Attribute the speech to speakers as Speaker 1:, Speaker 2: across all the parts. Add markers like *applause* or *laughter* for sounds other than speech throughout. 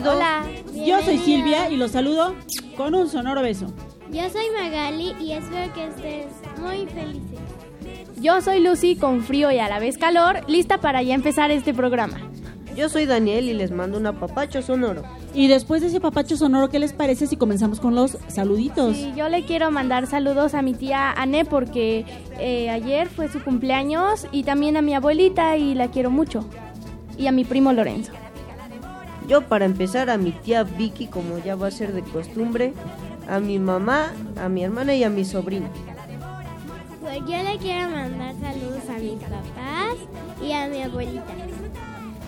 Speaker 1: Hola.
Speaker 2: Yo soy Silvia y los saludo con un sonoro beso.
Speaker 1: Yo soy Magali y espero que estés muy felices.
Speaker 3: Yo soy Lucy con frío y a la vez calor, lista para ya empezar este programa.
Speaker 4: Yo soy Daniel y les mando un apapacho sonoro.
Speaker 2: Y después de ese papacho sonoro, ¿qué les parece si comenzamos con los saluditos?
Speaker 3: Sí, yo le quiero mandar saludos a mi tía Anne porque eh, ayer fue su cumpleaños y también a mi abuelita y la quiero mucho. Y a mi primo Lorenzo.
Speaker 4: Yo para empezar a mi tía Vicky, como ya va a ser de costumbre, a mi mamá, a mi hermana y a mi sobrina.
Speaker 1: Pues yo le quiero mandar saludos a mis papás y a mi abuelita.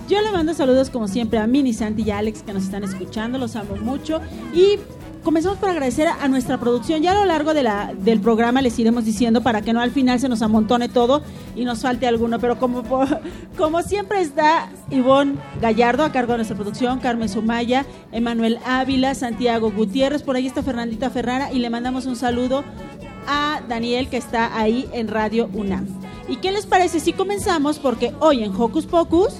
Speaker 2: Yo le mando saludos como siempre a Mini, Santi y Alex que nos están escuchando, los amo mucho y comenzamos por agradecer a nuestra producción. Ya a lo largo de la, del programa les iremos diciendo para que no al final se nos amontone todo y nos falte alguno. Pero como, *laughs* como siempre está Ivonne Gallardo a cargo de nuestra producción, Carmen Sumaya, Emanuel Ávila, Santiago Gutiérrez, por ahí está Fernandita Ferrara y le mandamos un saludo a Daniel que está ahí en Radio UNAM. ¿Y qué les parece si comenzamos? Porque hoy en Hocus Pocus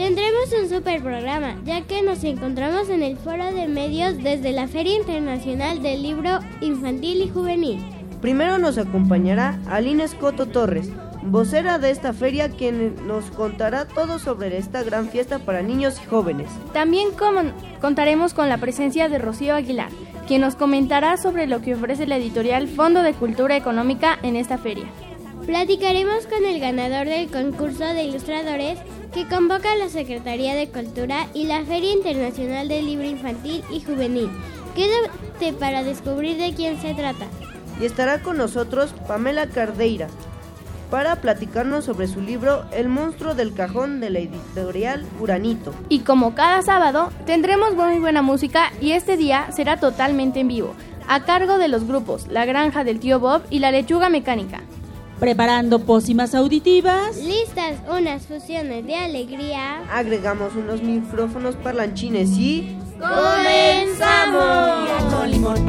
Speaker 1: Tendremos un super programa, ya que nos encontramos en el Foro de Medios desde la Feria Internacional del Libro Infantil y Juvenil.
Speaker 4: Primero nos acompañará Aline Escoto Torres, vocera de esta feria, quien nos contará todo sobre esta gran fiesta para niños y jóvenes.
Speaker 3: También contaremos con la presencia de Rocío Aguilar, quien nos comentará sobre lo que ofrece la editorial Fondo de Cultura Económica en esta feria.
Speaker 1: Platicaremos con el ganador del concurso de ilustradores que convoca la Secretaría de Cultura y la Feria Internacional del Libro Infantil y Juvenil. Quédate para descubrir de quién se trata.
Speaker 4: Y estará con nosotros Pamela Cardeira para platicarnos sobre su libro El monstruo del cajón de la editorial Uranito.
Speaker 3: Y como cada sábado, tendremos muy buena música y este día será totalmente en vivo, a cargo de los grupos La Granja del Tío Bob y La Lechuga Mecánica
Speaker 2: preparando pócimas auditivas.
Speaker 1: Listas unas fusiones de alegría.
Speaker 4: Agregamos unos micrófonos parlanchines y...
Speaker 5: ¡Comenzamos! Con limón.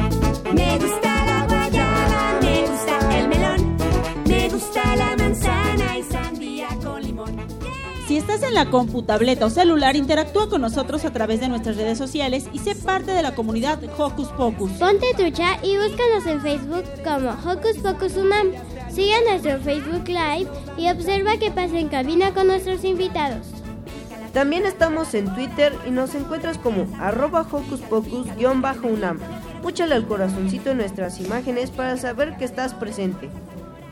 Speaker 5: Me gusta la guayaba, me gusta el melón, me gusta la manzana y sandía con limón.
Speaker 2: Si estás en la compu, tableta o celular, interactúa con nosotros a través de nuestras redes sociales y sé parte de la comunidad Hocus Pocus.
Speaker 1: Ponte trucha y búscanos en Facebook como Hocus Pocus Unam. Sigue nuestro Facebook Live y observa qué pasa en cabina con nuestros invitados.
Speaker 4: También estamos en Twitter y nos encuentras como arroba hocus pocus-unam. Púchale al corazoncito en nuestras imágenes para saber que estás presente.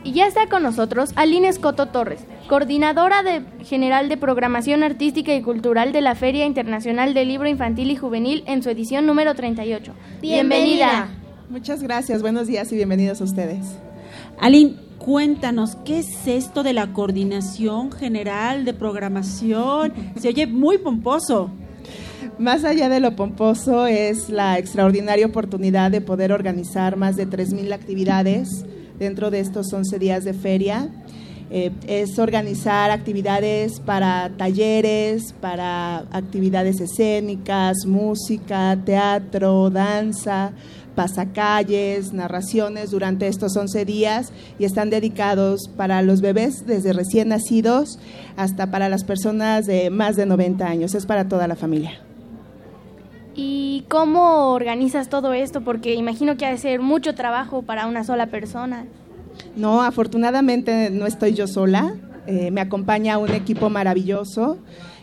Speaker 3: Y ya está con nosotros Aline Escoto Torres, coordinadora de, general de programación artística y cultural de la Feria Internacional del Libro Infantil y Juvenil en su edición número 38. Bienvenida.
Speaker 6: Muchas gracias, buenos días y bienvenidos a ustedes.
Speaker 2: Aline, cuéntanos, ¿qué es esto de la coordinación general de programación? Se oye muy pomposo.
Speaker 6: Más allá de lo pomposo es la extraordinaria oportunidad de poder organizar más de 3.000 actividades dentro de estos 11 días de feria. Eh, es organizar actividades para talleres, para actividades escénicas, música, teatro, danza, pasacalles, narraciones durante estos 11 días y están dedicados para los bebés desde recién nacidos hasta para las personas de más de 90 años. Es para toda la familia.
Speaker 3: ¿Y cómo organizas todo esto? Porque imagino que ha de ser mucho trabajo para una sola persona.
Speaker 6: No, afortunadamente no estoy yo sola. Eh, me acompaña un equipo maravilloso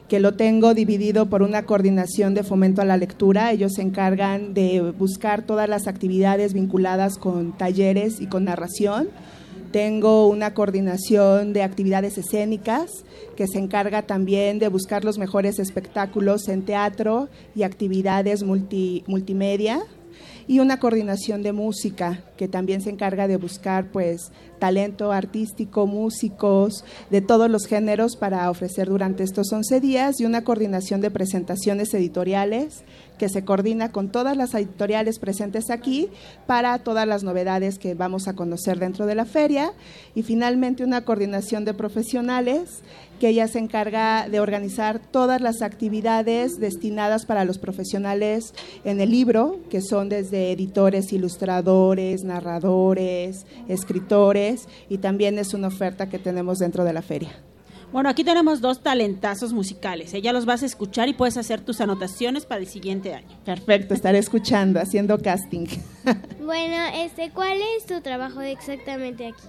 Speaker 6: que lo tengo dividido por una coordinación de fomento a la lectura. Ellos se encargan de buscar todas las actividades vinculadas con talleres y con narración. Tengo una coordinación de actividades escénicas que se encarga también de buscar los mejores espectáculos en teatro y actividades multi- multimedia y una coordinación de música que también se encarga de buscar pues talento artístico, músicos de todos los géneros para ofrecer durante estos 11 días y una coordinación de presentaciones editoriales que se coordina con todas las editoriales presentes aquí para todas las novedades que vamos a conocer dentro de la feria y finalmente una coordinación de profesionales que ella se encarga de organizar todas las actividades destinadas para los profesionales en el libro, que son desde editores, ilustradores, narradores, escritores, y también es una oferta que tenemos dentro de la feria.
Speaker 2: Bueno, aquí tenemos dos talentazos musicales. Ella los vas a escuchar y puedes hacer tus anotaciones para el siguiente año.
Speaker 6: Perfecto, estaré escuchando, haciendo casting. *laughs*
Speaker 1: Bueno, este, ¿cuál es tu trabajo exactamente aquí?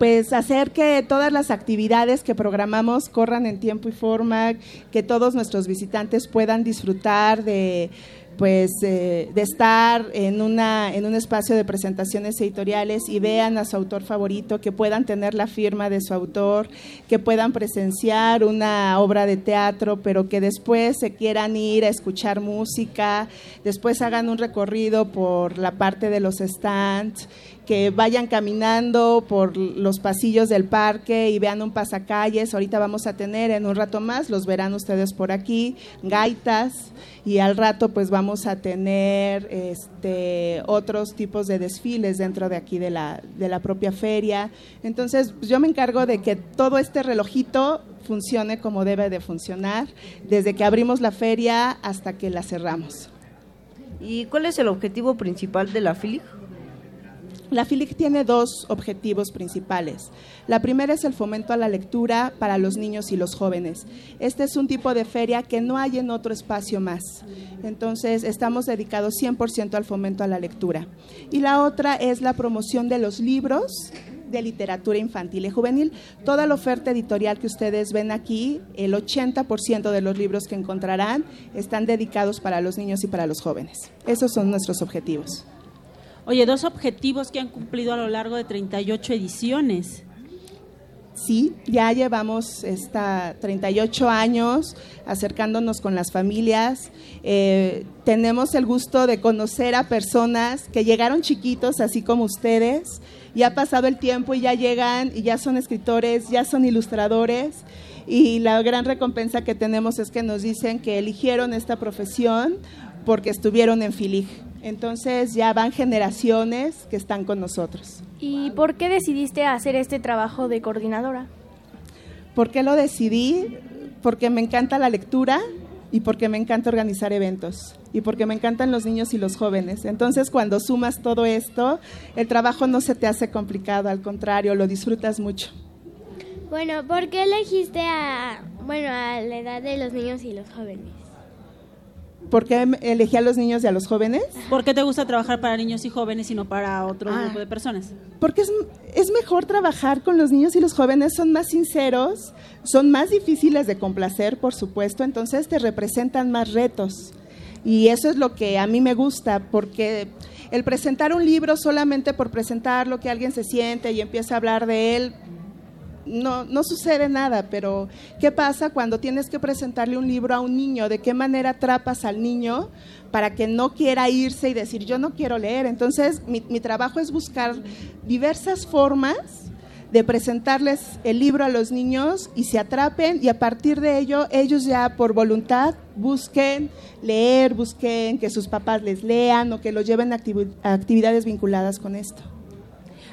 Speaker 6: pues hacer que todas las actividades que programamos corran en tiempo y forma, que todos nuestros visitantes puedan disfrutar de pues eh, de estar en una en un espacio de presentaciones editoriales y vean a su autor favorito, que puedan tener la firma de su autor, que puedan presenciar una obra de teatro, pero que después se quieran ir a escuchar música, después hagan un recorrido por la parte de los stands que vayan caminando por los pasillos del parque y vean un pasacalles. Ahorita vamos a tener en un rato más, los verán ustedes por aquí, gaitas y al rato pues vamos a tener este, otros tipos de desfiles dentro de aquí de la, de la propia feria. Entonces yo me encargo de que todo este relojito funcione como debe de funcionar, desde que abrimos la feria hasta que la cerramos.
Speaker 4: ¿Y cuál es el objetivo principal de la FILIG?
Speaker 6: La FILIC tiene dos objetivos principales. La primera es el fomento a la lectura para los niños y los jóvenes. Este es un tipo de feria que no hay en otro espacio más. Entonces, estamos dedicados 100% al fomento a la lectura. Y la otra es la promoción de los libros de literatura infantil y juvenil. Toda la oferta editorial que ustedes ven aquí, el 80% de los libros que encontrarán están dedicados para los niños y para los jóvenes. Esos son nuestros objetivos.
Speaker 2: Oye, dos objetivos que han cumplido a lo largo de 38 ediciones.
Speaker 6: Sí, ya llevamos esta 38 años acercándonos con las familias. Eh, tenemos el gusto de conocer a personas que llegaron chiquitos, así como ustedes. Ya ha pasado el tiempo y ya llegan y ya son escritores, ya son ilustradores. Y la gran recompensa que tenemos es que nos dicen que eligieron esta profesión porque estuvieron en Filig. Entonces ya van generaciones que están con nosotros.
Speaker 3: ¿Y por qué decidiste hacer este trabajo de coordinadora?
Speaker 6: ¿Por qué lo decidí? Porque me encanta la lectura y porque me encanta organizar eventos y porque me encantan los niños y los jóvenes. Entonces cuando sumas todo esto, el trabajo no se te hace complicado, al contrario, lo disfrutas mucho.
Speaker 1: Bueno, ¿por qué elegiste a, bueno, a la edad de los niños y los jóvenes?
Speaker 6: ¿Por qué elegí a los niños y a los jóvenes?
Speaker 2: ¿Por qué te gusta trabajar para niños y jóvenes y no para otro
Speaker 6: Ah.
Speaker 2: grupo de personas?
Speaker 6: Porque es, es mejor trabajar con los niños y los jóvenes, son más sinceros, son más difíciles de complacer, por supuesto, entonces te representan más retos. Y eso es lo que a mí me gusta, porque el presentar un libro solamente por presentarlo, que alguien se siente y empieza a hablar de él, no, no sucede nada, pero ¿qué pasa cuando tienes que presentarle un libro a un niño? ¿De qué manera atrapas al niño para que no quiera irse y decir, yo no quiero leer? Entonces, mi, trabajo es buscar diversas formas de presentarles el libro a los niños y se atrapen y a partir de ello ellos ya por voluntad busquen leer, busquen que sus papás les lean o que los lleven a actividades vinculadas con esto.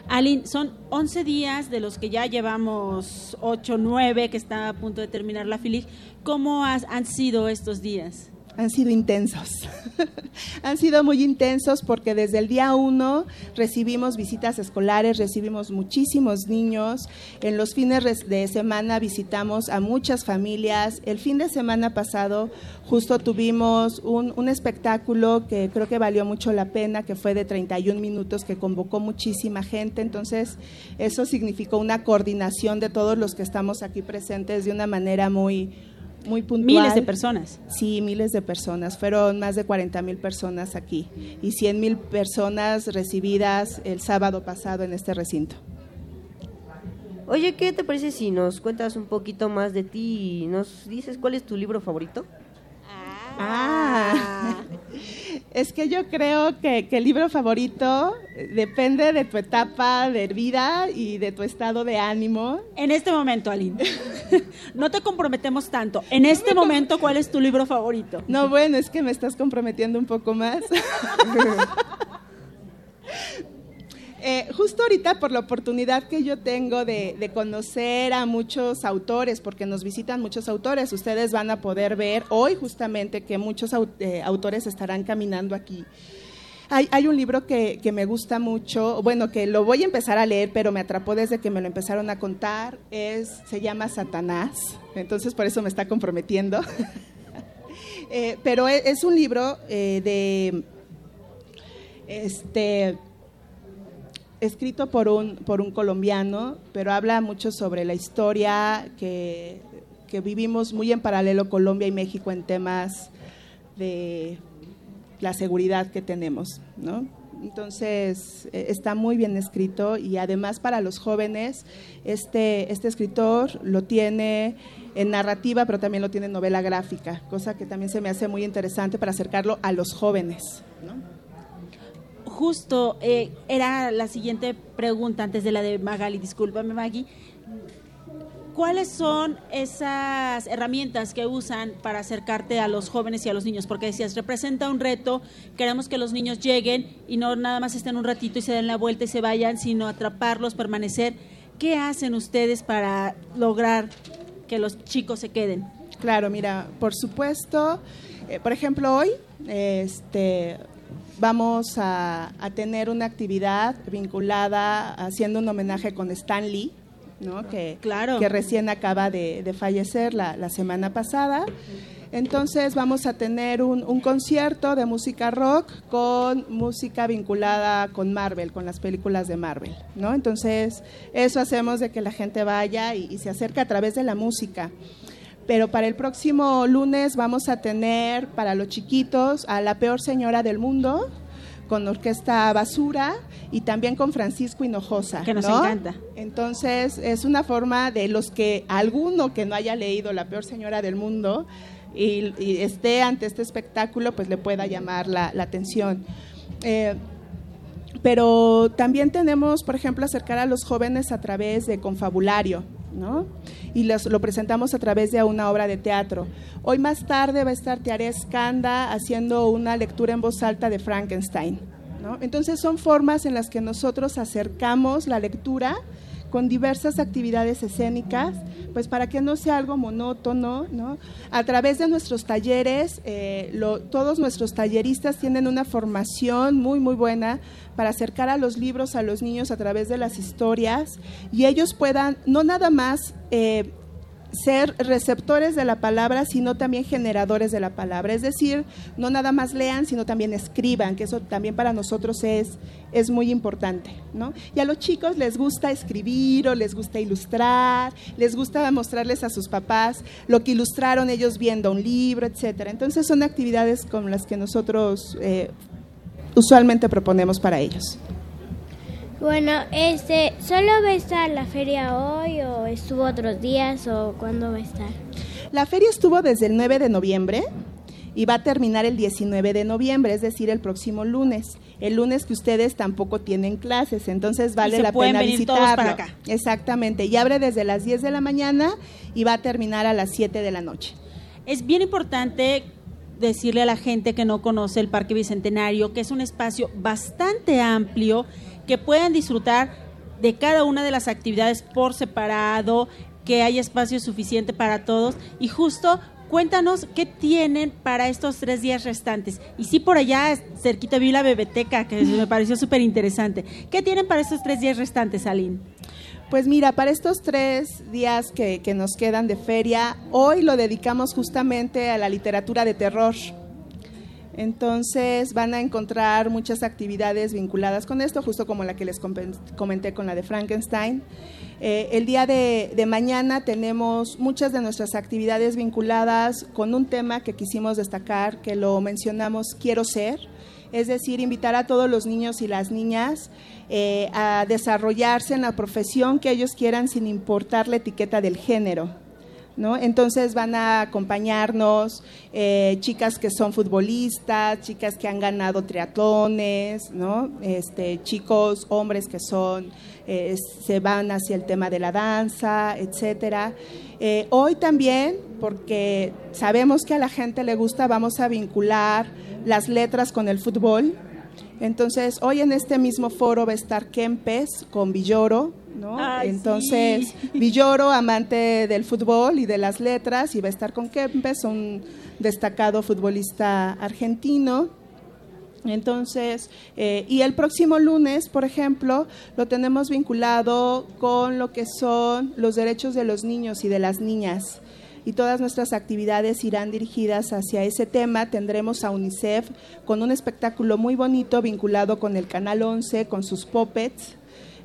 Speaker 2: Aline, son 11 días de los que ya llevamos 8, 9, que está a punto de terminar la FILIG. ¿Cómo has- han sido estos días?
Speaker 6: Han sido intensos. *laughs* Han sido muy intensos porque desde el día uno recibimos visitas escolares, recibimos muchísimos niños. En los fines de semana visitamos a muchas familias. El fin de semana pasado justo tuvimos un, un espectáculo que creo que valió mucho la pena, que fue de 31 minutos, que convocó muchísima gente. Entonces, eso significó una coordinación de todos los que estamos aquí presentes de una manera muy muy puntual.
Speaker 2: Miles de personas.
Speaker 6: Sí, miles de personas. Fueron más de 40 mil personas aquí y 100 mil personas recibidas el sábado pasado en este recinto.
Speaker 4: Oye, ¿qué te parece si nos cuentas un poquito más de ti y nos dices cuál es tu libro favorito?
Speaker 6: Ah, *laughs* es que yo creo que, que el libro favorito depende de tu etapa de vida y de tu estado de ánimo.
Speaker 2: En este momento, Aline. *laughs* no te comprometemos tanto. En este momento, ¿cuál es tu libro favorito?
Speaker 6: No, bueno, es que me estás comprometiendo un poco más. *laughs* Eh, justo ahorita, por la oportunidad que yo tengo de, conocer a muchos autores, porque nos visitan muchos autores, ustedes van a poder ver hoy justamente que muchos eh, autores estarán caminando aquí. Hay, hay un libro que, que me gusta mucho, bueno, que lo voy a empezar a leer, pero me atrapó desde que me lo empezaron a contar, es, se llama Satanás, entonces por eso me está comprometiendo. *laughs* Eh, pero e- es un libro de este escrito por un por un colombiano, pero habla mucho sobre la historia que, que vivimos muy en paralelo Colombia y México en temas de la seguridad que tenemos, ¿no? Entonces eh, está muy bien escrito y además para los jóvenes este este escritor lo tiene en narrativa, pero también lo tiene en novela gráfica, cosa que también se me hace muy interesante para acercarlo a los jóvenes, ¿no?
Speaker 2: Justo, eh, era la siguiente pregunta antes de la de Magali, discúlpame Maggie. ¿Cuáles son esas herramientas que usan para acercarte a los jóvenes y a los niños? Porque decías, representa un reto, queremos que los niños lleguen y no nada más estén un ratito y se den la vuelta y se vayan, sino atraparlos, permanecer. ¿Qué hacen ustedes para lograr que los chicos se queden?
Speaker 6: Claro, mira, por supuesto, eh, por ejemplo, hoy este, vamos a, a tener una actividad vinculada haciendo un homenaje con Stan Lee, ¿no? que,
Speaker 2: Claro.
Speaker 6: que recién acaba de, de fallecer la, la semana pasada. Entonces vamos a tener un, un concierto de música rock con música vinculada con Marvel, con las películas de Marvel, ¿no? Entonces eso hacemos de que la gente vaya y, y se acerque a través de la música. Pero para el próximo lunes vamos a tener para los chiquitos a la peor señora del mundo con orquesta Basura y también con Francisco Hinojosa.
Speaker 2: Que nos
Speaker 6: ¿no?
Speaker 2: encanta.
Speaker 6: Entonces es una forma de los que alguno que no haya leído La peor señora del mundo y, y esté ante este espectáculo, pues le pueda llamar la, la atención. Eh, pero también tenemos, por ejemplo, acercar a los jóvenes a través de confabulario, Y los- lo presentamos a través de una obra de teatro. Hoy más tarde va a estar Tiare Skanda haciendo una lectura en voz alta de Frankenstein. Entonces son formas en las que nosotros acercamos la lectura con diversas actividades escénicas, pues para que no sea algo monótono, ¿no? A través de nuestros talleres, eh, todos nuestros talleristas tienen una formación muy, muy buena para acercar a los libros a los niños a través de las historias y ellos puedan no nada más eh, ser receptores de la palabra, sino también generadores de la palabra. Es decir, no nada más lean, sino también escriban, que eso también para nosotros es, es muy importante. ¿no? Y a los chicos les gusta escribir o les gusta ilustrar, les gusta mostrarles a sus papás lo que ilustraron ellos viendo un libro, etcétera. Entonces son actividades con las que nosotros eh, usualmente proponemos para ellos.
Speaker 1: Bueno, este, ¿solo va a estar la feria hoy o estuvo otros días o cuándo va a estar?
Speaker 6: La feria estuvo desde el 9 de noviembre y va a terminar el 19 de noviembre, es decir, el próximo lunes. El lunes que ustedes tampoco tienen clases, entonces vale
Speaker 2: se
Speaker 6: la
Speaker 2: pueden
Speaker 6: pena
Speaker 2: venir todos
Speaker 6: visitarlo.
Speaker 2: para acá.
Speaker 6: Exactamente, y abre desde las 10 de la mañana y va a terminar a las 7 de la noche.
Speaker 2: Es bien importante decirle a la gente que no conoce el Parque Bicentenario que es un espacio bastante amplio que puedan disfrutar de cada una de las actividades por separado, que hay espacio suficiente para todos y justo cuéntanos qué tienen para estos tres días restantes. Y sí, por allá cerquita vi la bebeteca que me pareció súper interesante. ¿Qué tienen para estos tres días restantes, Aline?
Speaker 6: Pues mira, para estos tres días que nos quedan de feria, hoy lo dedicamos justamente a la literatura de terror. Entonces van a encontrar muchas actividades vinculadas con esto, justo como la que les comenté con la de Frankenstein. Eh, el día de, de mañana tenemos muchas de nuestras actividades vinculadas con un tema que quisimos destacar, que lo mencionamos, quiero ser, es decir, invitar a todos los niños y las niñas eh, a desarrollarse en la profesión que ellos quieran sin importar la etiqueta del género. ¿No? Entonces van a acompañarnos eh, chicas que son futbolistas, chicas que han ganado triatlones, ¿no? este, chicos, hombres que son, eh, se van hacia el tema de la danza, etcétera. Eh, hoy también, porque sabemos que a la gente le gusta, vamos a vincular las letras con el fútbol. Entonces, hoy en este mismo foro va a estar Kempes con Villoro, ¿no?
Speaker 2: Ay,
Speaker 6: Entonces,
Speaker 2: sí. *laughs*
Speaker 6: Villoro, amante del fútbol y de las letras, y va a estar con Kempes, un destacado futbolista argentino. Entonces, eh, y el próximo lunes, por ejemplo, lo tenemos vinculado con lo que son los derechos de los niños y de las niñas. Y todas nuestras actividades irán dirigidas hacia ese tema. Tendremos a UNICEF con un espectáculo muy bonito vinculado con el Canal 11, con sus puppets.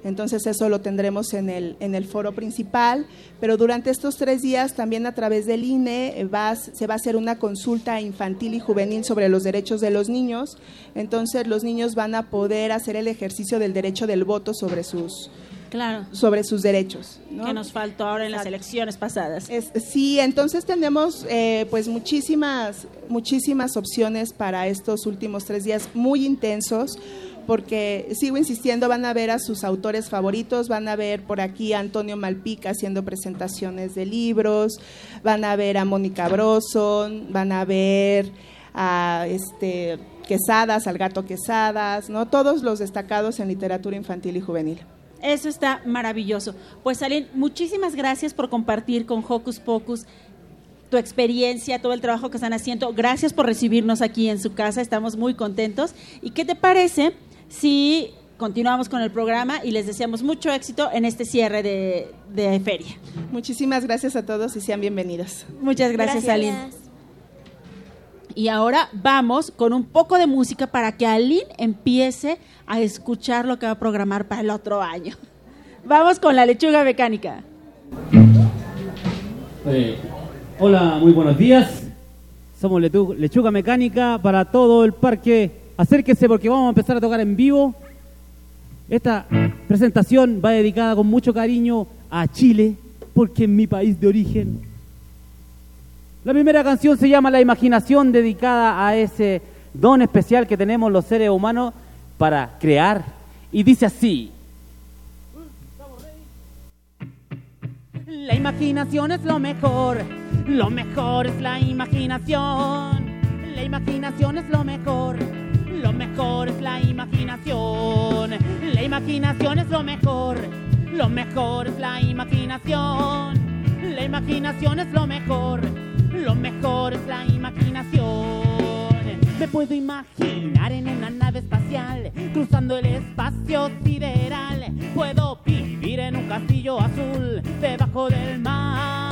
Speaker 6: Entonces eso lo tendremos en el, en el foro principal, pero durante estos tres días también a través del INE eh, va se va a hacer una consulta infantil y juvenil sobre los derechos de los niños. Entonces los niños van a poder hacer el ejercicio del derecho del voto sobre sus,
Speaker 2: Claro.
Speaker 6: sobre sus derechos. ¿no?
Speaker 2: Que nos faltó ahora en las elecciones pasadas.
Speaker 6: Es- sí, entonces tenemos eh, pues muchísimas, muchísimas opciones para estos últimos tres días muy intensos, porque sigo insistiendo, van a ver a sus autores favoritos, van a ver por aquí a Antonio Malpica haciendo presentaciones de libros, van a ver a Mónica Broson, van a ver a este Quesadas, al gato Quesadas, ¿no? Todos los destacados en literatura infantil y juvenil.
Speaker 2: Eso está maravilloso. Pues Aline, muchísimas gracias por compartir con Hocus Pocus tu experiencia, todo el trabajo que están haciendo. Gracias por recibirnos aquí en su casa, estamos muy contentos. ¿Y qué te parece si continuamos con el programa y les deseamos mucho éxito en este cierre de, de feria?
Speaker 6: Muchísimas gracias a todos y sean bienvenidos.
Speaker 2: Muchas gracias, Aline. Y ahora vamos con un poco de música para que Aline empiece a escuchar lo que va a programar para el otro año. Vamos con la lechuga mecánica.
Speaker 7: Eh, hola, muy buenos días. Somos Lechuga Mecánica para todo el parque. Acérquese porque vamos a empezar a tocar en vivo. Esta presentación va dedicada con mucho cariño a Chile, porque es mi país de origen. La primera canción se llama La imaginación, dedicada a ese don especial que tenemos los seres humanos para crear. Y dice así. La imaginación es lo mejor, lo mejor es la imaginación. La imaginación es lo mejor, lo mejor es la imaginación. La imaginación es lo mejor, lo mejor es la imaginación. La imaginación es lo mejor, lo mejor es la imaginación. Me puedo imaginar en una nave espacial, cruzando el espacio sideral. Puedo vivir en un castillo azul, debajo del mar.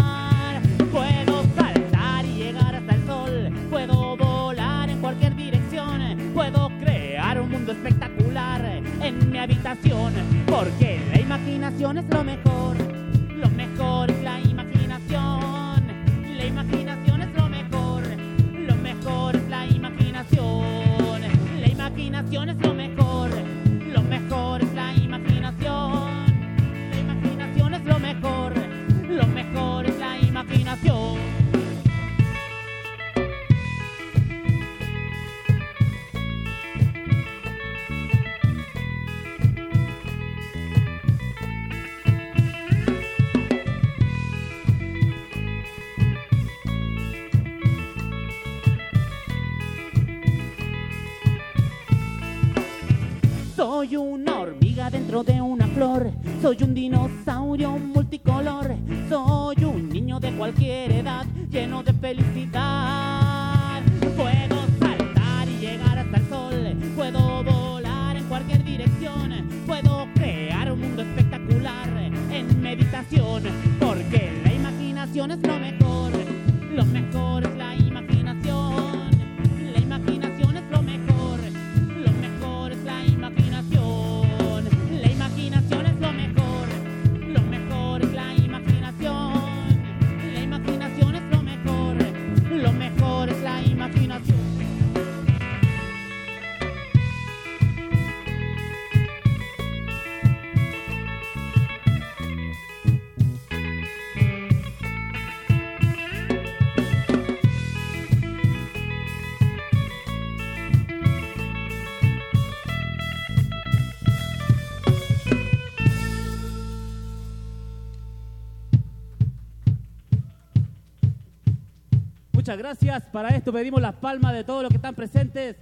Speaker 7: En mi habitación. Porque la imaginación es lo mejor. Lo mejor es la imaginación. La imaginación es lo mejor. Lo mejor es la imaginación. La imaginación es lo mejor. Soy una hormiga dentro de una flor. Soy un dinosaurio multicolor. Soy un niño de cualquier edad lleno de felicidad. Puedo saltar y llegar hasta el sol. Puedo volar en cualquier dirección. Puedo crear un mundo espectacular en meditación. Porque la imaginación es lo mejor. Lo mejor es la gracias. Para esto pedimos las palmas de todos los que están presentes.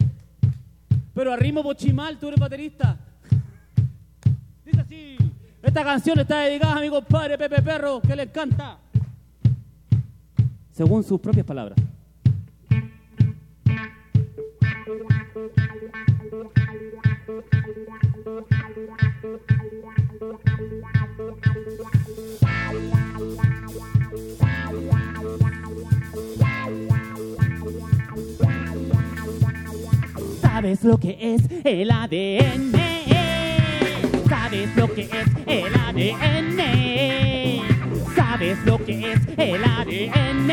Speaker 7: Pero a ritmo bochimal, tú eres baterista. Dice así. Esta canción está dedicada a mi compadre Pepe Perro, que le encanta. Según sus propias palabras. ¿Sabes lo que es el ADN? ¿Sabes lo que es el ADN? ¿Sabes lo que es el ADN?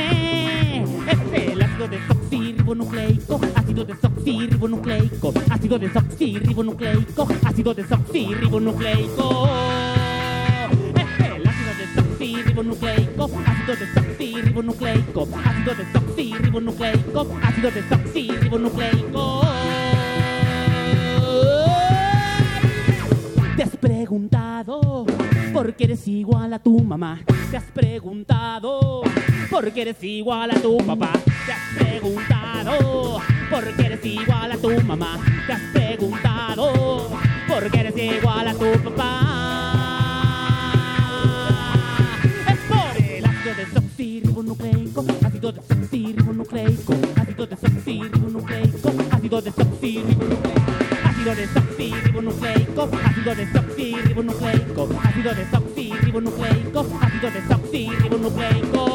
Speaker 7: Es el ácido desoxirribonucleico, ácido desoxirribonucleico, ácido desoxirribonucleico, ácido desoxirribonucleico. Desoxirribonucleico, ácido desoxirribonucleico, ácido desoxirribonucleico, ácido desoxirribonucleico. Te has preguntado por qué eres igual a tu mamá. Te has preguntado por qué eres igual a tu papá. Te has preguntado por qué eres igual a tu mamá. Te has preguntado por qué eres igual a tu papá. Ácido desoxirribonucleico. Ácido desoxirribonucleico, ácido desoxirribonucleico, ácido desoxirribonucleico, ácido desoxirribonucleico.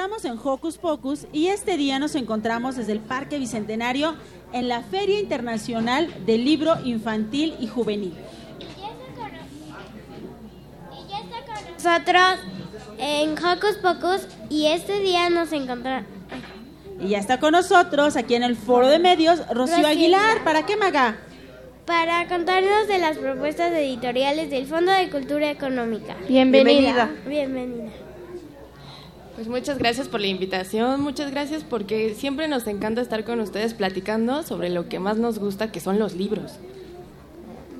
Speaker 2: Estamos en Hocus Pocus y este día nos encontramos desde el Parque Bicentenario en la Feria Internacional del Libro Infantil y Juvenil.
Speaker 1: Nosotros en Hocus Pocus y este día nos encontramos.
Speaker 2: Y ya está con nosotros aquí en el foro de medios Rocío
Speaker 1: Rocío
Speaker 2: Aguilar.
Speaker 1: Aguilar.
Speaker 2: ¿Para qué, Maga?
Speaker 1: Para contarnos de las propuestas editoriales del Fondo de Cultura Económica.
Speaker 3: Bienvenida.
Speaker 1: Bienvenida.
Speaker 8: Pues muchas gracias por la invitación, muchas gracias porque siempre nos encanta estar con ustedes platicando sobre lo que más nos gusta, que son los libros.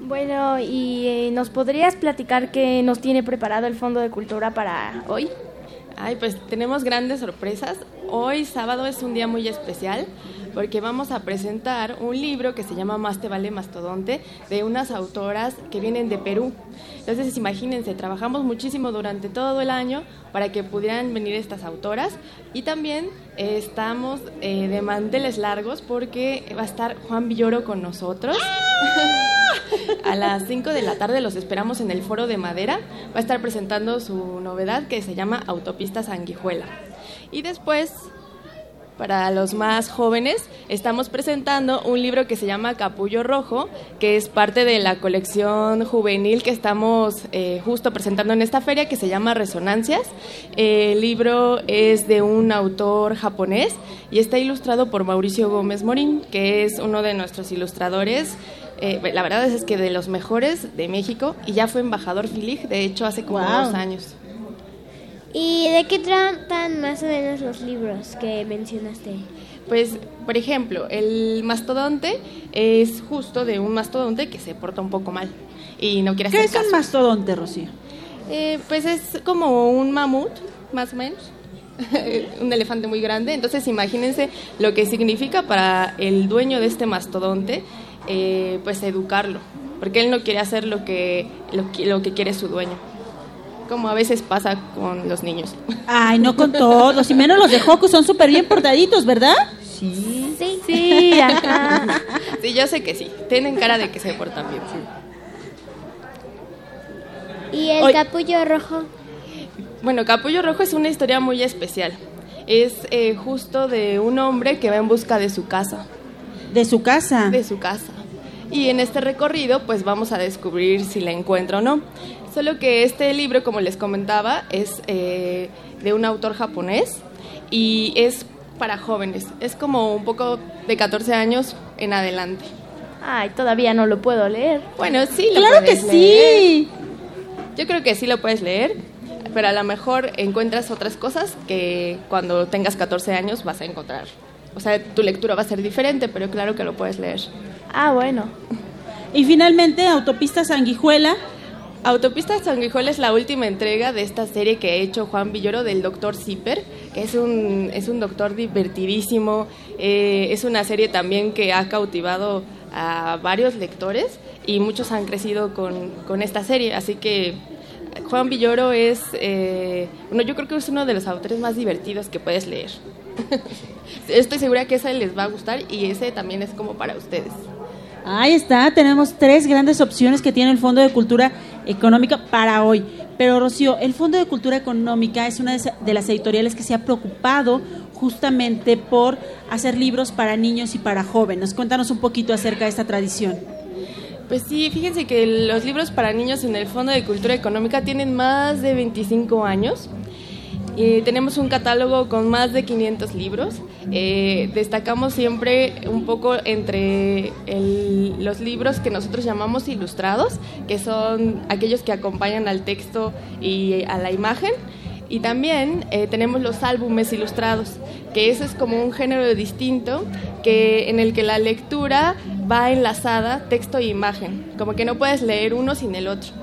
Speaker 3: Bueno, ¿y eh, nos podrías platicar qué nos tiene preparado el Fondo de Cultura para hoy?
Speaker 8: Ay, pues tenemos grandes sorpresas. Hoy sábado es un día muy especial porque vamos a presentar un libro que se llama Más te vale mastodonte de unas autoras que vienen de Perú. Entonces, imagínense, trabajamos muchísimo durante todo el año para que pudieran venir estas autoras y también eh, estamos eh, de manteles largos porque va a estar Juan Villoro con nosotros. *laughs* a las 5 de la tarde los esperamos en el Foro de Madera. Va a estar presentando su novedad que se llama Autopista Sanguijuela. Y después para los más jóvenes, estamos presentando un libro que se llama Capullo Rojo, que es parte de la colección juvenil que estamos eh, justo presentando en esta feria, que se llama Resonancias. el libro es de un autor japonés y está ilustrado por Mauricio Gómez Morín, que es uno de nuestros ilustradores. eh, la verdad es que de los mejores de México y ya fue embajador Filig, de hecho, hace como
Speaker 1: Wow.
Speaker 8: dos años.
Speaker 1: ¿Y de qué tratan más o menos los libros que mencionaste?
Speaker 8: Pues, por ejemplo, el mastodonte es justo de un mastodonte que se porta un poco mal y no quiere
Speaker 2: ¿Qué
Speaker 8: hacer
Speaker 2: es un mastodonte, Rocío?
Speaker 8: Eh, pues es como un mamut, más o menos. *laughs* un elefante muy grande. Entonces, imagínense lo que significa para el dueño de este mastodonte, eh, pues educarlo. Porque él no quiere hacer lo que, lo, que- lo que quiere su dueño. Como a veces pasa con los niños.
Speaker 2: Ay, no con todos, y menos los de Joco son súper bien portaditos, ¿verdad?
Speaker 4: Sí.
Speaker 1: Sí.
Speaker 3: Sí, ajá.
Speaker 8: Sí, yo sé que sí. Tienen cara de que se portan bien.
Speaker 1: ¿Y el capullo rojo?
Speaker 8: Bueno, Capullo Rojo es una historia muy especial. Es eh, justo de un hombre que va en busca de su casa.
Speaker 2: De su casa.
Speaker 8: De su casa. Y en este recorrido, pues vamos a descubrir si la encuentra o no. Solo que este libro, como les comentaba, es eh, de un autor japonés y es para jóvenes. Es como un poco de 14 años en adelante.
Speaker 3: Ay, todavía no lo puedo leer.
Speaker 8: Bueno, sí, lo
Speaker 2: Claro que
Speaker 8: leer.
Speaker 2: sí.
Speaker 8: Yo creo que sí lo puedes leer, pero a lo mejor encuentras otras cosas que cuando tengas 14 años vas a encontrar. O sea, tu lectura va a ser diferente, pero claro que lo puedes leer.
Speaker 3: Ah, bueno. *laughs*
Speaker 2: Y finalmente, Autopista Sanguijuela.
Speaker 8: Autopista Sanguijuela es la última entrega de esta serie que ha hecho Juan Villoro del Doctor Zipper, que es un, es un doctor divertidísimo. eh, es una serie también que ha cautivado a varios lectores y muchos han crecido con, con esta serie. Así que Juan Villoro es, eh, uno, yo creo que es uno de los autores más divertidos que puedes leer. *laughs* Estoy segura que ese les va a gustar y ese también es como para ustedes.
Speaker 2: Ahí está, tenemos tres grandes opciones que tiene el Fondo de Cultura Económica para hoy. Pero Rocío, el Fondo de Cultura Económica es una de las editoriales que se ha preocupado justamente por hacer libros para niños y para jóvenes. Cuéntanos un poquito acerca de esta tradición.
Speaker 8: Pues sí, fíjense que los libros para niños en el Fondo de Cultura Económica tienen más de 25 años. Eh, tenemos un catálogo con más de 500 libros. Eh, destacamos siempre un poco entre los libros que nosotros llamamos ilustrados, que son aquellos que acompañan al texto y a la imagen. Y también eh, tenemos los álbumes ilustrados, que eso es como un género distinto, que en el que la lectura va enlazada texto e imagen, como que no puedes leer uno sin el otro.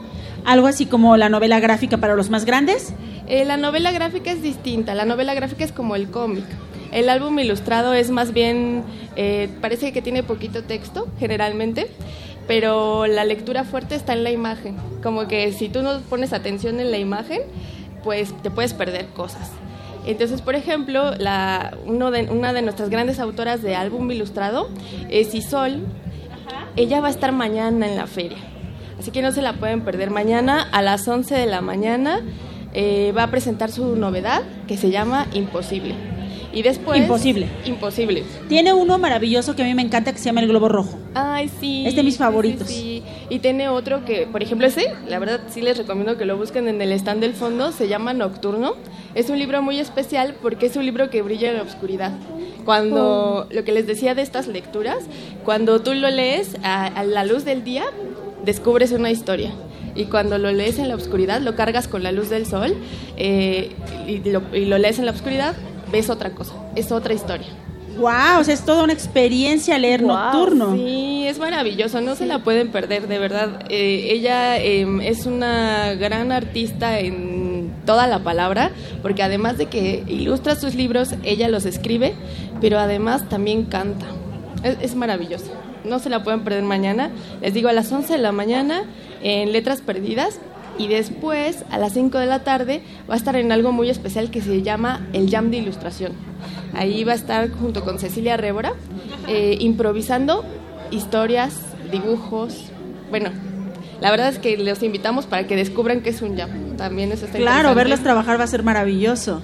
Speaker 2: Algo así como la novela gráfica para los más grandes.
Speaker 8: Eh, la novela gráfica es distinta, la novela gráfica es como el cómic. El álbum ilustrado es más bien, eh, parece que tiene poquito texto generalmente, pero la lectura fuerte está en la imagen. Como que si tú no pones atención en la imagen, pues te puedes perder cosas. Entonces, por ejemplo, la, uno de, una de nuestras grandes autoras de álbum ilustrado es Isol. Ella va a estar mañana en la feria. Así que no se la pueden perder. Mañana a las 11 de la mañana eh, va a presentar su novedad que se llama Imposible. Y después...
Speaker 2: Imposible.
Speaker 8: Imposible.
Speaker 2: Tiene uno maravilloso que a mí me encanta que se llama El Globo Rojo.
Speaker 8: Ay, sí.
Speaker 2: Es de mis
Speaker 8: sí, sí,
Speaker 2: favoritos.
Speaker 8: sí. Y tiene otro que, por ejemplo, ese, la verdad sí les recomiendo que lo busquen en el stand del fondo, se llama Nocturno. Es un libro muy especial porque es un libro que brilla en la oscuridad. Cuando,
Speaker 2: Oh.
Speaker 8: lo que les decía de estas lecturas, cuando tú lo lees a, a la luz del día, descubres una historia. Y cuando lo lees en la oscuridad, lo cargas con la luz del sol eh, y, lo, y lo lees en la oscuridad, ves otra cosa, es otra historia.
Speaker 2: Wow, o sea, es toda una experiencia leer nocturno.
Speaker 8: Sí, es maravilloso, no se la pueden perder, de verdad. Eh, ella eh, es una gran artista en toda la palabra, porque además de que ilustra sus libros, ella los escribe, pero además también canta. Es, es maravilloso. No se la pueden perder mañana. Les digo, a las 11 de la mañana en Letras Perdidas y después a las 5 de la tarde va a estar en algo muy especial que se llama el Jam de Ilustración. Ahí va a estar junto con Cecilia Révora eh, improvisando historias, dibujos. Bueno, la verdad es que los invitamos para que descubran que es un jam. También eso está
Speaker 2: Claro, verlas trabajar va a ser maravilloso.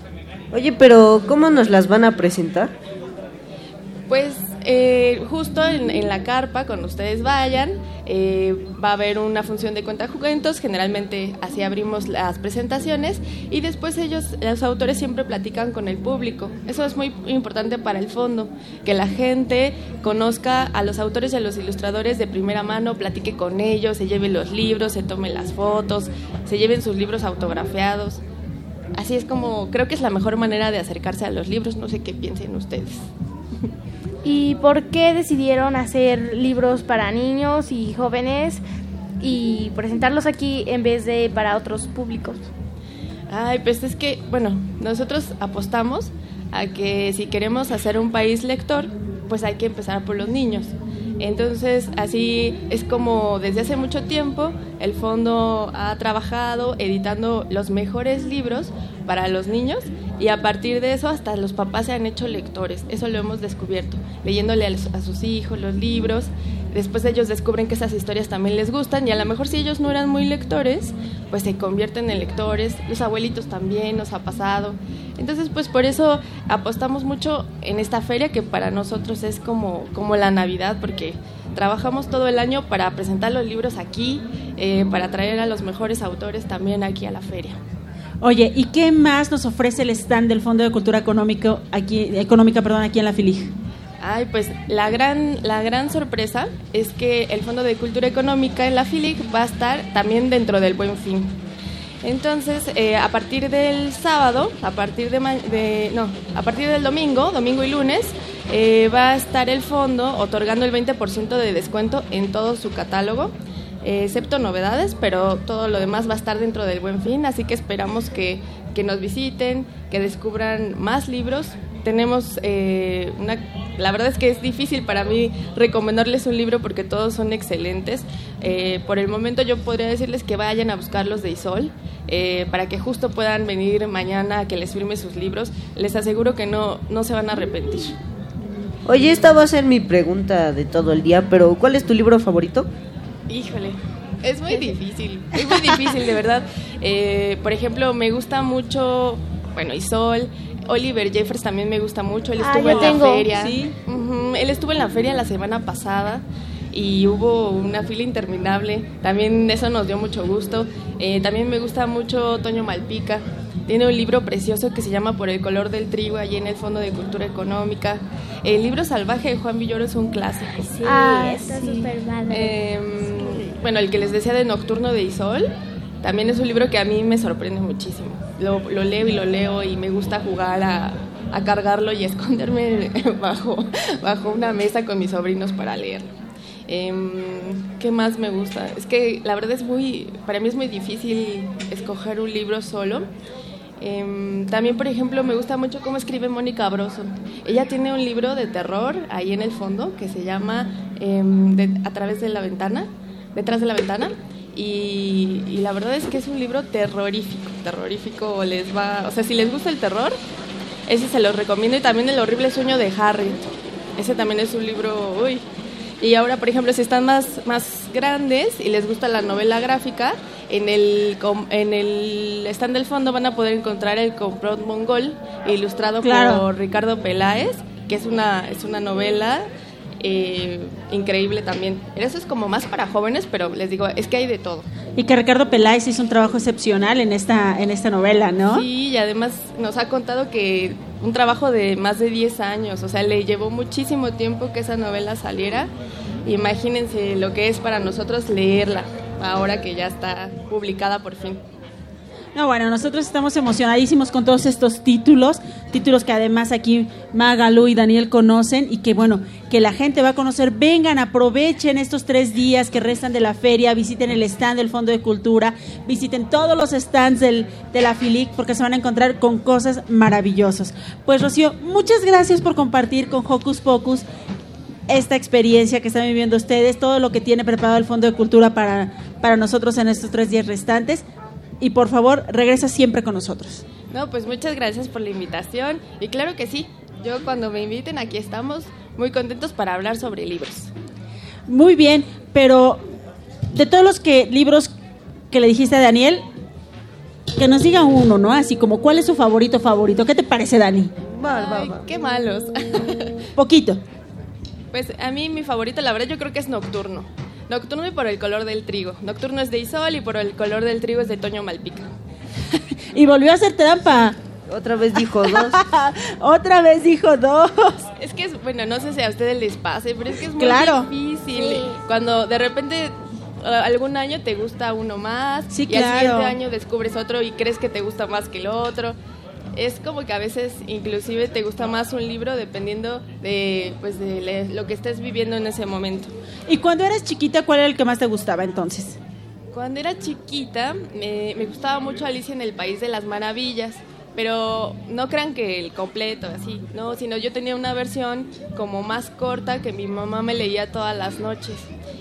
Speaker 4: Oye, pero ¿cómo nos las van a presentar?
Speaker 8: Pues eh, justo en, la carpa, cuando ustedes vayan, eh, va a haber una función de cuentajuegos. Generalmente así abrimos las presentaciones y después ellos, los autores, siempre platican con el público. Eso es muy importante para el fondo, que la gente conozca a los autores y a los ilustradores de primera mano, platique con ellos, se lleven los libros, se tomen las fotos, se lleven sus libros autografiados. Así es como creo que es la mejor manera de acercarse a los libros. No sé qué piensen ustedes. *laughs*
Speaker 3: ¿Y por qué decidieron hacer libros para niños y jóvenes y presentarlos aquí en vez de para otros públicos?
Speaker 8: Ay, pues es que, bueno, nosotros apostamos a que si queremos hacer un país lector, pues hay que empezar por los niños. Entonces, así es como desde hace mucho tiempo el fondo ha trabajado editando los mejores libros para los niños y a partir de eso hasta los papás se han hecho lectores. Eso lo hemos descubierto, leyéndole a, sus hijos los libros. Después ellos descubren que esas historias también les gustan y a lo mejor si ellos no eran muy lectores, pues se convierten en lectores. Los abuelitos también nos ha pasado. Entonces, pues por eso apostamos mucho en esta feria que para nosotros es como, como la Navidad, porque trabajamos todo el año para presentar los libros aquí, eh, para traer a los mejores autores también aquí a la feria.
Speaker 2: Oye, ¿y qué más nos ofrece el stand del Fondo de Cultura Económico aquí, Económica perdón, aquí en la FILIG?
Speaker 8: Ay, pues la gran, la gran sorpresa es que el Fondo de Cultura Económica en la FILIC va a estar también dentro del Buen Fin. Entonces, eh, a partir del sábado, a partir de, de- no, a partir del domingo, domingo y lunes, eh, va a estar el fondo otorgando el 20% de descuento en todo su catálogo, eh, excepto novedades, pero todo lo demás va a estar dentro del Buen Fin, así que esperamos que, que nos visiten, que descubran más libros. Tenemos eh, una, la verdad es que es difícil para mí recomendarles un libro porque todos son excelentes. Eh, por el momento yo podría decirles que vayan a buscar los de Isol para que justo puedan venir mañana a que les firme sus libros. Les aseguro que no, no se van a arrepentir.
Speaker 4: Oye, esta va a ser mi pregunta de todo el día, pero ¿cuál es tu libro favorito?
Speaker 8: Híjole, es muy *laughs* difícil, es muy difícil, de verdad. Eh, por ejemplo, me gusta mucho, bueno, Isol, Oliver Jeffers también me gusta mucho, él
Speaker 3: Ah,
Speaker 8: estuvo
Speaker 3: yo
Speaker 8: en
Speaker 3: tengo,
Speaker 8: la feria.
Speaker 3: sí.
Speaker 8: Él estuvo en la feria la semana pasada y hubo una fila interminable, también eso nos dio mucho gusto. Eh, también me gusta mucho Toño Malpica. Tiene un libro precioso que se llama Por el color del trigo, allí en el Fondo de Cultura Económica. El libro salvaje de Juan Villoro es un clásico.
Speaker 1: Sí,
Speaker 3: Ah,
Speaker 1: está
Speaker 3: sí.
Speaker 1: súper padre.
Speaker 8: Eh, bueno, el que les decía de Nocturno de Isol, también es un libro que a mí me sorprende muchísimo. Lo, lo leo y lo leo y me gusta jugar a, a cargarlo y *laughs* esconderme *laughs* bajo, bajo una mesa con mis sobrinos para leerlo. Em, ¿Qué más me gusta? Es que la verdad es muy, para mí es muy difícil escoger un libro solo. Em, también, por ejemplo, me gusta mucho cómo escribe Mónica Broso. Ella tiene un libro de terror ahí en el fondo que se llama em, de- A través de la ventana, detrás de la ventana. Y, y la verdad es que es un libro terrorífico, terrorífico. Les va, o sea, si les gusta el terror, ese se los recomiendo. Y también El horrible sueño de Harriet. Ese también es un libro, uy. Y ahora, por ejemplo, si están más, más grandes y les gusta la novela gráfica, en el, en el stand del fondo van a poder encontrar el Complot Mongol, ilustrado
Speaker 2: Claro.
Speaker 8: por Ricardo Peláez, que es una, es una novela eh, increíble también. Eso es como más para jóvenes, pero les digo, es que hay de todo.
Speaker 2: Y que Ricardo Peláez hizo un trabajo excepcional en esta, en esta novela, ¿no?
Speaker 8: Sí, y además nos ha contado que un trabajo de más de 10 años, o sea, le llevó muchísimo tiempo que esa novela saliera. Imagínense lo que es para nosotros leerla, ahora que ya está publicada por fin.
Speaker 2: No, bueno, nosotros estamos emocionadísimos con todos estos títulos, títulos que además aquí Magalu y Daniel conocen y que bueno, que la gente va a conocer. Vengan, aprovechen estos tres días que restan de la feria, visiten el stand del Fondo de Cultura, visiten todos los stands del, de la FILIC porque se van a encontrar con cosas maravillosas. Pues Rocío, muchas gracias por compartir con Hocus Pocus esta experiencia que están viviendo ustedes, todo lo que tiene preparado el Fondo de Cultura para, para nosotros en estos tres días restantes. Y por favor, regresa siempre con nosotros.
Speaker 8: No, pues muchas gracias por la invitación. Y claro que sí, yo cuando me inviten aquí estamos muy contentos para hablar sobre libros.
Speaker 2: Muy bien, pero de todos los que libros que le dijiste a Daniel, que nos diga uno, ¿no? Así como, ¿cuál es su favorito favorito? ¿Qué te parece, Dani?
Speaker 8: Ay, qué malos.
Speaker 2: Poquito.
Speaker 8: Pues a mí mi favorito, la verdad, yo creo que es Nocturno. Nocturno y por el color del trigo. Nocturno es de Isol y por el color del trigo es de Toño Malpica. *laughs*
Speaker 2: Y volvió a hacer trampa.
Speaker 4: Otra vez dijo dos. *laughs*
Speaker 2: Otra vez dijo dos.
Speaker 8: Es que es, bueno, no sé si a ustedes les pase, pero es que es muy
Speaker 2: Claro.
Speaker 8: difícil.
Speaker 1: Sí.
Speaker 8: Cuando de repente algún año te gusta uno más
Speaker 2: Sí,
Speaker 8: y al siguiente año descubres otro y crees que te gusta más que el otro. Es como que a veces inclusive te gusta más un libro dependiendo de, pues, de lo que estés viviendo en ese momento.
Speaker 2: Y cuando eras chiquita, ¿cuál era el que más te gustaba entonces?
Speaker 8: Cuando era chiquita me, me gustaba mucho Alicia en el País de las Maravillas, pero no crean que el completo, así, no, sino yo tenía una versión como más corta que mi mamá me leía todas las noches.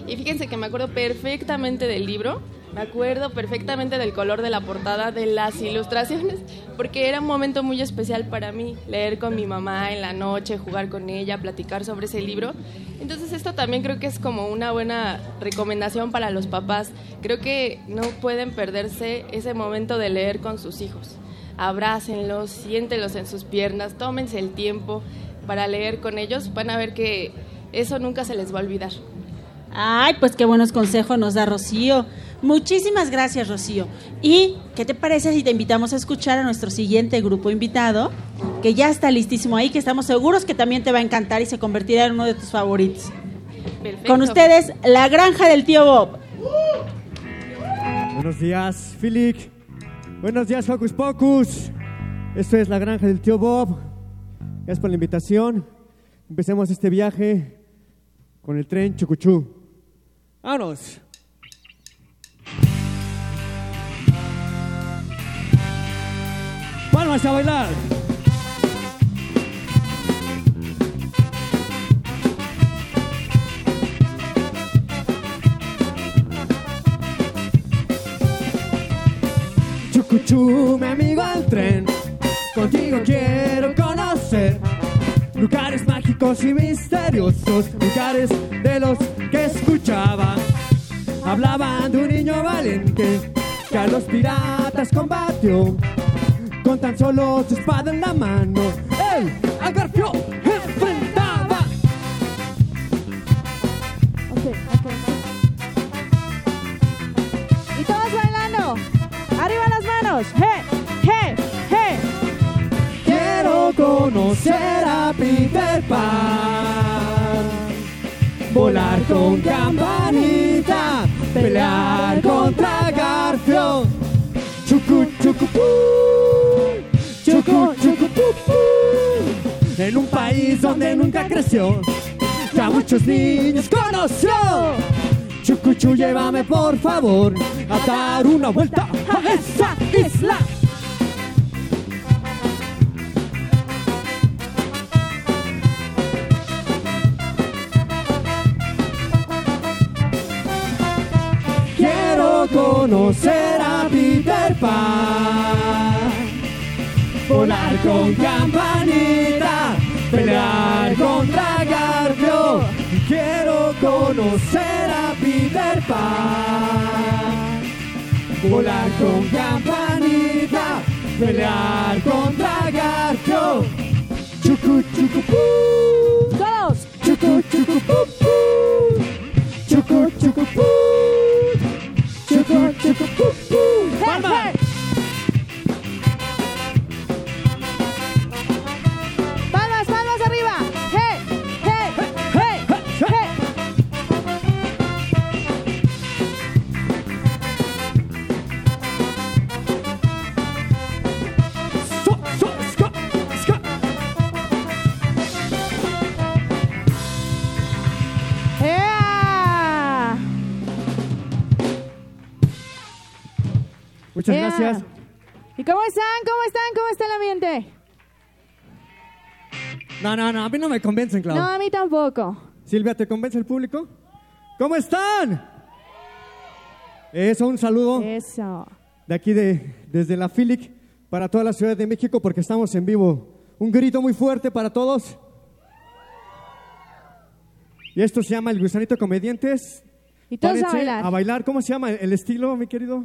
Speaker 8: Y fíjense que me acuerdo perfectamente del libro, me acuerdo perfectamente del color de la portada, de las ilustraciones, porque era un momento muy especial para mí, leer con mi mamá en la noche, jugar con ella, platicar sobre ese libro. Entonces esto también creo que es como una buena recomendación para los papás. Creo que no pueden perderse ese momento de leer con sus hijos. Abrácenlos, siéntelos en sus piernas, tómense el tiempo para leer con ellos. Van a ver que eso nunca se les va a olvidar.
Speaker 2: Ay, pues qué buenos consejos nos da Rocío. Muchísimas gracias, Rocío. ¿Y qué te parece si te invitamos a escuchar a nuestro siguiente grupo invitado? Que ya está listísimo ahí, que estamos seguros que también te va a encantar y se convertirá en uno de tus favoritos.
Speaker 8: Perfecto.
Speaker 2: Con ustedes, La Granja del Tío Bob.
Speaker 9: Buenos días, Philip. Buenos días, Hocus Pocus. Esto es la granja del tío Bob. Gracias por la invitación. Empecemos este viaje con el tren Chucuchú. ¡Vámonos! ¡Palmas a bailar! Chucuchú, mi amigo al tren. Contigo quiero conocer lugares mágicos y misteriosos, lugares de los que escuchaba. Hablaban de un niño valiente que a los piratas combatió con tan solo su espada en la mano. Él al Garfio enfrentaba.
Speaker 2: Y todos bailando. Arriba las manos. ¡Hey! ¡Hey! ¡Hey!
Speaker 9: Quiero conocer a Peter Pan. Volar con campanita, pelear contra Garfio. Chucu, chucu, pu. Chucu, chucu, pu, pu. En un país donde nunca creció, ya muchos niños conoció. Chucuchu, llévame por favor a dar una vuelta a esa isla. Quiero conocer a Peter Pan. Volar con campanita, pelear contra Garfio. Quiero conocer a Peter Pan. Volar con campanita, pelear contra Garfio. Chucu, chucu, pu.
Speaker 2: ¡Todos!
Speaker 9: Chucu, chucu, pu, pu. Chucu, chucu, pu. Chucu, chucu, pu, pu. ¡Palmas!
Speaker 2: ¡Palmas,
Speaker 9: gracias.
Speaker 10: ¿Y cómo están? ¿Cómo están? ¿Cómo está el ambiente?
Speaker 9: No, no, no, a mí no me convencen, Clau.
Speaker 10: No, a mí tampoco.
Speaker 9: Silvia, ¿te convence el público? ¿Cómo están? Eso, un saludo
Speaker 10: Eso.
Speaker 9: de aquí de, desde la FILIC para toda la Ciudad de México porque estamos en vivo. Un grito muy fuerte para todos. Y esto se llama El Gusanito Comedientes.
Speaker 10: Y todos a
Speaker 9: Párense
Speaker 10: bailar.
Speaker 9: A bailar. ¿Cómo se llama el estilo, mi querido?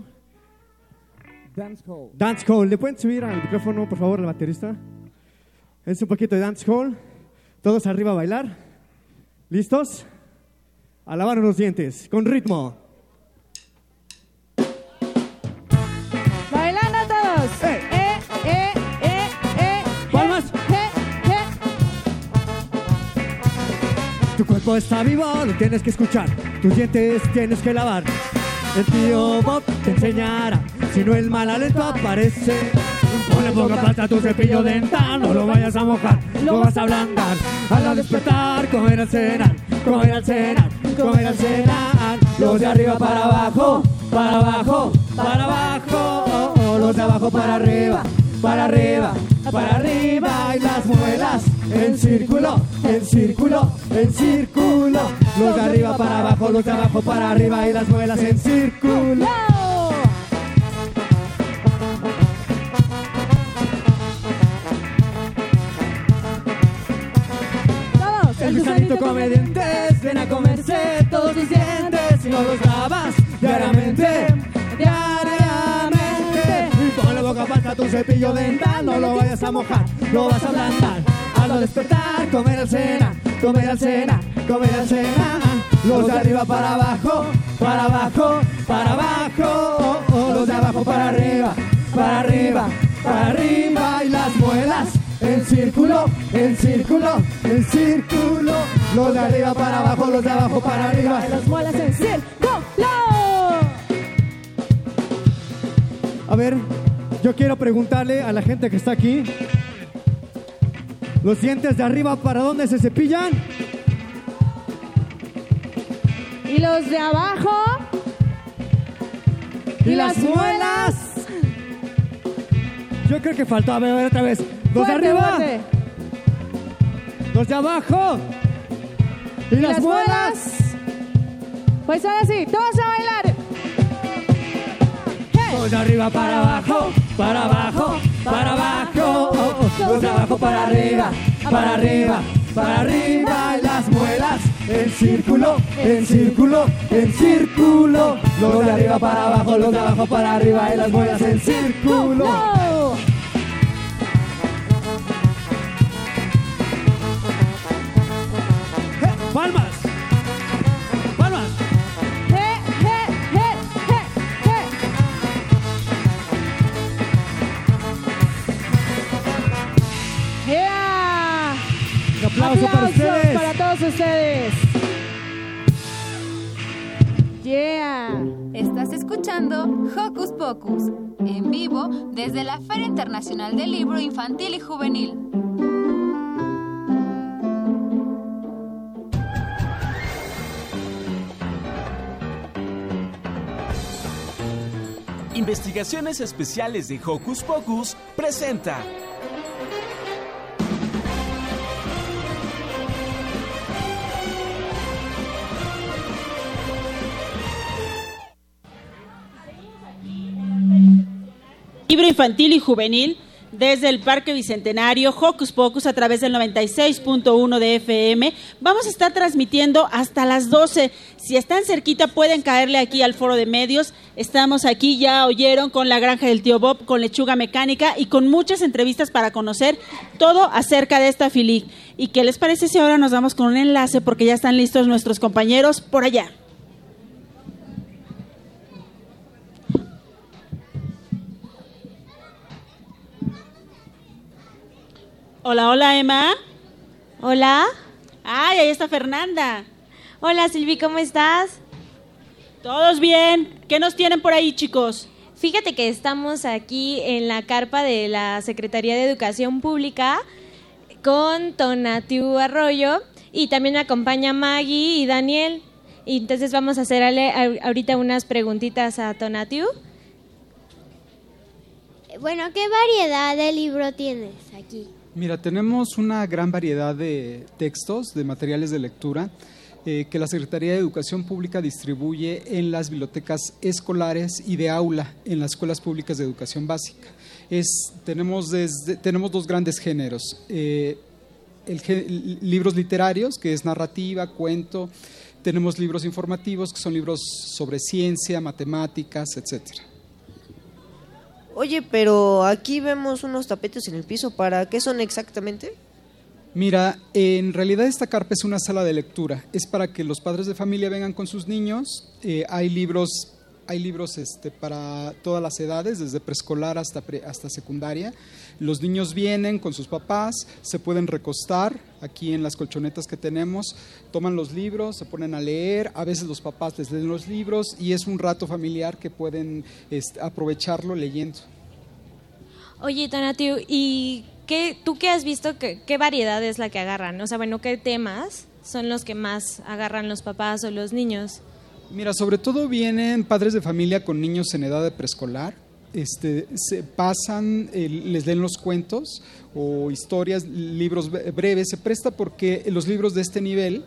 Speaker 11: Dance Hall.
Speaker 9: Dance Hall. ¿Le pueden subir al micrófono, por favor, el baterista? Es un poquito de Dance Hall. Todos arriba a bailar. ¿Listos? A lavar los dientes, con ritmo.
Speaker 10: Bailando todos. Eh, eh, eh, eh.
Speaker 9: Palmas.
Speaker 10: Eh, eh.
Speaker 9: Tu cuerpo está vivo, lo tienes que escuchar. Tus dientes tienes que lavar. El tío Bob te enseñará. Si no el mal aliento aparece. Ponle poca pasta a tu cepillo dental, no lo vayas a mojar, lo vas a ablandar. Al despertar, comer al cenar, comer al cenar, comer al cenar. Los de arriba para abajo, para abajo, para abajo. Oh, oh, los de abajo para arriba, para arriba, para arriba. Y las muelas en círculo, en círculo, en círculo. Los de arriba para abajo, los de abajo para arriba. Y las muelas en círculo.
Speaker 10: Todos.
Speaker 9: El gusanito come dientes, ven a comerse todos tus dientes y no los lavas diariamente. Tu cepillo dental, no lo vayas a mojar, lo vas a ablandar. Al despertar, comer al cena, comer al cena, comer al cena. Los de arriba para abajo, para abajo, para abajo. Oh, oh, los de abajo para arriba, para arriba, para arriba. Y las muelas en círculo, en círculo, en círculo. Los de arriba para abajo, los de abajo para arriba.
Speaker 10: Las muelas en círculo.
Speaker 9: A ver, yo quiero preguntarle a la gente que está aquí. Los dientes de arriba, ¿para dónde se cepillan?
Speaker 10: Y los de abajo.
Speaker 9: Y las muelas. Yo creo que faltó. A ver, a ver otra vez. Los
Speaker 10: Fuerte,
Speaker 9: de arriba.
Speaker 10: fuerte.
Speaker 9: Los de abajo. Y,
Speaker 10: Y
Speaker 9: las,
Speaker 10: las
Speaker 9: muelas.
Speaker 10: muelas. Pues ahora sí, todos a bailar.
Speaker 9: Los de arriba para abajo, para abajo, para abajo. Los de abajo para arriba, para arriba, para arriba. Las muelas en círculo, en círculo, en círculo. Los de arriba para abajo, los de abajo para arriba. Y las muelas en círculo. Un aplauso para ustedes.
Speaker 10: para todos ustedes. Yeah.
Speaker 12: Estás escuchando Hocus Pocus, en vivo desde la Feria Internacional del Libro Infantil y Juvenil.
Speaker 13: Investigaciones Especiales de Hocus Pocus presenta
Speaker 2: Infantil y juvenil desde el Parque Bicentenario, Hocus Pocus, a través del 96.1 de FM. Vamos a estar transmitiendo hasta las 12. Si están cerquita, pueden caerle aquí al foro de medios. Estamos aquí, ya oyeron, con la granja del tío Bob, con lechuga mecánica y con muchas entrevistas para conocer todo acerca de esta filic. ¿Y qué les parece si ahora nos vamos con un enlace? Porque ya están listos nuestros compañeros por allá. Hola, hola, Emma.
Speaker 14: Hola.
Speaker 2: Ay, ahí está Fernanda.
Speaker 14: Hola Silvi, ¿cómo estás?
Speaker 2: Todos bien. ¿Qué nos tienen por ahí, chicos?
Speaker 14: Fíjate que estamos aquí en la carpa de la Secretaría de Educación Pública con Tonatiu Arroyo y también me acompaña Maggie y Daniel. Y entonces vamos a hacerle a- ahorita unas preguntitas a Tonatiu.
Speaker 1: Bueno, ¿qué variedad de libro tienes aquí?
Speaker 11: Mira, tenemos una gran variedad de textos, de materiales de lectura eh, que la Secretaría de Educación Pública distribuye en las bibliotecas escolares y de aula en las escuelas públicas de educación básica. Es, tenemos, desde, tenemos dos grandes géneros. eh, libros literarios, que es narrativa, cuento. Tenemos libros informativos, que son libros sobre ciencia, matemáticas, etcétera.
Speaker 4: Oye, pero aquí vemos unos tapetes en el piso. ¿Para qué son exactamente?
Speaker 11: Mira, en realidad esta carpa es una sala de lectura. Es para que los padres de familia vengan con sus niños. Eh, hay libros, hay libros este, para todas las edades, desde preescolar hasta, pre- hasta secundaria. Los niños vienen con sus papás, se pueden recostar aquí en las colchonetas que tenemos, toman los libros, se ponen a leer, a veces los papás les leen los libros y es un rato familiar que pueden este, aprovecharlo leyendo.
Speaker 14: Oye, Tonatiu, ¿y qué, tú qué has visto? Qué, ¿Qué variedad es la que agarran? O sea, bueno, ¿qué temas son los que más agarran los papás o los niños?
Speaker 11: Mira, sobre todo vienen padres de familia con niños en edad de preescolar. Este, se pasan, eh, les leen los cuentos o historias, libros bre- breves. Se presta porque los libros de este nivel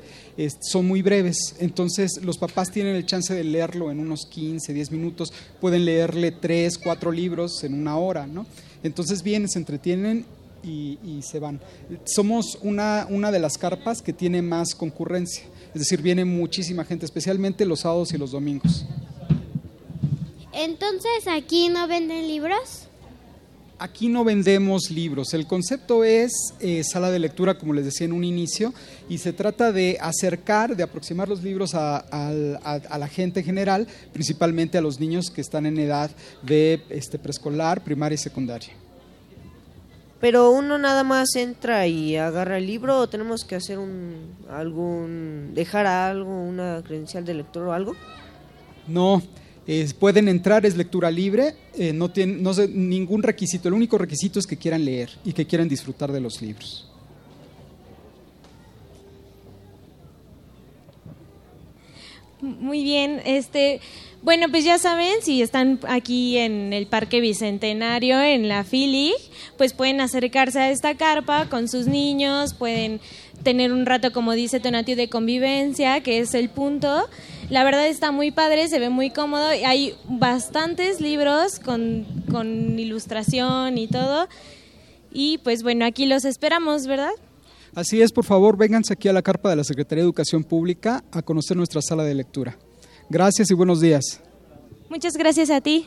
Speaker 11: son muy breves. Entonces, los papás tienen el chance de leerlo en unos 15, 10 minutos. Pueden leerle 3, 4 libros en una hora, ¿no? Entonces vienen, se entretienen y, y se van. Somos una, una de las carpas que tiene más concurrencia. Es decir, viene muchísima gente, especialmente los sábados y los domingos.
Speaker 1: Entonces, ¿aquí no venden libros?
Speaker 11: Aquí no vendemos libros. El concepto es eh, sala de lectura, como les decía en un inicio, y se trata de acercar, de aproximar los libros a, a- a la gente en general, principalmente a los niños que están en edad de este, preescolar, primaria y secundaria.
Speaker 4: Pero uno nada más entra y agarra el libro o tenemos que hacer un algún dejar algo, una credencial de lector o algo.
Speaker 11: No, eh, pueden entrar, es lectura libre, eh, no tienen no ningún requisito. El único requisito es que quieran leer y que quieran disfrutar de los libros.
Speaker 14: Muy bien, este, bueno, pues ya saben, si están aquí en el Parque Bicentenario, en la FILIG, pues pueden acercarse a esta carpa con sus niños, pueden tener un rato, como dice Tonatio, de convivencia, que es el punto. La verdad está muy padre, se ve muy cómodo, hay bastantes libros con, con ilustración y todo. Y pues bueno, aquí los esperamos, ¿verdad?
Speaker 11: Así es, por favor, vénganse aquí a la carpa de la Secretaría de Educación Pública a conocer nuestra sala de lectura. Gracias y buenos días.
Speaker 14: Muchas gracias a ti.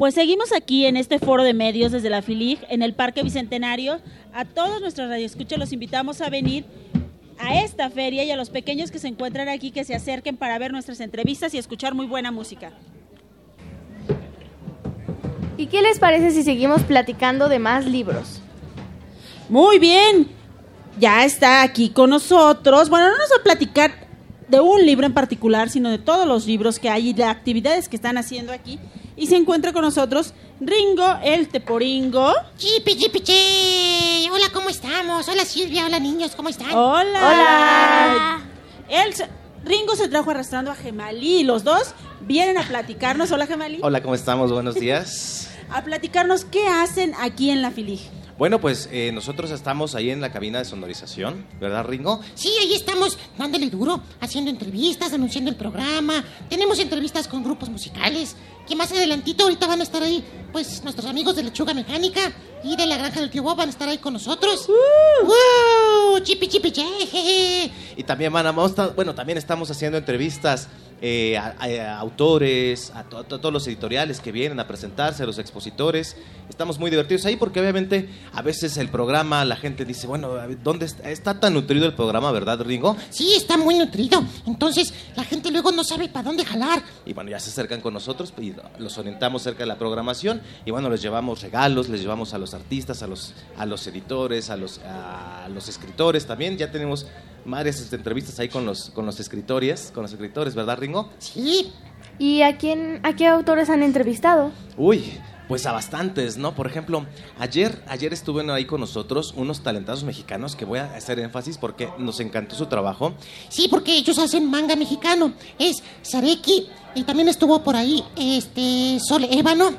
Speaker 2: Pues seguimos aquí en este foro de medios desde la FILIG, en el Parque Bicentenario. A todos nuestros radioescuchas los invitamos a venir a esta feria y a los pequeños que se encuentran aquí que se acerquen para ver nuestras entrevistas y escuchar muy buena música.
Speaker 3: ¿Y qué les parece si seguimos platicando de más libros?
Speaker 2: Muy bien, ya está aquí con nosotros. Bueno, no nos va a platicar de un libro en particular, sino de todos los libros que hay y de actividades que están haciendo aquí. Y se encuentra con nosotros Ringo, el Teporingo.
Speaker 15: Chipi, chipi, chi. Hola, ¿cómo estamos? Hola, Silvia. Hola, niños, ¿cómo están?
Speaker 2: Hola.
Speaker 15: Hola.
Speaker 2: Se- Ringo se trajo arrastrando a Gemalí y los dos vienen a platicarnos. Hola, Gemalí.
Speaker 16: Hola, ¿cómo estamos? Buenos *laughs* días.
Speaker 2: A platicarnos qué hacen aquí en la Filig.
Speaker 16: Bueno, pues eh, nosotros estamos ahí en la cabina de sonorización, ¿verdad, Ringo?
Speaker 15: Sí, ahí estamos dándole duro, haciendo entrevistas, anunciando el programa. Tenemos entrevistas con grupos musicales. Que más adelantito ahorita van a estar ahí, pues nuestros amigos de Lechuga Mecánica y de la Granja del Tío Bob van a estar ahí con nosotros. ¡Wow! ¡Uh! ¡Chipi, chipi, che!
Speaker 16: Y también van a, bueno, también estamos haciendo entrevistas eh, a, a- a autores, a, to- a todos los editoriales que vienen a presentarse, a los expositores. Estamos muy divertidos ahí porque obviamente a veces el programa, la gente dice, bueno, ¿dónde está, está tan nutrido el programa, verdad, Ringo?
Speaker 15: Sí, está muy nutrido. Entonces, la gente luego no sabe para dónde jalar.
Speaker 16: Y bueno, ya se acercan con nosotros y los orientamos cerca de la programación y bueno, les llevamos regalos, les llevamos a los artistas, a los, a los editores, a los, a los escritores también. Ya tenemos varias este, entrevistas ahí con los, con los escritores, con los escritores, ¿verdad, Ringo?
Speaker 15: Sí.
Speaker 3: ¿Y a quién, a qué autores han entrevistado?
Speaker 16: Uy, pues a bastantes, ¿no? Por ejemplo, ayer, ayer estuvieron ahí con nosotros unos talentosos mexicanos que voy a hacer énfasis porque nos encantó su trabajo.
Speaker 15: Sí, porque ellos hacen manga mexicano. Es Sareki y también estuvo por ahí este Sol Ébano.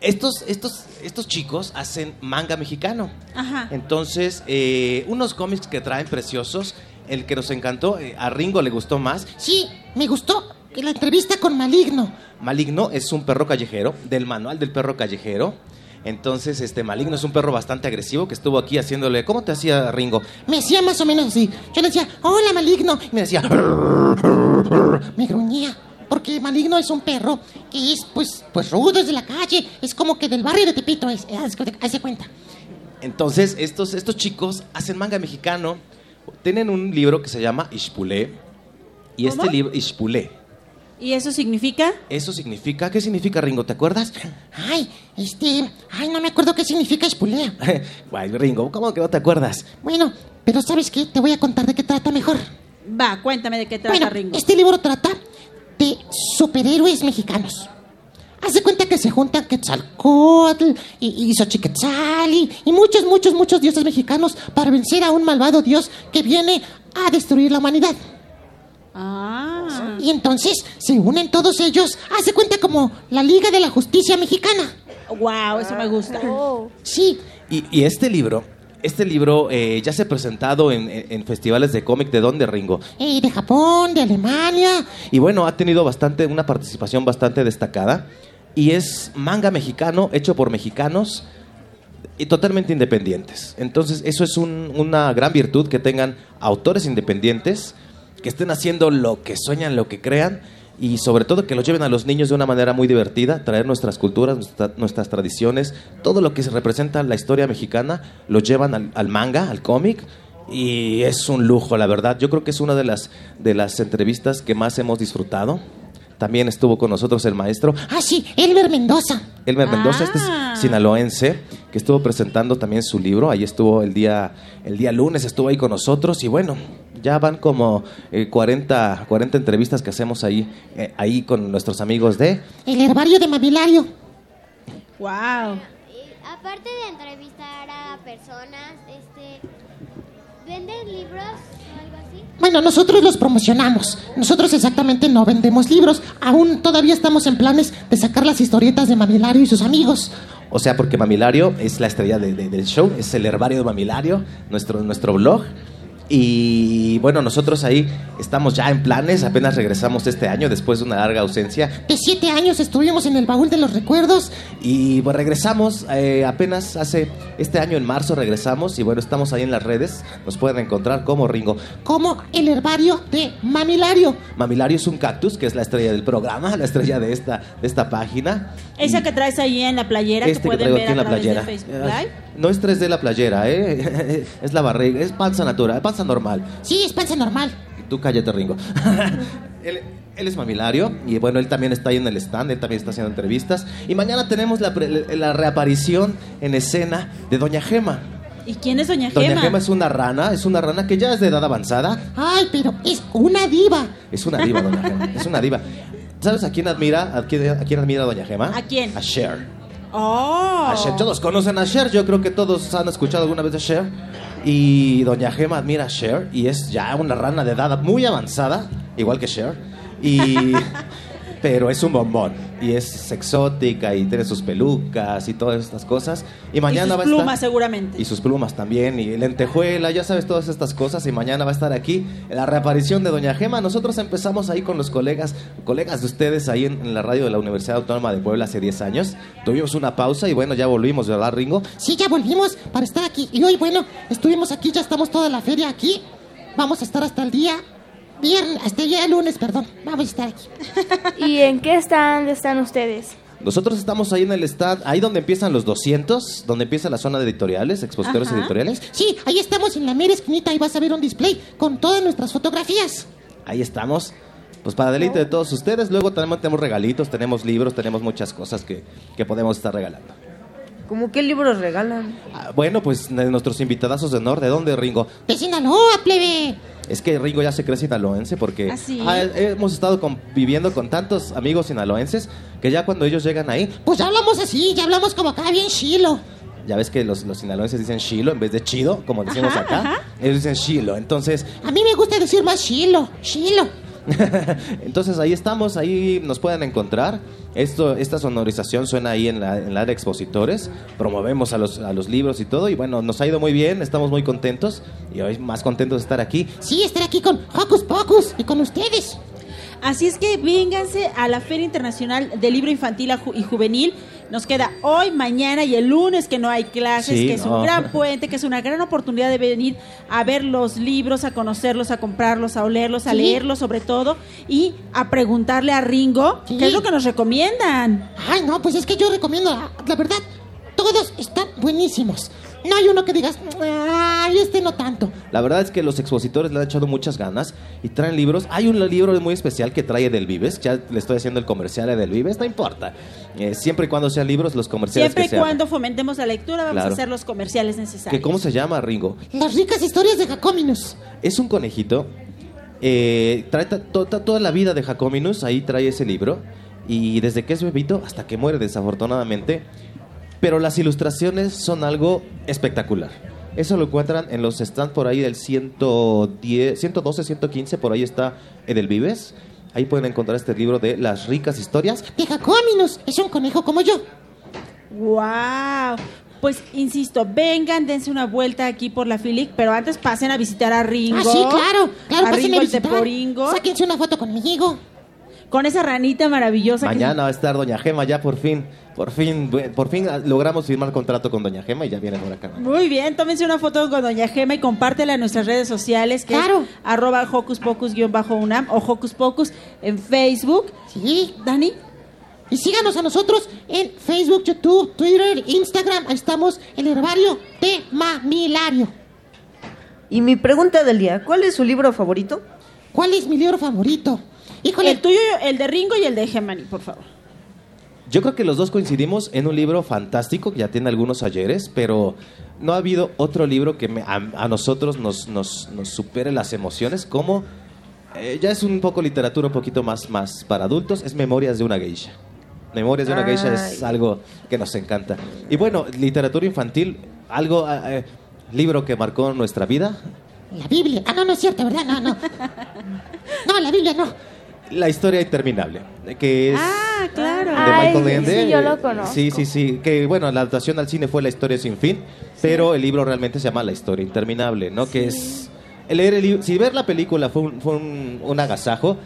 Speaker 16: Estos, estos, estos chicos hacen manga mexicano.
Speaker 2: Ajá.
Speaker 16: Entonces, eh, unos cómics que traen preciosos. El que nos encantó, eh, a Ringo le gustó más.
Speaker 15: Sí, me gustó la entrevista con Maligno.
Speaker 16: Maligno es un perro callejero, del manual del perro callejero. Entonces, este Maligno es un perro bastante agresivo que estuvo aquí haciéndole. ¿Cómo te hacía Ringo?
Speaker 15: Me decía más o menos así. Yo le decía, hola Maligno.
Speaker 16: Me decía, *laughs*
Speaker 15: Me gruñía. Porque Maligno es un perro que es, pues, pues rudo, es de la calle. Es como que del barrio de Tepito, es, de cuenta.
Speaker 16: Entonces, estos, estos chicos hacen manga mexicano. Tienen un libro que se llama Ishpulé. Y este
Speaker 2: ¿Cómo?
Speaker 16: libro, Ishpulé.
Speaker 2: ¿Y eso significa?
Speaker 16: Eso significa, ¿qué significa Ringo? ¿Te acuerdas?
Speaker 15: Ay, este, ay, no me acuerdo qué significa espulea. *laughs*
Speaker 16: Guay, Ringo, ¿cómo que no te acuerdas?
Speaker 15: Bueno, pero ¿sabes qué? Te voy a contar de qué trata mejor.
Speaker 2: Va, cuéntame de qué trata
Speaker 15: Bueno,
Speaker 2: Ringo.
Speaker 15: este libro trata de superhéroes mexicanos. Haz de cuenta que se juntan Quetzalcóatl y, y Xochiquetzali y muchos, muchos, muchos dioses mexicanos para vencer a un malvado dios que viene a destruir la humanidad.
Speaker 2: Ah.
Speaker 15: Y entonces se unen todos ellos. Haz de cuenta como la Liga de la Justicia Mexicana.
Speaker 2: Wow, eso me gusta.
Speaker 15: Sí.
Speaker 16: Y, y este libro, este libro eh, ya se ha presentado en, en- en festivales de cómic. ¿De dónde, Ringo?
Speaker 15: Eh, de Japón, de Alemania.
Speaker 16: Y bueno, ha tenido bastante, una participación bastante destacada. Y es manga mexicano, hecho por mexicanos y totalmente independientes. Entonces, eso es un- una gran virtud que tengan autores independientes, que estén haciendo lo que sueñan, lo que crean. Y sobre todo que lo lleven a los niños de una manera muy divertida, traer nuestras culturas, nuestra- nuestras tradiciones, todo lo que se representa en la historia mexicana, lo llevan al, al manga, al cómic, y es un lujo, la verdad. Yo creo que es una de las, de las entrevistas que más hemos disfrutado. También estuvo con nosotros el maestro
Speaker 15: Ah, sí, Elmer Mendoza.
Speaker 16: Elmer Mendoza, este
Speaker 15: Ah.
Speaker 16: es sinaloense, que estuvo presentando también su libro. Ahí estuvo el día, el día lunes, estuvo ahí con nosotros. Y bueno, ya van como eh, 40, 40 entrevistas que hacemos ahí, eh, ahí con nuestros amigos de...
Speaker 15: El herbario de Mamilario.
Speaker 2: Wow.
Speaker 1: Aparte de entrevistar a personas, este, ¿venden libros?
Speaker 15: Bueno, nosotros los promocionamos. Nosotros exactamente no vendemos libros. Aún todavía estamos en planes de sacar las historietas de Mamilario y sus amigos.
Speaker 16: O sea, porque Mamilario es la estrella de- de- del show, es el herbario de Mamilario, nuestro, nuestro blog. Y bueno, nosotros ahí estamos ya en planes, apenas regresamos este año después de una larga ausencia.
Speaker 15: De siete años estuvimos en el baúl de los recuerdos.
Speaker 16: Y pues regresamos eh, apenas hace este año en marzo regresamos y bueno, estamos ahí en las redes, nos pueden encontrar como Ringo.
Speaker 15: Como el herbario de Mamilario.
Speaker 16: Mamilario es un cactus, que es la estrella del programa, la estrella de esta, de esta página.
Speaker 2: Esa que traes ahí en la playera
Speaker 16: Este
Speaker 2: que
Speaker 16: que
Speaker 2: pueden
Speaker 16: traigo
Speaker 2: ver
Speaker 16: aquí en
Speaker 2: a
Speaker 16: la
Speaker 2: través
Speaker 16: playera.
Speaker 2: de Facebook Live.
Speaker 16: No es 3D la playera, ¿eh? *laughs* es la barriga, es panza natural, panza normal.
Speaker 15: Sí, es panza normal.
Speaker 16: Tú cállate, Ringo. *laughs* él, él es mamilario y bueno, él también está ahí en el stand, él también está haciendo entrevistas. Y mañana tenemos la, pre- la reaparición en escena de Doña Gema.
Speaker 2: ¿Y quién es Doña,
Speaker 16: Doña
Speaker 2: Gema?
Speaker 16: Gema es una rana, es una rana que ya es de edad avanzada.
Speaker 15: Ay, pero es una diva.
Speaker 16: Es una diva, Doña Gema, es una diva. ¿Sabes a quién admira? ¿A quién, a quién admira Doña Gema?
Speaker 2: ¿A quién?
Speaker 16: A Cher.
Speaker 2: Oh.
Speaker 16: A Cher. Todos conocen a Cher, yo creo que todos han escuchado alguna vez de Cher. Y Doña Gema admira a Cher y es ya una rana de edad muy avanzada, igual que Cher. Y, *laughs* pero es un bombón. Y es exótica y tiene sus pelucas y todas estas cosas. Y mañana
Speaker 2: y sus
Speaker 16: va a
Speaker 2: plumas
Speaker 16: estar...
Speaker 2: seguramente.
Speaker 16: Y sus plumas también, y lentejuela, ya sabes todas estas cosas. Y mañana va a estar aquí la reaparición de Doña Gema. Nosotros empezamos ahí con los colegas, colegas de ustedes ahí en, en la radio de la Universidad Autónoma de Puebla hace 10 años. Tuvimos una pausa y bueno, ya volvimos, ¿verdad, Ringo?
Speaker 15: Sí, ya volvimos para estar aquí. Y hoy, bueno, estuvimos aquí, ya estamos toda la feria aquí. Vamos a estar hasta el día viernes, hasta el día lunes, perdón. Vamos a estar aquí. *laughs*
Speaker 3: ¿Y en qué stand están ustedes?
Speaker 16: Nosotros estamos ahí en el stand, ahí donde empiezan los 200, donde empieza la zona de editoriales, expositores
Speaker 15: Ajá.
Speaker 16: editoriales.
Speaker 15: Sí, ahí estamos en la mera esquinita y vas a ver un display con todas nuestras fotografías.
Speaker 16: Ahí estamos. Pues para deleite de todos ustedes. Luego también tenemos regalitos, tenemos libros, tenemos muchas cosas que, que podemos estar regalando.
Speaker 4: ¿Cómo qué libros regalan?
Speaker 16: Ah, bueno, pues de nuestros invitadazos de honor, ¿de dónde, Ringo?
Speaker 15: ¡De Sinaloa, plebe!
Speaker 16: Es que Ringo ya se cree sinaloense porque
Speaker 15: ¿Ah, sí?
Speaker 16: ah, hemos estado conviviendo con tantos amigos sinaloenses que ya cuando ellos llegan ahí,
Speaker 15: Pues ya hablamos así, ya hablamos como acá, bien chilo.
Speaker 16: ya ves que los, los sinaloenses dicen chilo en vez de chido, como decimos
Speaker 15: Ajá,
Speaker 16: acá.
Speaker 15: ajá.
Speaker 16: Ellos dicen chilo. Entonces,
Speaker 15: A mí me gusta decir más chilo, chilo. *laughs*
Speaker 16: Entonces ahí estamos, ahí nos pueden encontrar. Esto, esta sonorización suena ahí en la, en la de expositores. Promovemos a los, a los libros y todo. Y bueno, nos ha ido muy bien, estamos muy contentos. Y hoy más contentos de estar aquí.
Speaker 15: Sí, estar aquí con Hocus Pocus y con ustedes.
Speaker 2: Así es que vénganse a la Feria Internacional del Libro Infantil y Juvenil. Nos queda hoy, mañana y el lunes que no hay clases,
Speaker 16: Sí,
Speaker 2: que es
Speaker 16: no.
Speaker 2: un gran *laughs* puente, que es una gran oportunidad de venir a ver los libros, a conocerlos, a comprarlos, a olerlos, a
Speaker 15: Sí.
Speaker 2: leerlos sobre todo y a preguntarle a Ringo qué es lo que nos recomiendan.
Speaker 15: Ay, no, pues es que yo recomiendo, la, la verdad, todos están buenísimos. No hay uno que digas, ay, este no tanto.
Speaker 16: La verdad es que los expositores le han echado muchas ganas y traen libros. Hay un libro muy especial que trae Del Vives. Ya le estoy haciendo el comercial a Del Vives, no importa. Eh, siempre y cuando sean libros, los comerciales
Speaker 2: Siempre
Speaker 16: que
Speaker 2: y cuando fomentemos la lectura, vamos
Speaker 16: Claro.
Speaker 2: a hacer los comerciales necesarios.
Speaker 16: ¿Que ¿Cómo se llama, Ringo?
Speaker 15: Las ricas historias de Jacominus.
Speaker 16: Es un conejito. eh, trae to- toda la vida de Jacominus, ahí trae ese libro. Y desde que es bebito hasta que muere, desafortunadamente. Pero las ilustraciones son algo espectacular. Eso lo encuentran en los stands por ahí del 110, 112, 115, por ahí está Edelvives. Ahí pueden encontrar este libro de Las ricas historias.
Speaker 15: De Jacominus, es un conejo como yo.
Speaker 2: ¡Wow! Pues insisto, vengan, dense una vuelta aquí por la Filic, pero antes pasen a visitar a Ringo.
Speaker 15: Ah, sí, claro, claro,
Speaker 2: a
Speaker 15: pásenme
Speaker 2: Ringo
Speaker 15: a visitar. Sáquense una foto conmigo.
Speaker 2: Con esa ranita maravillosa. que-
Speaker 16: Mañana va a estar Doña Gema, ya por fin, por fin, por fin logramos firmar contrato con Doña Gema y ya viene por acá.
Speaker 2: Muy bien, tómense una foto con Doña Gema y compártela en nuestras redes sociales, que
Speaker 15: Claro.
Speaker 2: es arroba hocus pocus-unam o hocus pocus en Facebook.
Speaker 15: Sí.
Speaker 2: Dani.
Speaker 15: Y síganos a nosotros en Facebook, YouTube, Twitter, Instagram. Ahí estamos, el herbario de Mamilario.
Speaker 4: Y mi pregunta del día, ¿cuál es su libro favorito?
Speaker 15: ¿Cuál es mi libro favorito? Híjole,
Speaker 2: El tuyo, el de Ringo y el de Gemani, por favor.
Speaker 16: Yo creo que los dos coincidimos en un libro fantástico que ya tiene algunos ayeres, pero no ha habido otro libro que me- a, a nosotros nos, nos, nos supere las emociones como... eh, ya es un poco literatura un poquito más, más para adultos, es Memorias de una geisha. Memorias de una geisha es algo que nos encanta. Y bueno, literatura infantil, algo, eh, eh, libro que marcó nuestra vida,
Speaker 15: la Biblia. Ah, no, no es cierto, ¿verdad? No, no. *laughs* No, la Biblia no.
Speaker 16: La historia interminable, que es...
Speaker 2: Ah, claro.
Speaker 16: de
Speaker 3: Ay,
Speaker 16: Michael Ende.
Speaker 3: sí, yo lo conozco.
Speaker 16: Sí, sí, sí. Que bueno, la adaptación al cine fue La historia sin fin, pero el libro realmente se llama La historia interminable, ¿no? Que es. Leer el libro. Si ver la película fue un, fue un, un agasajo,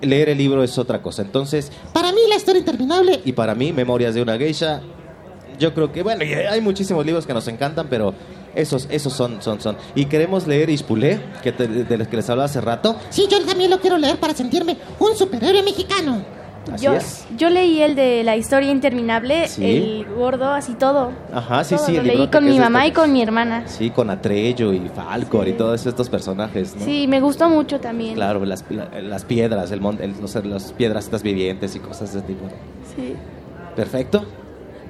Speaker 16: leer el libro es otra cosa. Entonces,
Speaker 15: Para mí la historia interminable.
Speaker 16: y para mí, Memorias de una geisha, yo creo que, bueno, hay muchísimos libros que nos encantan, pero. Esos, esos son, son, son. Y queremos leer Ispulé, que te- de los que les hablaba hace rato.
Speaker 15: Sí, yo también lo quiero leer para sentirme un superhéroe mexicano.
Speaker 16: Así
Speaker 3: Yo,
Speaker 16: es.
Speaker 3: yo leí el de la historia interminable,
Speaker 16: Sí.
Speaker 3: el gordo, así todo.
Speaker 16: Ajá, sí,
Speaker 3: Todo,
Speaker 16: sí.
Speaker 3: Lo
Speaker 16: el
Speaker 3: leí
Speaker 16: librote
Speaker 3: con
Speaker 16: que
Speaker 3: mi
Speaker 16: es
Speaker 3: mamá
Speaker 16: este-
Speaker 3: y con mi hermana.
Speaker 16: Sí, con Atrello y Falcor y todos estos personajes, ¿no?
Speaker 3: Sí, me gustó mucho también.
Speaker 16: Claro, las, la- las piedras, el mon- el- los- las piedras estas vivientes y cosas de ese tipo.
Speaker 3: Sí.
Speaker 16: Perfecto.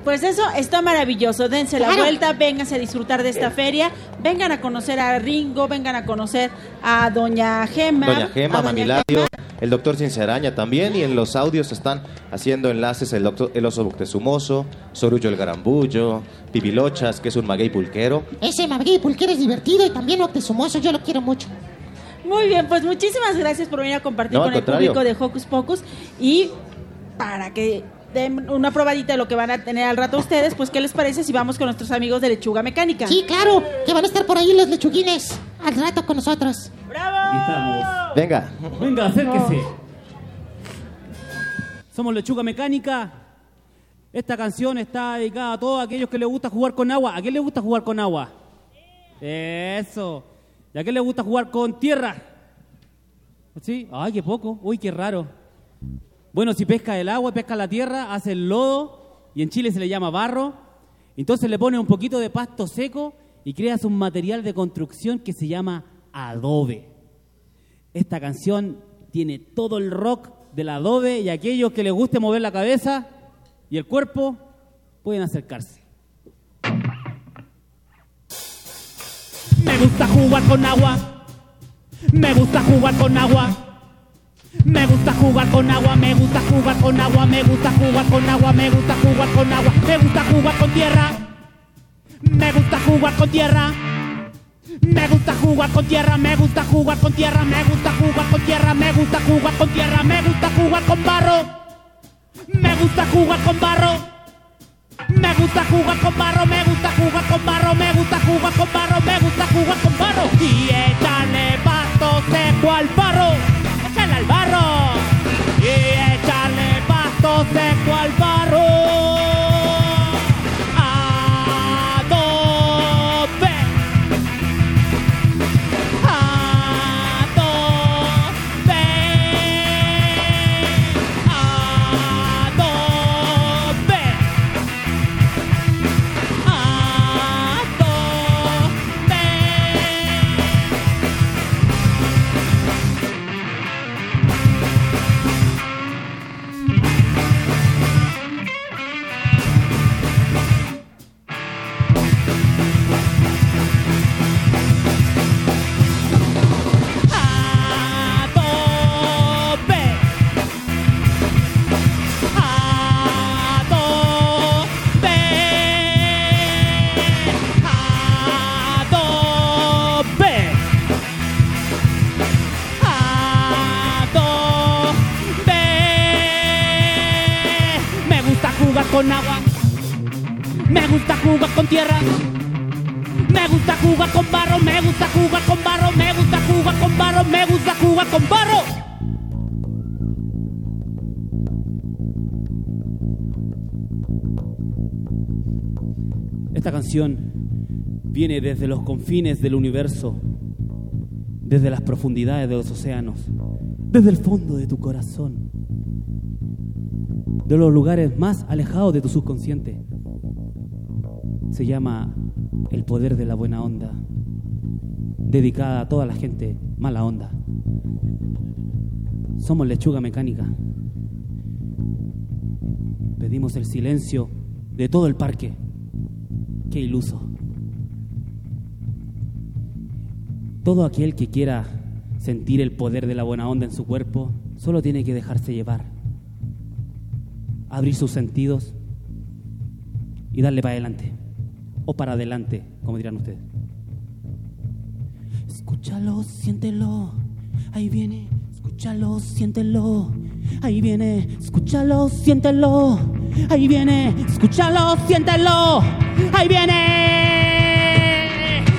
Speaker 2: Pues eso está maravilloso. Dense la
Speaker 15: Claro.
Speaker 2: vuelta, vénganse a disfrutar de esta feria. Vengan a conocer a Ringo, vengan a conocer a Doña Gema.
Speaker 16: Doña Gema,
Speaker 2: a Doña
Speaker 16: Mamilario, el doctor Cinceraña también. Y en los audios están haciendo enlaces el, doctor, el oso buctesumoso, Sorullo el garambullo, Pibilochas, que es un maguey pulquero.
Speaker 15: Ese Maguey Pulquero es divertido y también Octesumoso, yo lo quiero mucho.
Speaker 2: Muy bien, pues muchísimas gracias por venir a compartir
Speaker 16: No,
Speaker 2: con el
Speaker 16: contrario.
Speaker 2: público de Hocus Pocus y para que den una probadita de lo que van a tener al rato ustedes, pues ¿qué les parece si vamos con nuestros amigos de Lechuga Mecánica?
Speaker 15: Sí, claro, que van a estar por ahí los lechuguines al rato con nosotros.
Speaker 16: Venga.
Speaker 7: Venga, acérquese. Somos Lechuga Mecánica. Esta canción está dedicada a todos aquellos que les gusta jugar con agua. ¿A quién le gusta jugar con agua? Eso. ¿Y a quién le gusta jugar con tierra? ¿Sí? Ay, qué poco. Uy, qué raro. Bueno, si pesca el agua, pesca la tierra, hace el lodo, y en Chile se le llama barro. Entonces le pone un poquito de pasto seco y creas un material de construcción que se llama adobe. Esta canción tiene todo el rock del adobe y aquellos que les guste mover la cabeza y el cuerpo pueden acercarse. Me gusta jugar con agua. Me gusta jugar con agua. Me gusta jugar con agua, me gusta jugar con agua, me gusta jugar con agua, me gusta jugar con agua, me gusta jugar con tierra. Me gusta jugar con tierra. Me gusta jugar con tierra, me gusta jugar con tierra, me gusta jugar con tierra, me gusta jugar con tierra, me gusta jugar con barro. Me gusta jugar con barro. Me gusta jugar con barro, me gusta jugar con barro, me gusta jugar con barro, me gusta jugar con barro. Y echarle pasto seco al barro, con. Esta canción viene desde los confines del universo, desde las profundidades de los océanos, desde el fondo de tu corazón, de los lugares más alejados de tu subconsciente. Se llama El poder de la buena onda, dedicada a toda la gente mala onda. Somos lechuga mecánica. Pedimos el silencio de todo el parque. Qué iluso. Todo aquel que quiera sentir el poder de la buena onda en su cuerpo, solo tiene que dejarse llevar. Abrir sus sentidos y darle para adelante. O para adelante, como dirán ustedes. Escúchalo, siéntelo. Ahí viene. Escúchalo, siéntelo. Ahí viene. Escúchalo, siéntelo. Ahí viene. Escúchalo, siéntelo. Ahí viene.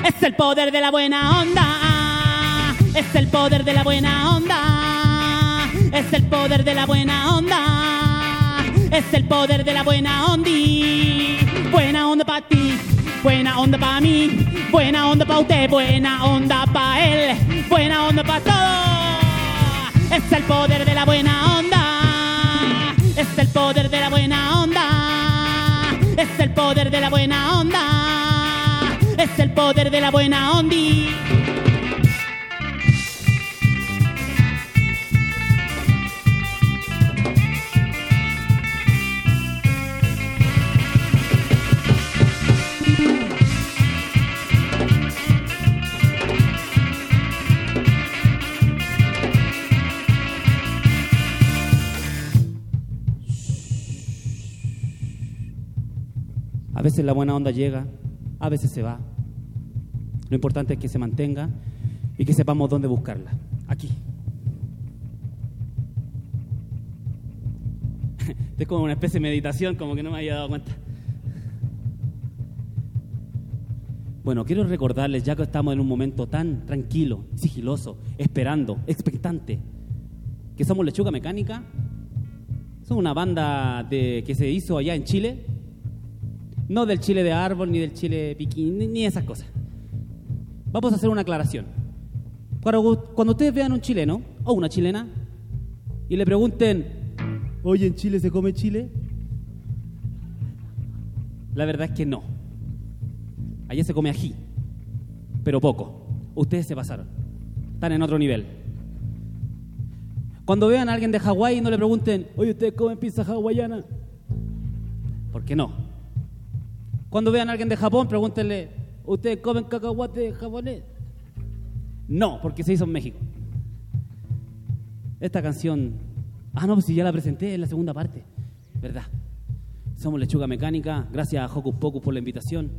Speaker 7: Es el poder de la buena onda. Es el poder de la buena onda. Es el poder de la buena onda. Es el poder de la buena ondi. Buena onda para ti. Buena onda para mí. Buena onda para usted. Buena onda para él. Buena onda para todos. Es el poder de la buena onda. Es el poder de la buena onda. Es el poder de la buena onda. Es el poder de la buena ondi. A veces la buena onda llega, a veces se va. Lo importante es que se mantenga y que sepamos dónde buscarla. Aquí. *laughs* es como una especie de meditación, como que no me había dado cuenta. Bueno, quiero recordarles, ya que estamos en un momento tan tranquilo, sigiloso, esperando, expectante, que somos Lechuga Mecánica. Somos una banda de, que se hizo allá en Chile. No del Chile de árbol, ni del Chile piquín, ni, esas cosas. Vamos a hacer una aclaración. Cuando, ustedes vean un chileno o una chilena y le pregunten, oye, ¿en Chile se come chile? La verdad es que no. Allá se come ají, pero poco. Ustedes se pasaron. Están en otro nivel. Cuando vean a alguien de Hawái, no le pregunten, oye, ¿ustedes comen pizza hawaiana? ¿Por qué no? Cuando vean a alguien de Japón, pregúntenle, ¿ustedes comen cacahuate japonés? No, porque se hizo en México. Esta canción. Ah, no, pues si ya la presenté en la segunda parte. ¿Verdad? Somos Lechuga Mecánica. Gracias a Hocus Pocus por la invitación.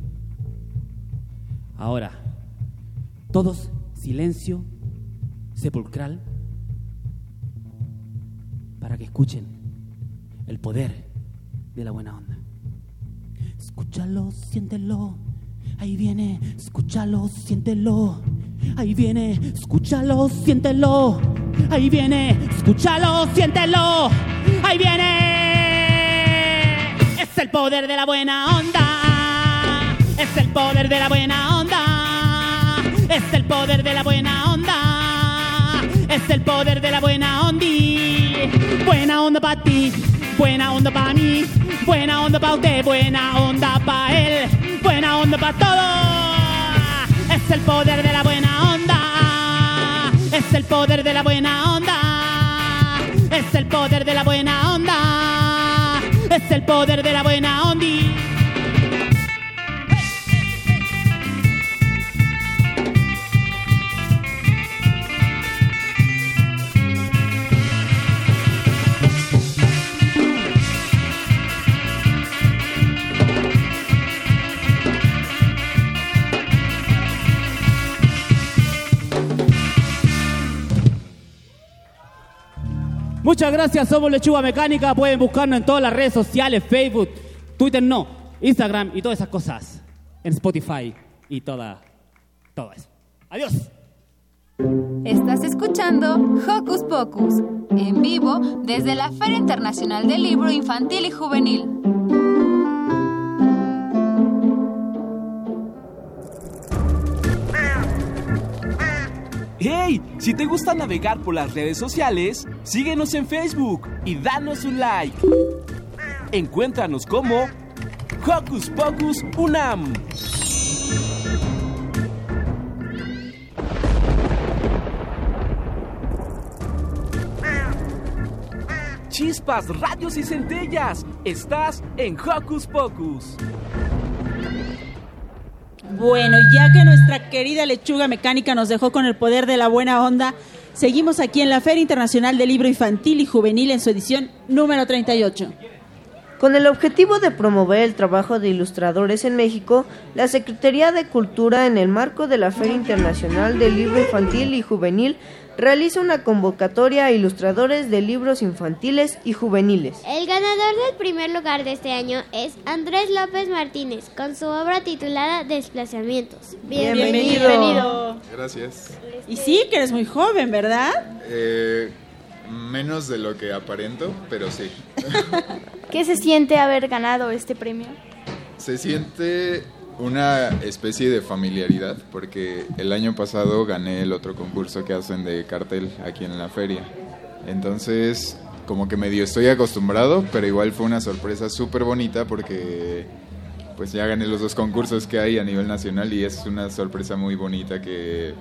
Speaker 7: Ahora, todos silencio sepulcral para que escuchen el poder de la buena onda. Escúchalo, siéntelo. Ahí viene, escúchalo, siéntelo. Ahí viene, escúchalo, siéntelo. Ahí viene, escúchalo, siéntelo. Ahí viene. Es el poder de la buena onda. Es el poder de la buena onda. Es el poder de la buena onda. Es el poder de la buena ondi. Buena onda para ti, buena onda para mí, buena onda para usted, buena onda para él, buena onda para todos. Es el poder de la buena onda. Es el poder de la buena onda. Es el poder de la buena onda. Es el poder de la buena onda. Muchas gracias, somos Lechuga Mecánica. Pueden buscarnos en todas las redes sociales, Facebook, Twitter no, Instagram y todas esas cosas. En Spotify y toda, todo eso. Adiós.
Speaker 12: Estás escuchando Hocus Pocus, en vivo desde la Feria Internacional del Libro Infantil y Juvenil.
Speaker 13: ¡Hey! Si te gusta navegar por las redes sociales, síguenos en Facebook y danos un like. Encuéntranos como Hocus Pocus Unam. Chispas, radios y centellas. Estás en Hocus Pocus.
Speaker 2: Bueno, ya que nuestra querida lechuga mecánica nos dejó con el poder de la buena onda, seguimos aquí en la Feria Internacional del Libro Infantil y Juvenil en su edición número 38.
Speaker 4: Con el objetivo de promover el trabajo de ilustradores en México, la Secretaría de Cultura, en el marco de la Feria Internacional del Libro Infantil y Juvenil, realiza una convocatoria a ilustradores de libros infantiles y juveniles.
Speaker 1: El ganador del primer lugar de este año es Andrés López Martínez, con su obra titulada Desplazamientos.
Speaker 2: Bienvenido.
Speaker 17: Gracias.
Speaker 2: Y sí, que eres muy joven, ¿verdad?
Speaker 17: Eh, menos de lo que aparento, pero sí. *laughs*
Speaker 3: ¿Qué se siente haber ganado este premio?
Speaker 17: Se siente una especie de familiaridad, porque el año pasado gané el otro concurso que hacen de cartel aquí en la feria. Entonces, como que medio estoy acostumbrado, pero igual fue una sorpresa súper bonita porque pues ya gané los dos concursos que hay a nivel nacional y es una sorpresa muy bonita que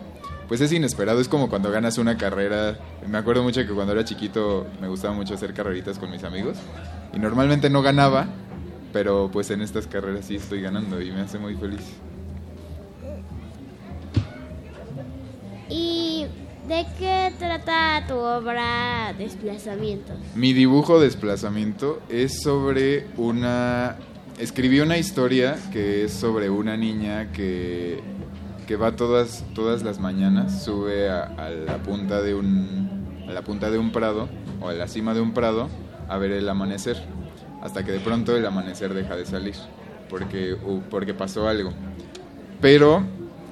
Speaker 17: pues es inesperado, es como cuando ganas una carrera. Me acuerdo mucho que cuando era chiquito me gustaba mucho hacer carreritas con mis amigos y normalmente no ganaba, pero pues en estas carreras sí estoy ganando y me hace muy feliz.
Speaker 1: ¿Y de qué trata tu obra Desplazamientos?
Speaker 17: Mi dibujo Desplazamiento es sobre una... Escribí una historia que es sobre una niña que, que va todas, todas las mañanas, sube a, a la punta de un, a la punta de un prado o a la cima de un prado a ver el amanecer, hasta que de pronto el amanecer deja de salir, porque, porque pasó algo. Pero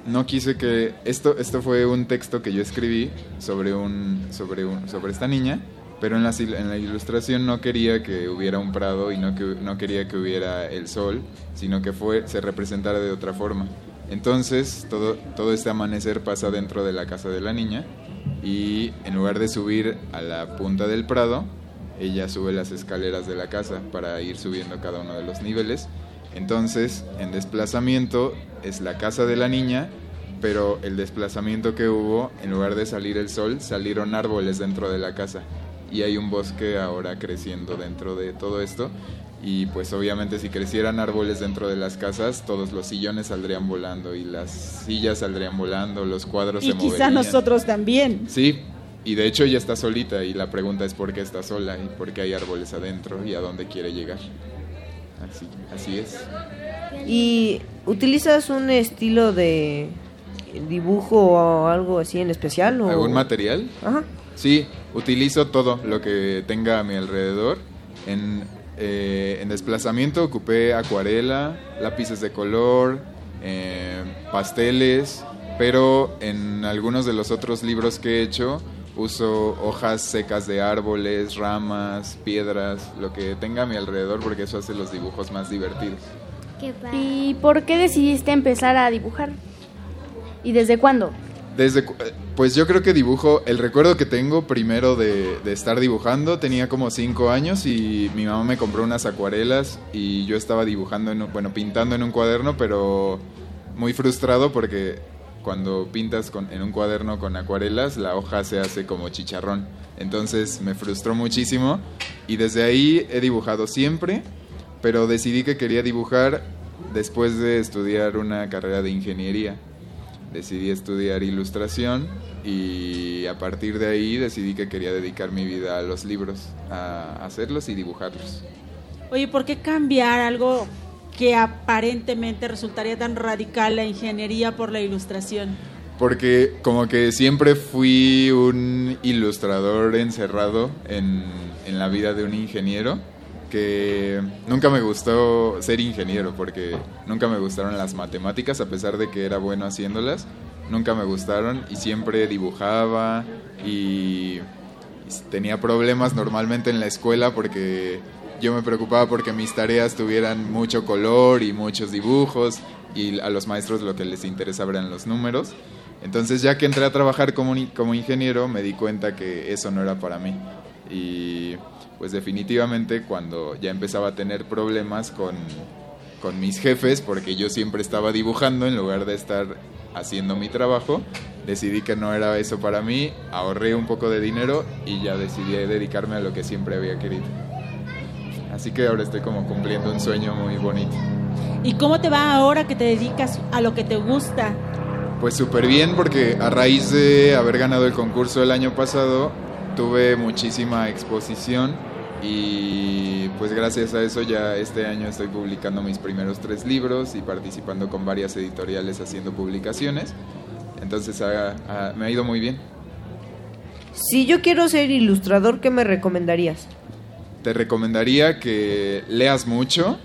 Speaker 17: no quise que esto esto fue un texto que yo escribí sobre un sobre un sobre esta niña pero en la, en la ilustración no quería que hubiera un prado y no que no quería que hubiera el sol sino que fue se representara de otra forma entonces todo todo este amanecer pasa dentro de la casa de la niña y en lugar de subir a la punta del prado ella sube las escaleras de la casa para ir subiendo cada uno de los niveles entonces, en desplazamiento es la casa de la niña, pero el desplazamiento que hubo, en lugar de salir el sol, salieron árboles dentro de la casa. Y hay un bosque ahora creciendo dentro de todo esto. Y pues obviamente si crecieran árboles dentro de las casas, todos los sillones saldrían volando y las sillas saldrían volando, los cuadros
Speaker 2: Y
Speaker 17: se
Speaker 2: quizá
Speaker 17: moverían.
Speaker 2: nosotros también.
Speaker 17: Sí, y de hecho ella está solita y la pregunta es por qué está sola y por qué hay árboles adentro y a dónde quiere llegar. Así, así es.
Speaker 4: ¿Y utilizas un estilo de dibujo o algo así en especial? O...
Speaker 17: ¿Algún material?
Speaker 4: Ajá.
Speaker 17: Sí, utilizo todo lo que tenga a mi alrededor. En, eh, en desplazamiento ocupé acuarela, lápices de color, eh, pasteles, pero en algunos de los otros libros que he hecho uso hojas secas de árboles, ramas, piedras, lo que tenga a mi alrededor porque eso hace los dibujos más divertidos.
Speaker 3: ¿Y por qué decidiste empezar a dibujar? ¿Y desde cuándo?
Speaker 17: Desde, pues yo creo que dibujo, el recuerdo que tengo primero de, de estar dibujando, tenía como cinco años y mi mamá me compró unas acuarelas y yo estaba dibujando, en bueno, pintando en un cuaderno, pero muy frustrado porque cuando pintas con- en un cuaderno con acuarelas, la hoja se hace como chicharrón. Entonces me frustró muchísimo y desde ahí he dibujado siempre, pero decidí que quería dibujar después de estudiar una carrera de ingeniería decidí estudiar ilustración y a partir de ahí decidí que quería dedicar mi vida a los libros, a hacerlos y dibujarlos.
Speaker 2: Oye, ¿por qué cambiar algo que aparentemente resultaría tan radical la ingeniería por la ilustración?
Speaker 17: Porque como que siempre fui un ilustrador encerrado en, en la vida de un ingeniero, que nunca me gustó ser ingeniero, porque nunca me gustaron las matemáticas, a pesar de que era bueno haciéndolas, nunca me gustaron y siempre dibujaba y tenía problemas normalmente en la escuela porque yo me preocupaba porque mis tareas tuvieran mucho color y muchos dibujos y a los maestros lo que les interesaba eran los números. Entonces ya que entré a trabajar como, ni- como ingeniero me di cuenta que eso no era para mí. Y pues definitivamente cuando ya empezaba a tener problemas con, con mis jefes, porque yo siempre estaba dibujando en lugar de estar haciendo mi trabajo, decidí que no era eso para mí, ahorré un poco de dinero y ya decidí dedicarme a lo que siempre había querido. Así que ahora estoy como cumpliendo un sueño muy bonito.
Speaker 2: ¿Y cómo te va ahora que te dedicas a lo que te gusta?
Speaker 17: Pues súper bien porque a raíz de haber ganado el concurso el año pasado tuve muchísima exposición y pues gracias a eso ya este año estoy publicando mis primeros tres libros y participando con varias editoriales haciendo publicaciones. Entonces ha- ha- me ha ido muy bien.
Speaker 4: Si yo quiero ser ilustrador, ¿qué me recomendarías?
Speaker 17: Te recomendaría que leas mucho,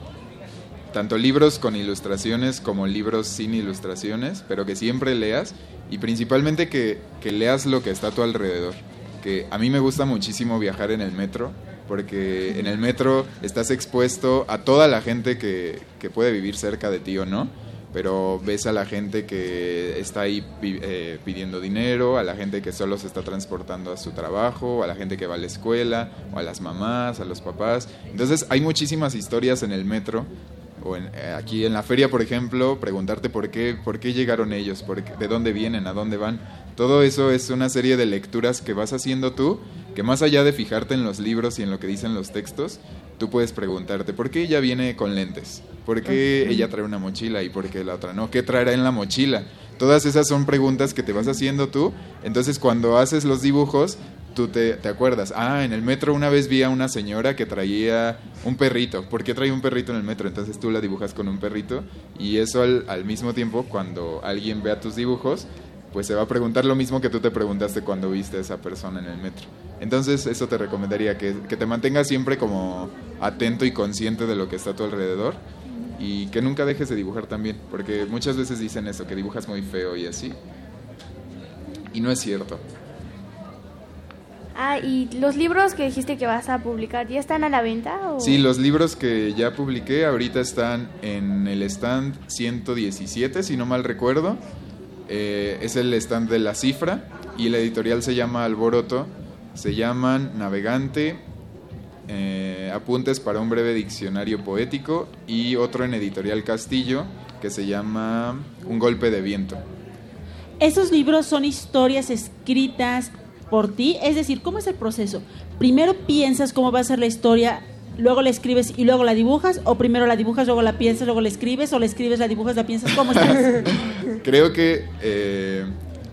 Speaker 17: tanto libros con ilustraciones como libros sin ilustraciones, pero que siempre leas y principalmente que, que leas lo que está a tu alrededor. Que a mí me gusta muchísimo viajar en el metro, porque en el metro estás expuesto a toda la gente que, que puede vivir cerca de ti o no, pero ves a la gente que está ahí eh, pidiendo dinero, a la gente que solo se está transportando a su trabajo, a la gente que va a la escuela, o a las mamás, a los papás. Entonces hay muchísimas historias en el metro, o eh, aquí en la feria, por ejemplo, preguntarte por qué, por qué llegaron ellos, por qué- de dónde vienen, a dónde van. Todo eso es una serie de lecturas que vas haciendo tú, que más allá de fijarte en los libros y en lo que dicen los textos, tú puedes preguntarte, ¿por qué ella viene con lentes? ¿Por qué ella trae una mochila y por qué la otra no? ¿Qué traerá en la mochila? Todas esas son preguntas que te vas haciendo tú. Entonces cuando haces los dibujos, tú te, te acuerdas, ah, en el metro una vez vi a una señora que traía un perrito. ¿Por qué traía un perrito en el metro? Entonces tú la dibujas con un perrito y eso al, al mismo tiempo, cuando alguien vea tus dibujos, pues se va a preguntar lo mismo que tú te preguntaste cuando viste a esa persona en el metro. Entonces eso te recomendaría, que, que te mantengas siempre como atento y consciente de lo que está a tu alrededor y que nunca dejes de dibujar también, porque muchas veces dicen eso, que dibujas muy feo y así. Y no es cierto.
Speaker 3: Ah, y los libros que dijiste que vas a publicar, ¿ya están a la venta? O?
Speaker 17: Sí, los libros que ya publiqué ahorita están en el stand 117, si no mal recuerdo. Eh, es el stand de La Cifra y la editorial se llama Alboroto. Se llaman Navegante, eh, Apuntes para un breve diccionario poético y otro en editorial Castillo que se llama Un golpe de viento.
Speaker 2: Esos libros son historias escritas por ti, es decir, ¿cómo es el proceso? Primero piensas cómo va a ser la historia, luego la escribes y luego la dibujas, o primero la dibujas, luego la piensas, luego la escribes, o la escribes, la dibujas, la piensas, ¿cómo estás? *laughs*
Speaker 17: Creo que eh,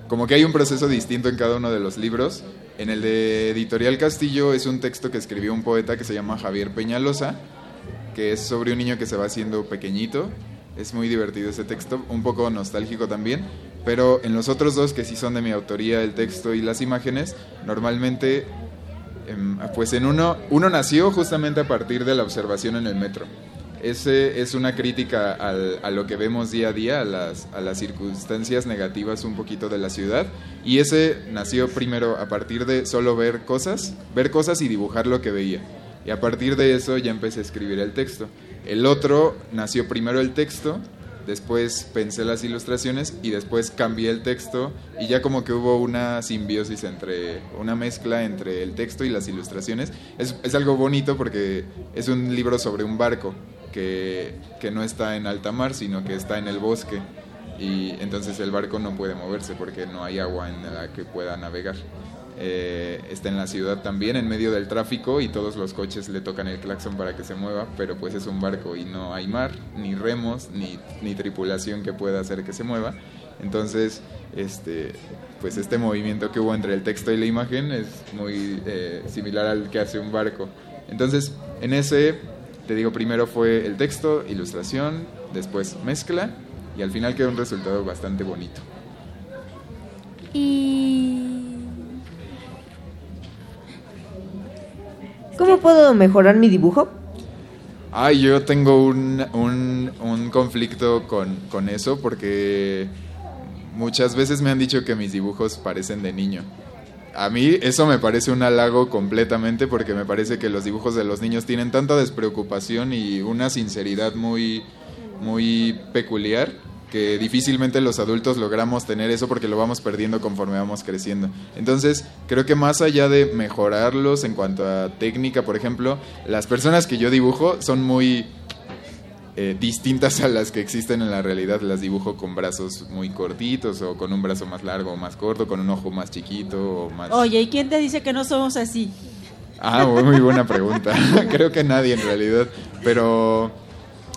Speaker 17: como que hay un proceso distinto en cada uno de los libros. En el de Editorial Castillo es un texto que escribió un poeta que se llama Javier Peñalosa, que es sobre un niño que se va haciendo pequeñito. Es muy divertido ese texto, un poco nostálgico también. Pero en los otros dos, que sí son de mi autoría, el texto y las imágenes, normalmente, pues en uno, uno nació justamente a partir de la observación en el metro. Ese es una crítica a lo que vemos día a día, a las circunstancias negativas un poquito de la ciudad. Y ese nació primero a partir de solo ver cosas, ver cosas y dibujar lo que veía. Y a partir de eso ya empecé a escribir el texto. El otro nació primero el texto, después pensé las ilustraciones y después cambié el texto y ya como que hubo una simbiosis entre, una mezcla entre el texto y las ilustraciones. Es, es algo bonito porque es un libro sobre un barco que, que no está en alta mar, sino que está en el bosque y entonces el barco no puede moverse porque no hay agua en la que pueda navegar. Eh, está en la ciudad también, en medio del tráfico y todos los coches le tocan el claxon para que se mueva, pero pues es un barco y no hay mar, ni remos, ni, ni tripulación que pueda hacer que se mueva. Entonces, este, pues este movimiento que hubo entre el texto y la imagen es muy eh, similar al que hace un barco. Entonces, en ese, te digo, primero fue el texto, ilustración, después mezcla y al final queda un resultado bastante bonito.
Speaker 3: Y...
Speaker 4: ¿Cómo puedo mejorar mi dibujo?
Speaker 17: Ah, yo tengo un, un, un conflicto con, con eso porque muchas veces me han dicho que mis dibujos parecen de niño. A mí eso me parece un halago completamente porque me parece que los dibujos de los niños tienen tanta despreocupación y una sinceridad muy, muy peculiar que difícilmente los adultos logramos tener eso porque lo vamos perdiendo conforme vamos creciendo. Entonces, creo que más allá de mejorarlos en cuanto a técnica, por ejemplo, las personas que yo dibujo son muy eh, distintas a las que existen en la realidad. Las dibujo con brazos muy cortitos o con un brazo más largo o más corto, con un ojo más chiquito o más...
Speaker 2: Oye, ¿y quién te dice que no somos así?
Speaker 17: Ah, muy, muy buena pregunta. *laughs* Creo que nadie en realidad. Pero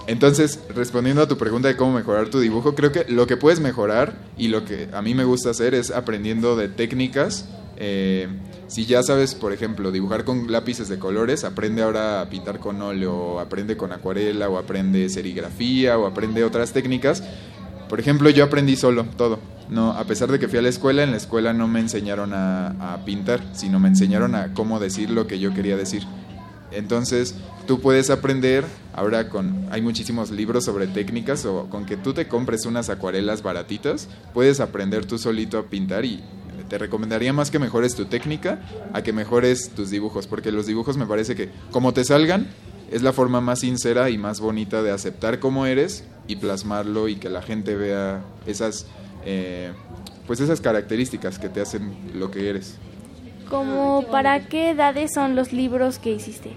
Speaker 17: entonces, respondiendo a tu pregunta de cómo mejorar tu dibujo, creo que lo que puedes mejorar y lo que a mí me gusta hacer es aprendiendo de técnicas. Eh, si ya sabes, por ejemplo, dibujar con lápices de colores, aprende ahora a pintar con óleo, aprende con acuarela, o aprende serigrafía, o aprende otras técnicas. Por ejemplo, yo aprendí solo todo. No, a pesar de que fui a la escuela, en la escuela no me enseñaron a pintar, sino me enseñaron a cómo decir lo que yo quería decir. Entonces, tú puedes aprender, ahora con hay muchísimos libros sobre técnicas o con que tú te compres unas acuarelas baratitas, puedes aprender tú solito a pintar y te recomendaría más que mejores tu técnica a que mejores tus dibujos, porque los dibujos me parece que como te salgan es la forma más sincera y más bonita de aceptar cómo eres y plasmarlo y que la gente vea esas eh, pues esas características que te hacen lo que eres.
Speaker 3: ¿Como para qué edades son los libros que hiciste?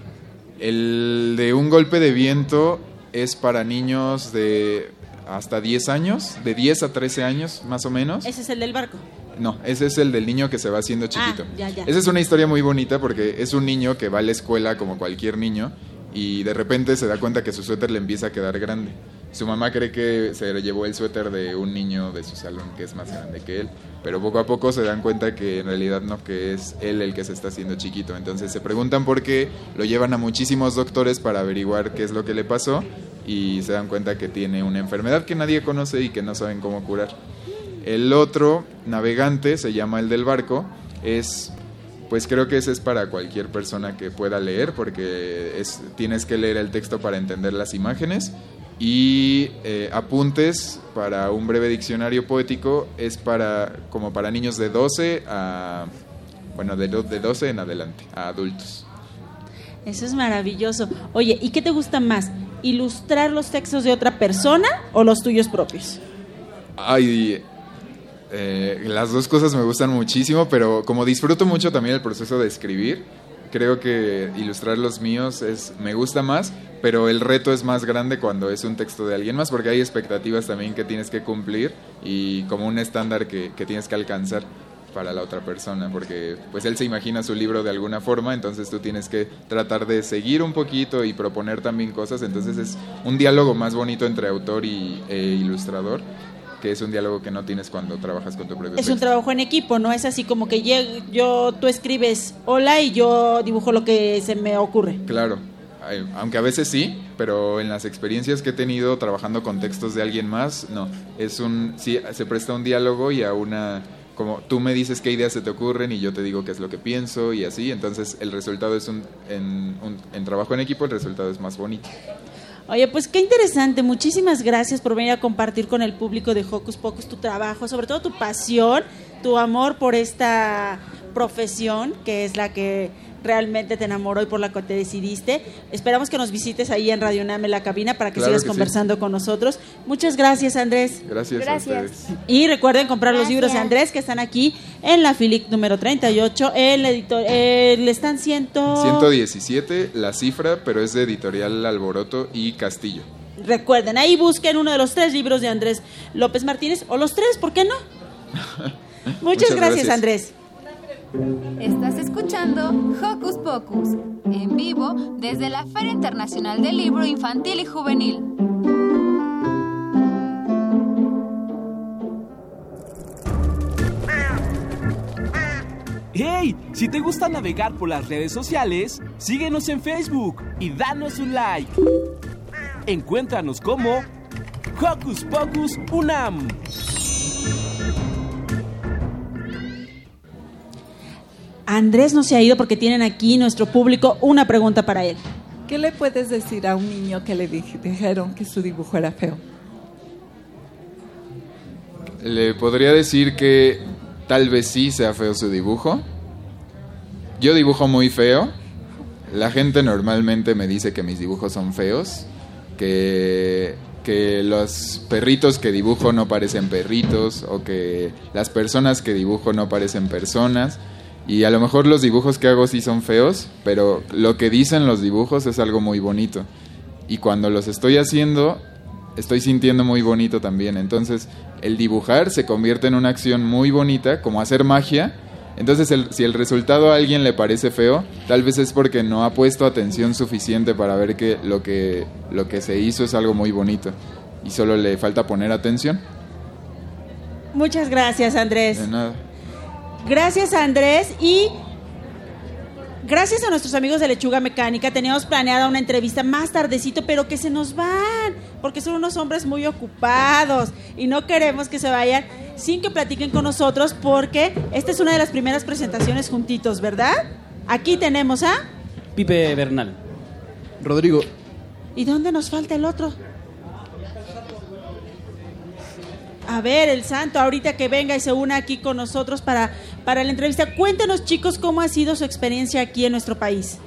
Speaker 17: El de un golpe de viento es para niños de hasta 10 años, de 10 a 13 años más o menos.
Speaker 2: Ese es el del barco.
Speaker 17: No, ese es el del niño que se va haciendo chiquito.
Speaker 2: Ah, ya, ya.
Speaker 17: Esa es una historia muy bonita porque es un niño que va a la escuela como cualquier niño y de repente se da cuenta que su suéter le empieza a quedar grande. Su mamá cree que se llevó el suéter de un niño de su salón que es más grande que él, pero poco a poco se dan cuenta que en realidad no, que es él el que se está haciendo chiquito. Entonces se preguntan por qué, lo llevan a muchísimos doctores para averiguar qué es lo que le pasó y se dan cuenta que tiene una enfermedad que nadie conoce y que no saben cómo curar. El otro navegante se llama el del barco, es pues creo que ese es para cualquier persona que pueda leer, porque es, tienes que leer el texto para entender las imágenes. Y eh, apuntes para un breve diccionario poético es para como para niños de 12 a bueno, de, de 12 en adelante, a adultos.
Speaker 2: Eso es maravilloso. Oye, ¿y qué te gusta más? ¿Ilustrar los textos de otra persona o los tuyos propios?
Speaker 17: Ay, eh, las dos cosas me gustan muchísimo, pero como disfruto mucho también el proceso de escribir, creo que ilustrar los míos es me gusta más, pero el reto es más grande cuando es un texto de alguien más, porque hay expectativas también que tienes que cumplir y como un estándar que, que tienes que alcanzar para la otra persona, porque pues él se imagina su libro de alguna forma, entonces tú tienes que tratar de seguir un poquito y proponer también cosas, entonces es un diálogo más bonito entre autor y e ilustrador, que es un diálogo que no tienes cuando trabajas con tu propio
Speaker 2: Es un
Speaker 17: texto.
Speaker 2: trabajo en equipo, no es así como que lleg- yo tú escribes hola y yo dibujo lo que se me ocurre.
Speaker 17: Claro, aunque a veces sí, pero en las experiencias que he tenido trabajando con textos de alguien más, no, es un sí se presta un diálogo y a una como tú me dices qué ideas se te ocurren y yo te digo qué es lo que pienso y así, entonces el resultado es un en, un- en trabajo en equipo el resultado es más bonito.
Speaker 2: Oye, pues qué interesante. Muchísimas gracias por venir a compartir con el público de Hocus Pocus tu trabajo, sobre todo tu pasión, tu amor por esta profesión, que es la que realmente te enamoró y por la que te decidiste. Esperamos que nos visites ahí en Radio Name la cabina para que
Speaker 17: Claro
Speaker 2: sigas
Speaker 17: que sí.
Speaker 2: conversando con nosotros. Muchas gracias, Andrés.
Speaker 17: Gracias,
Speaker 2: Gracias.
Speaker 17: a ustedes.
Speaker 2: Y recuerden comprar los libros de Andrés que están aquí en la Filic número 38, el editor, el están ciento...
Speaker 17: 117 la cifra, pero es de editorial Alboroto y Castillo.
Speaker 2: Recuerden, ahí busquen uno de los tres libros de Andrés López Martínez, o los tres, ¿por qué no? *laughs* Muchas,
Speaker 17: Muchas
Speaker 2: gracias,
Speaker 17: gracias.
Speaker 2: Andrés.
Speaker 12: Estás escuchando Hocus Pocus, en vivo desde la Feria Internacional del Libro Infantil y Juvenil.
Speaker 13: ¡Hey! Si te gusta navegar por las redes sociales, síguenos en Facebook y danos un like. Encuéntranos como Hocus Pocus Unam.
Speaker 2: Andrés no se ha ido porque tienen aquí nuestro público una pregunta para él.
Speaker 18: ¿Qué le puedes decir a un niño que le dij- dijeron que su dibujo era feo?
Speaker 17: Le podría decir que tal vez sí sea feo su dibujo. Yo dibujo muy feo. La gente normalmente me dice que mis dibujos son feos, que, que los perritos que dibujo no parecen perritos o que las personas que dibujo no parecen personas. Y a lo mejor los dibujos que hago sí son feos, pero lo que dicen los dibujos es algo muy bonito. Y cuando los estoy haciendo, estoy sintiendo muy bonito también. Entonces, el dibujar se convierte en una acción muy bonita, como hacer magia. Entonces, el- si el resultado a alguien le parece feo, tal vez es porque no ha puesto atención suficiente para ver que lo que, lo que se hizo es algo muy bonito. Y solo le falta poner atención.
Speaker 2: Muchas gracias, Andrés.
Speaker 17: De nada.
Speaker 2: Gracias, Andrés. Y gracias a nuestros amigos de Lechuga Mecánica, teníamos planeada una entrevista más tardecito, pero que se nos van, porque son unos hombres muy ocupados y no queremos que se vayan sin que platiquen con nosotros, porque esta es una de las primeras presentaciones juntitos, ¿verdad? Aquí tenemos a...
Speaker 19: Pipe Bernal.
Speaker 20: Rodrigo.
Speaker 2: ¿Y dónde nos falta el otro? A ver, el santo, ahorita que venga y se una aquí con nosotros para, para la entrevista. Cuéntenos, chicos, cómo ha sido su experiencia aquí en nuestro país.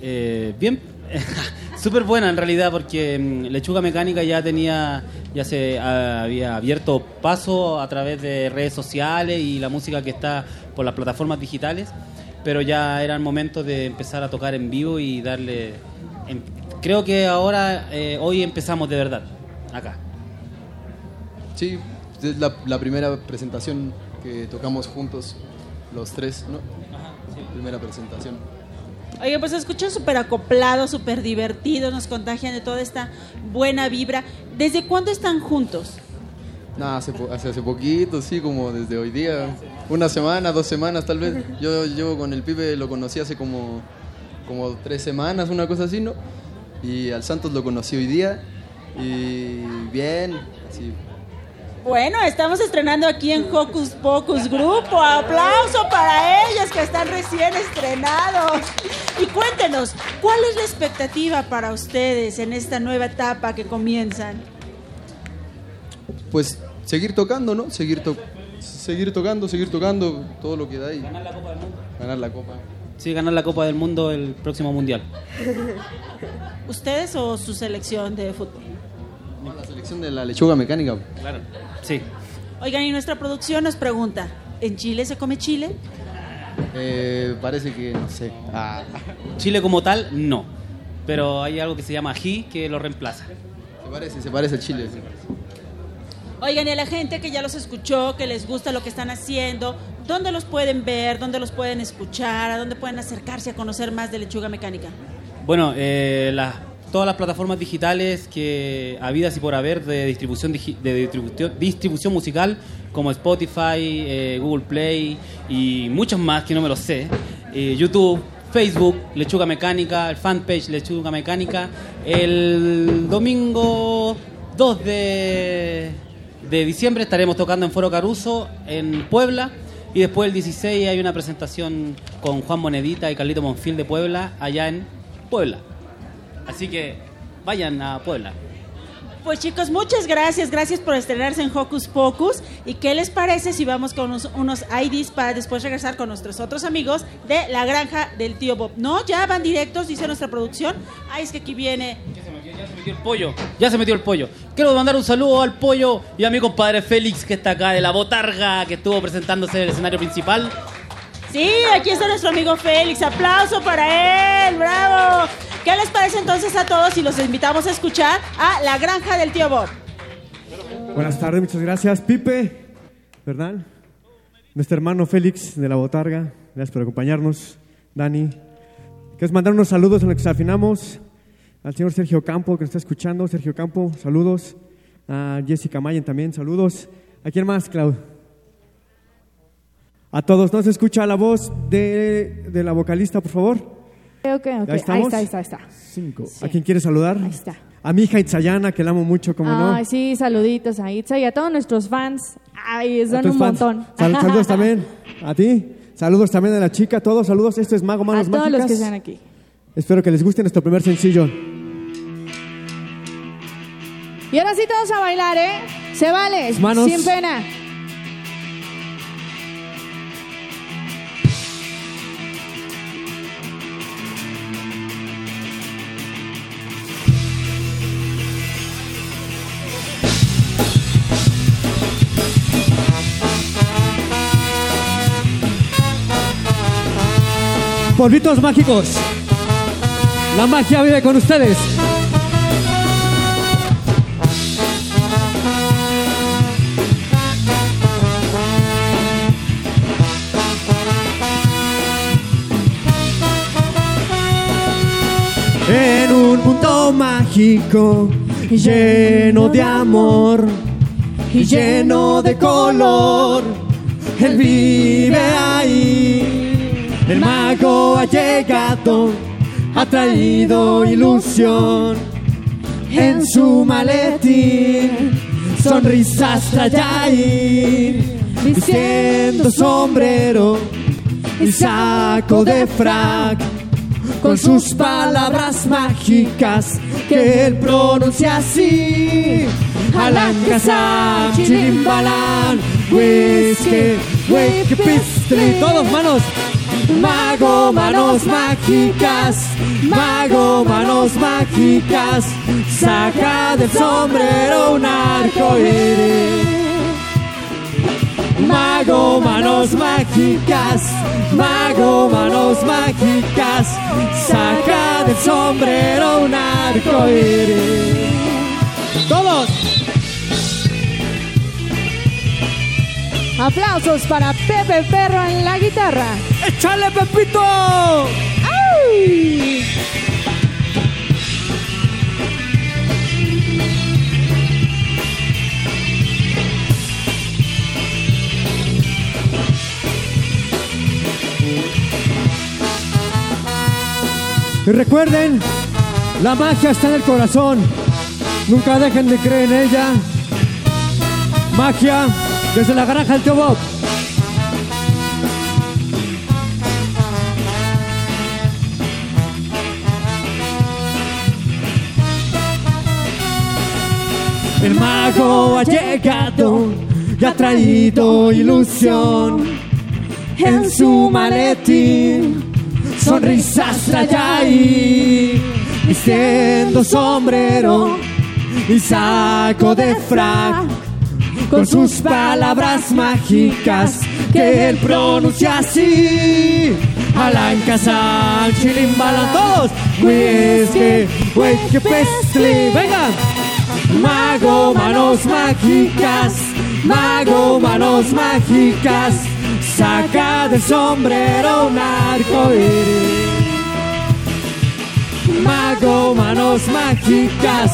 Speaker 19: Eh, bien, *laughs* súper buena en realidad porque mm, Lechuga Mecánica ya tenía, ya se ah, había abierto paso a través de redes sociales y la música que está por las plataformas digitales, pero ya era el momento de empezar a tocar en vivo y darle... em- creo que ahora, eh, hoy empezamos de verdad, acá.
Speaker 20: Sí, es la, la primera presentación que tocamos juntos, los tres, ¿no? Primera presentación.
Speaker 2: Oye, pues se escuchan súper acoplados, súper divertidos, nos contagian de toda esta buena vibra. ¿Desde cuándo están juntos?
Speaker 20: Nada, hace, po- hace, hace poquito, sí, como desde hoy día. Una semana, dos semanas tal vez. Yo llevo con el pibe, lo conocí hace como, como tres semanas, una cosa así, ¿no? Y al Santos lo conocí hoy día. Y bien, así,
Speaker 2: Bueno, estamos estrenando aquí en Hocus Pocus Grupo. Aplauso para ellos que están recién estrenados. Y cuéntenos, ¿cuál es la expectativa para ustedes en esta nueva etapa que comienzan?
Speaker 20: Pues seguir tocando, ¿no? Seguir, to- seguir tocando, seguir tocando, todo lo que da ahí.
Speaker 7: Ganar la Copa del Mundo.
Speaker 20: Ganar la Copa.
Speaker 7: Sí, ganar la Copa del Mundo el próximo Mundial.
Speaker 2: ¿Ustedes o su selección de fútbol?
Speaker 20: La selección de la lechuga mecánica.
Speaker 7: Claro. Sí.
Speaker 2: Oigan, y nuestra producción nos pregunta, ¿en Chile se come chile?
Speaker 20: Eh, parece que, no sé. Ah.
Speaker 7: Chile como tal, no. Pero hay algo que se llama ají que lo reemplaza.
Speaker 20: Se parece, se parece a Chile.
Speaker 2: Oigan, y a la gente que ya los escuchó, que les gusta lo que están haciendo, ¿dónde los pueden ver? ¿Dónde los pueden escuchar? ¿A dónde pueden acercarse a conocer más de lechuga mecánica?
Speaker 7: Bueno, eh, las- todas las plataformas digitales que habidas y por haber de distribución, de distribución, distribución musical, como Spotify, eh, Google Play y muchos más que no me lo sé, eh, YouTube, Facebook, Lechuga Mecánica, el fanpage Lechuga Mecánica, el domingo 2 de, de diciembre estaremos tocando en Foro Caruso, en Puebla. Y después el 16 hay una presentación con Juan Monedita y Carlito Monfil de Puebla, allá en Puebla. Así que vayan a Puebla.
Speaker 2: Pues chicos, muchas gracias, gracias por estrenarse en Hocus Pocus. ¿Y qué les parece si vamos con unos, unos IDs para después regresar con nuestros otros amigos de la granja del tío Bob? No, ya van directos, dice nuestra producción. Ay, es que aquí viene.
Speaker 7: el pollo. Ya se metió el pollo. Quiero mandar un saludo al pollo y a mi compadre Félix, que está acá de la botarga, que estuvo presentándose en el escenario principal.
Speaker 2: Sí, aquí está nuestro amigo Félix. Aplauso para él, bravo. ¿Qué les parece entonces a todos si los invitamos a escuchar a La Granja del Tío Bob?
Speaker 9: Buenas tardes, muchas gracias. Pipe, Bernal, nuestro hermano Félix de la Botarga, gracias por acompañarnos. Dani, quieres mandar unos saludos en los que se afinamos al señor Sergio Campo, que nos está escuchando. Sergio Campo, saludos. A Jessica Mayen también, saludos. ¿A quién más, Clau? A todos, ¿no se escucha la voz de, de la vocalista, por favor?
Speaker 10: Ok, ok.
Speaker 9: ¿Ya
Speaker 10: Ahí está, ahí está, ahí está.
Speaker 9: Cinco. ¿A quién quiere saludar? Ahí
Speaker 10: está.
Speaker 9: A mi hija Itzayana, que la amo mucho, como no.
Speaker 10: Ay, sí, saluditos a Itza y a todos nuestros fans. Ay,
Speaker 9: A
Speaker 10: son un
Speaker 9: fans.
Speaker 10: montón.
Speaker 9: Sal- *laughs* saludos también a ti. Saludos también a la chica. Todos saludos. Esto es Mago
Speaker 10: A
Speaker 9: Manos
Speaker 10: todos los
Speaker 9: Mágicas.
Speaker 10: que están aquí.
Speaker 9: Espero que les guste nuestro primer sencillo.
Speaker 10: Y ahora sí todos a bailar, ¿eh? Se vale,
Speaker 9: manos.
Speaker 10: sin pena.
Speaker 9: Polvitos mágicos. La magia vive con ustedes. En un mundo mágico lleno de amor y lleno de color, él vive ahí. El mago ha llegado, ha traído ilusión en su maletín. Sonrisas trae ahí, sombrero y saco de frac con sus palabras mágicas que él pronuncia así. Alan Kazam, Chilimbalan, Whisky, Wake Pistry, todos manos. Mago, manos mágicas, mago, manos mágicas, saca del sombrero un arco. Mago, manos mágicas, mago, manos mágicas, saca del sombrero un arco iris. Todos.
Speaker 10: Aplausos para Pepe Perro en la guitarra.
Speaker 9: ¡Échale, Pepito!
Speaker 10: ¡Ay!
Speaker 9: Y recuerden, la magia está en el corazón. Nunca dejen de creer en ella. Magia desde la granja del tío Bob. El mago ha llegado y ha traído ilusión en su maletín. Sonrisas trae ahí, vistiendo sombrero y saco de frac con sus palabras mágicas que él pronuncia así. Alan Casal, chilimbalan todos, whisky, pestle, venga. Mago, manos mágicas, mago, manos mágicas, saca del sombrero un arco iris. Mago, manos mágicas,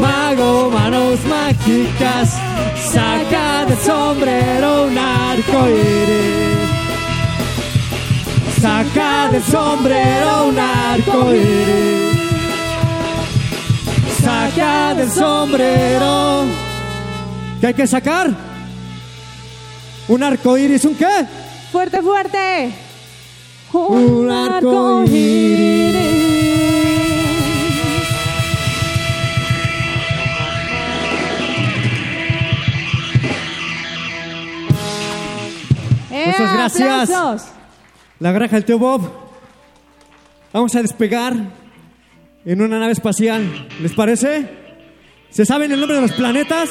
Speaker 9: mago, manos mágicas, saca del sombrero un arco iris. Saca del sombrero un arco iris. Saca del sombrero. ¿Qué hay que sacar? Un arco iris, ¿un qué?
Speaker 10: Fuerte, fuerte.
Speaker 9: Un arco
Speaker 10: ¡Eh,
Speaker 9: Muchas gracias.
Speaker 10: aplausos!
Speaker 9: La granja del tío Bob. Vamos a despegar en una nave espacial. ¿Les parece? ¿Se saben el nombre de los planetas?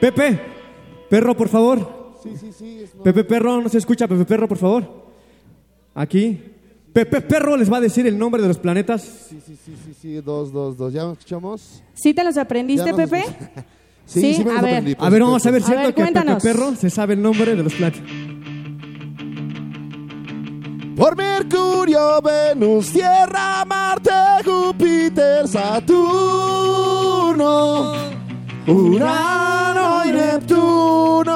Speaker 9: Pepe, perro, por favor.
Speaker 21: Sí, sí, sí.
Speaker 9: Pepe Perro, no se escucha, Pepe Perro, por favor. Aquí. Pepe Perro les va a decir el nombre de los planetas.
Speaker 21: Sí, sí, sí, sí, sí, dos, dos, dos. ¿Ya nos escuchamos?
Speaker 10: ¿Sí te los aprendiste,
Speaker 21: nos
Speaker 10: Pepe? *laughs*
Speaker 21: Sí, sí me
Speaker 10: a
Speaker 21: los
Speaker 10: ver.
Speaker 21: aprendí,
Speaker 9: A ver, vamos a ver. ¿cierto
Speaker 10: A ver,
Speaker 9: que Pepe. Perro se sabe el nombre de los planetas?
Speaker 21: Por Mercurio, Venus, Tierra, Marte, Júpiter, Saturno, Urano y Neptuno.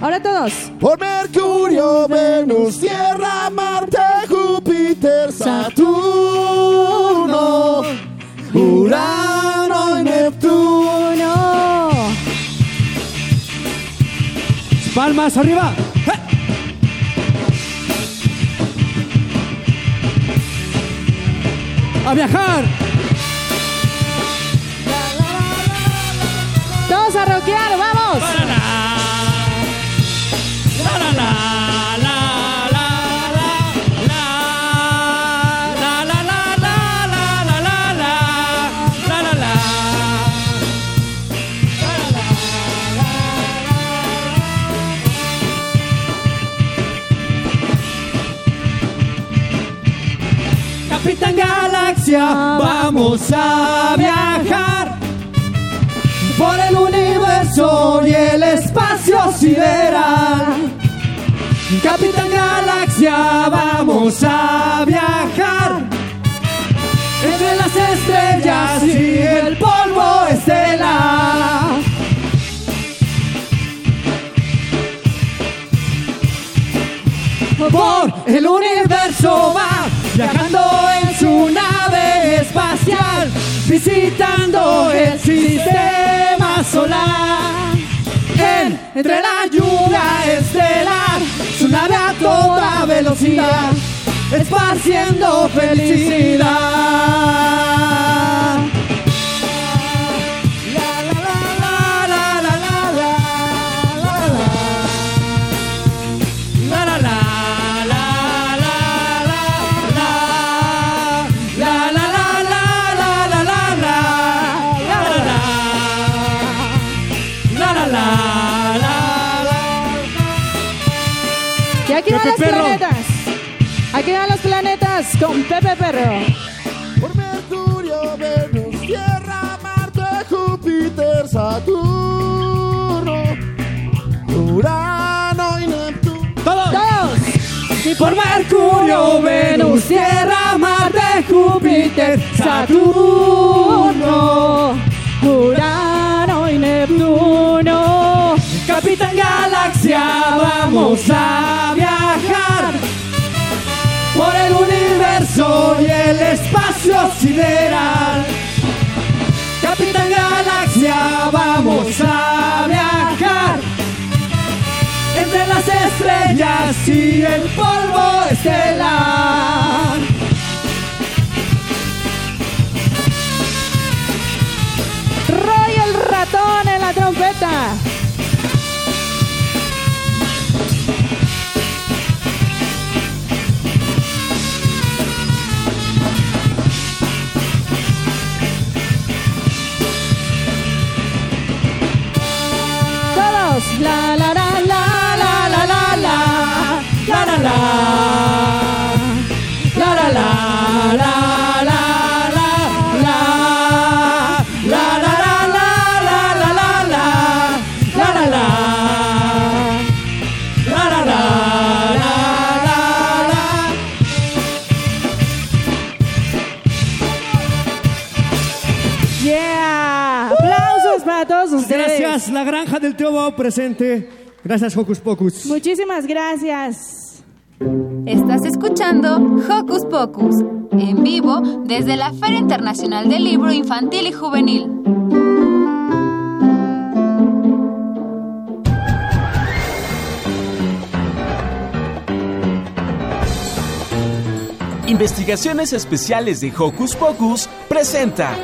Speaker 10: Ahora todos.
Speaker 21: Por Mercurio, Venus, Tierra, Marte, Júpiter, Saturno, Urano y Neptuno.
Speaker 9: Palmas arriba. A viajar.
Speaker 10: Todos a rockear, vamos.
Speaker 9: Capitán Galaxia, vamos a viajar por el universo y el espacio sideral. Capitán Galaxia, vamos a viajar entre las estrellas y el polvo estelar. Por el universo va viajando su nave espacial, visitando el sistema solar. En, entre la lluvia estelar, su nave a toda velocidad, esparciendo felicidad.
Speaker 10: Con Pepe Perro.
Speaker 21: Por Mercurio, Venus, Tierra, Marte, Júpiter, Saturno, Urano y Neptuno.
Speaker 9: ¡Todos!
Speaker 10: Todos.
Speaker 9: Y por Mercurio, Venus, Tierra, Marte, Júpiter, Saturno,
Speaker 10: Urano y Neptuno.
Speaker 9: Capitán Galaxia, vamos a viajar por el universo universo y el espacio sideral. Capitán Galaxia, vamos a viajar.
Speaker 10: Entre las estrellas y el polvo estelar.
Speaker 9: Roy el ratón en la trompeta.
Speaker 10: Presente. Gracias, Hocus Pocus.
Speaker 9: Muchísimas gracias.
Speaker 12: Estás escuchando Hocus Pocus, en vivo desde la Feria Internacional del Libro Infantil y Juvenil.
Speaker 13: Investigaciones Especiales de Hocus Pocus presenta.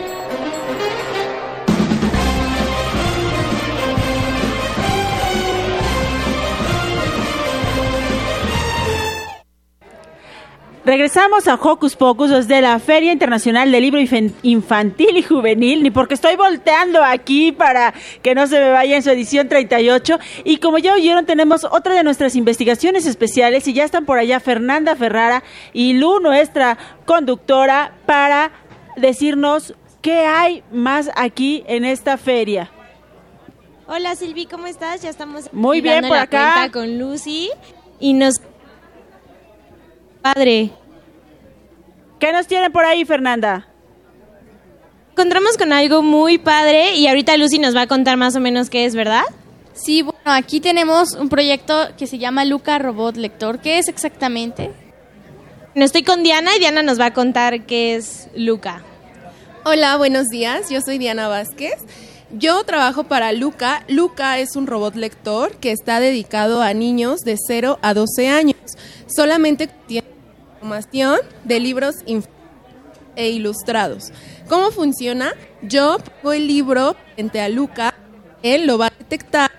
Speaker 2: Regresamos a Hocus Pocus desde la Feria Internacional del Libro Infantil y Juvenil, ni porque estoy volteando aquí para que no se me vaya en su edición 38. Y como ya oyeron, tenemos otra de nuestras investigaciones especiales y ya están por allá Fernanda Ferrara y Lu, nuestra conductora, para decirnos qué hay más aquí en esta feria.
Speaker 14: Hola Silvi, ¿cómo estás? Ya estamos
Speaker 2: Muy bien, por
Speaker 14: la
Speaker 2: acá.
Speaker 14: con Lucy y nos padre.
Speaker 2: ¿Qué nos tienen por ahí, Fernanda?
Speaker 14: Encontramos con algo muy padre y ahorita Lucy nos va a contar más o menos qué es, ¿verdad?
Speaker 3: Sí, bueno, aquí tenemos un proyecto que se llama Luca Robot Lector. ¿Qué es exactamente?
Speaker 14: No estoy con Diana y Diana nos va a contar qué es Luca.
Speaker 8: Hola, buenos días. Yo soy Diana Vázquez. Yo trabajo para Luca. Luca es un robot lector que está dedicado a niños de 0 a 12 años. Solamente tiene información de libros e ilustrados. ¿Cómo funciona? Yo pongo el libro frente a Luca, él lo va a detectar,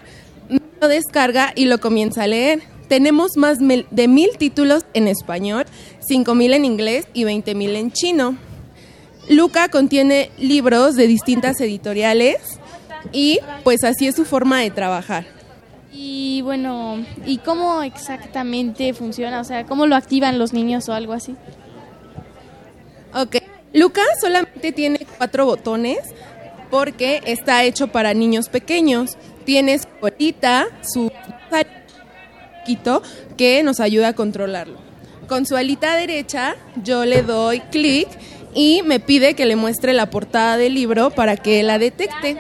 Speaker 8: lo descarga y lo comienza a leer. Tenemos más de mil títulos en español, cinco mil en inglés y 20 mil en chino. Luca contiene libros de distintas editoriales y pues así es su forma de trabajar.
Speaker 3: Y bueno, ¿y cómo exactamente funciona? O sea, ¿cómo lo activan los niños o algo así?
Speaker 8: Ok, Luca solamente tiene cuatro botones porque está hecho para niños pequeños. Tiene su colita, su quito que nos ayuda a controlarlo. Con su alita derecha yo le doy clic y me pide que le muestre la portada del libro para que la detecte.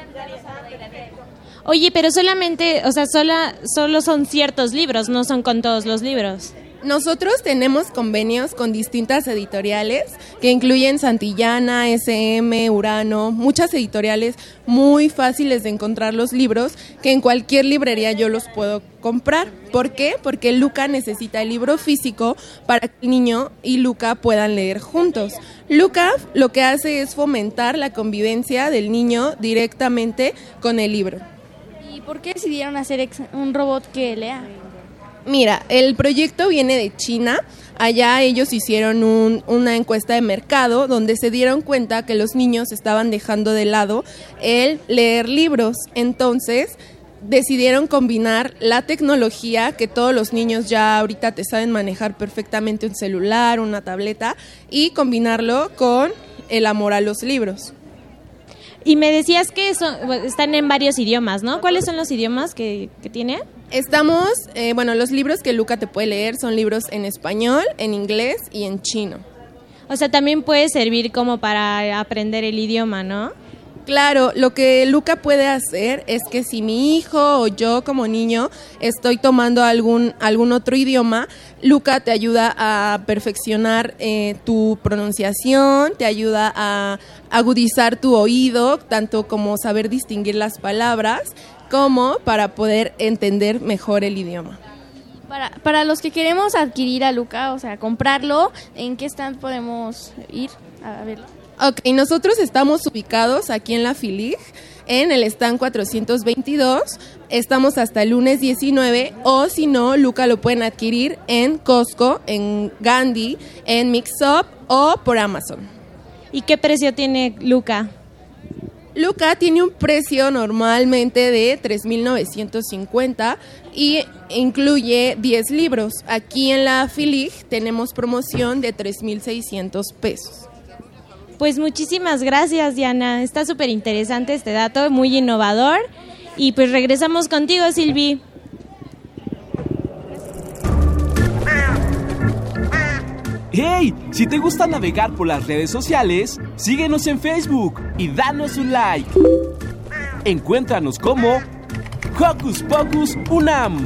Speaker 14: Oye, pero solamente, o sea, sola, solo son ciertos libros, no son con todos los libros.
Speaker 8: Nosotros tenemos convenios con distintas editoriales que incluyen Santillana, SM, Urano, muchas editoriales muy fáciles de encontrar los libros que en cualquier librería yo los puedo comprar. ¿Por qué? Porque Luca necesita el libro físico para que el niño y Luca puedan leer juntos. Luca lo que hace es fomentar la convivencia del niño directamente con el libro.
Speaker 3: ¿Y por qué decidieron hacer un robot que lea?
Speaker 8: Mira, el proyecto viene de China. Allá ellos hicieron un- una encuesta de mercado donde se dieron cuenta que los niños estaban dejando de lado el leer libros. Entonces decidieron combinar la tecnología que todos los niños ya ahorita te saben manejar perfectamente un celular, una tableta, y combinarlo con el amor a los libros.
Speaker 14: Y me decías que son- están en varios idiomas, ¿no? ¿Cuáles son los idiomas que, que tiene?
Speaker 8: Estamos, eh, bueno, los libros que Luca te puede leer son libros en español, en inglés y en chino.
Speaker 14: O sea, también puede servir como para aprender el idioma, ¿no?
Speaker 8: Claro, lo que Luca puede hacer es que si mi hijo o yo como niño estoy tomando algún, algún otro idioma, Luca te ayuda a perfeccionar eh, tu pronunciación, te ayuda a agudizar tu oído, tanto como saber distinguir las palabras, como para poder entender mejor el idioma.
Speaker 3: Para, para los que queremos adquirir a Luca, o sea, comprarlo, ¿en qué stand podemos ir a verlo?
Speaker 22: Ok, nosotros estamos ubicados aquí en la Filig, en el stand 422. Estamos hasta el lunes 19 o si no, Luca lo pueden adquirir en Costco, en Gandhi, en Mixup o por Amazon.
Speaker 14: ¿Y qué precio tiene Luca?
Speaker 22: Luca tiene un precio normalmente de 3.950 y incluye 10 libros. Aquí en la Filig tenemos promoción de 3.600 pesos.
Speaker 14: Pues muchísimas gracias, Diana. Está súper interesante este dato, muy innovador. Y pues regresamos contigo, Silvi.
Speaker 13: ¡Hey! Si te gusta navegar por las redes sociales, síguenos en Facebook y danos un like. Encuéntranos como Hocus Pocus Unam.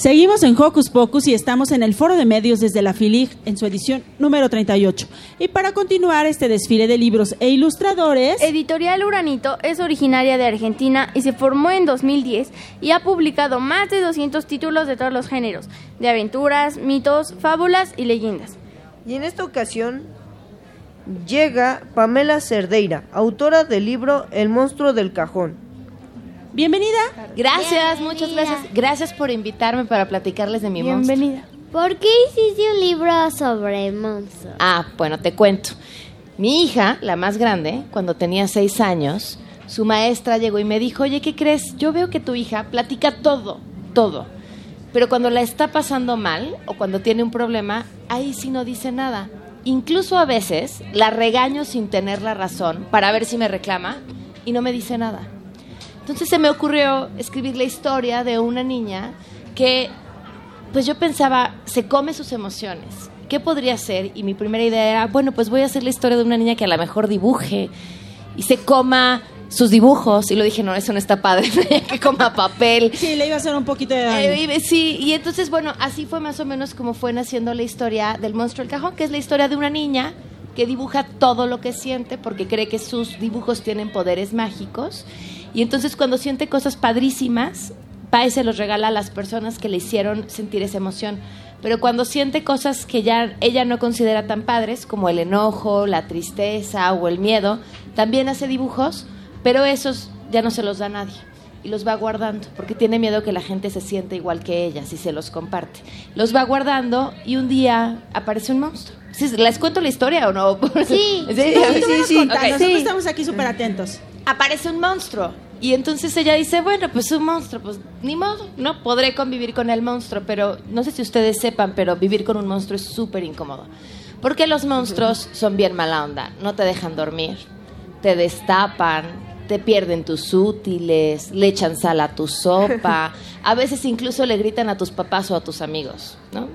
Speaker 2: Seguimos en Hocus Pocus y estamos en el Foro de Medios desde la FILIG en su edición número 38. Y para continuar este desfile de libros e ilustradores...
Speaker 3: Editorial Uranito es originaria de Argentina y se formó en 2010 y ha publicado más de 200 títulos de todos los géneros, de aventuras, mitos, fábulas y leyendas.
Speaker 4: Y en esta ocasión llega Pamela Cerdeira, autora del libro El monstruo del cajón.
Speaker 2: Bienvenida.
Speaker 23: Gracias, muchas gracias. Gracias por invitarme para platicarles de mi monstruo.
Speaker 3: Bienvenida.
Speaker 1: ¿Por qué hiciste un libro sobre monstruos?
Speaker 23: Ah, bueno, te cuento. Mi hija, la más grande, cuando tenía seis años, su maestra llegó y me dijo, oye, ¿qué crees? Yo veo que tu hija platica todo, todo. Pero cuando la está pasando mal o cuando tiene un problema, ahí sí no dice nada. Incluso a veces la regaño sin tener la razón para ver si me reclama y no me dice nada. Entonces se me ocurrió escribir la historia de una niña que, pues yo pensaba, se come sus emociones. ¿Qué podría ser? Y mi primera idea era, bueno, pues voy a hacer la historia de una niña que a lo mejor dibuje y se coma sus dibujos. Y lo dije, no, eso no está padre, *laughs* que coma papel.
Speaker 2: Sí, le iba a hacer un poquito de daño.
Speaker 23: Eh, sí, y entonces, bueno, así fue más o menos como fue naciendo la historia del monstruo del cajón, que es la historia de una niña que dibuja todo lo que siente porque cree que sus dibujos tienen poderes mágicos y entonces cuando siente cosas padrísimas, y se los regala a las personas que le hicieron sentir esa emoción. Pero cuando siente cosas que ya ella no considera tan padres, como el enojo, la tristeza o el miedo, también hace dibujos, pero esos ya no se los da a nadie y los va guardando porque tiene miedo que la gente se sienta igual que ella si se los comparte. Los va guardando y un día aparece un monstruo. ¿Les cuento la historia o no?
Speaker 1: Sí, *laughs*
Speaker 2: sí, sí. sí. Nosotros estamos aquí súper atentos.
Speaker 23: Aparece un monstruo. Y entonces ella dice, bueno, pues un monstruo, pues ni modo, no podré convivir con el monstruo, pero no sé si ustedes sepan, pero vivir con un monstruo es súper incómodo. Porque los monstruos son bien mala onda, no te dejan dormir, te destapan, te pierden tus útiles, le echan sal a tu sopa, *laughs* a veces incluso le gritan a tus papás o a tus amigos, ¿no?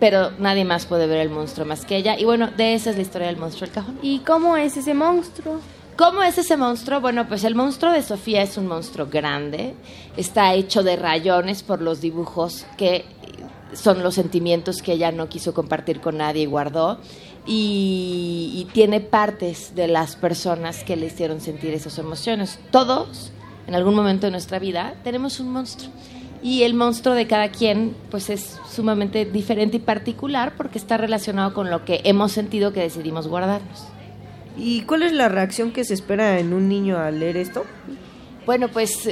Speaker 23: Pero nadie más puede ver el monstruo más que ella. Y bueno, de esa es la historia del monstruo del cajón.
Speaker 3: ¿Y cómo es ese monstruo?
Speaker 23: ¿Cómo es ese monstruo? Bueno, pues el monstruo de Sofía es un monstruo grande, está hecho de rayones por los dibujos que son los sentimientos que ella no quiso compartir con nadie y guardó. Y, y, tiene partes de las personas que le hicieron sentir esas emociones. Todos, en algún momento de nuestra vida, tenemos un monstruo. Y el monstruo de cada quien, pues es sumamente diferente y particular porque está relacionado con lo que hemos sentido que decidimos guardarnos.
Speaker 4: ¿Y cuál es la reacción que se espera en un niño al leer esto?
Speaker 23: Bueno, pues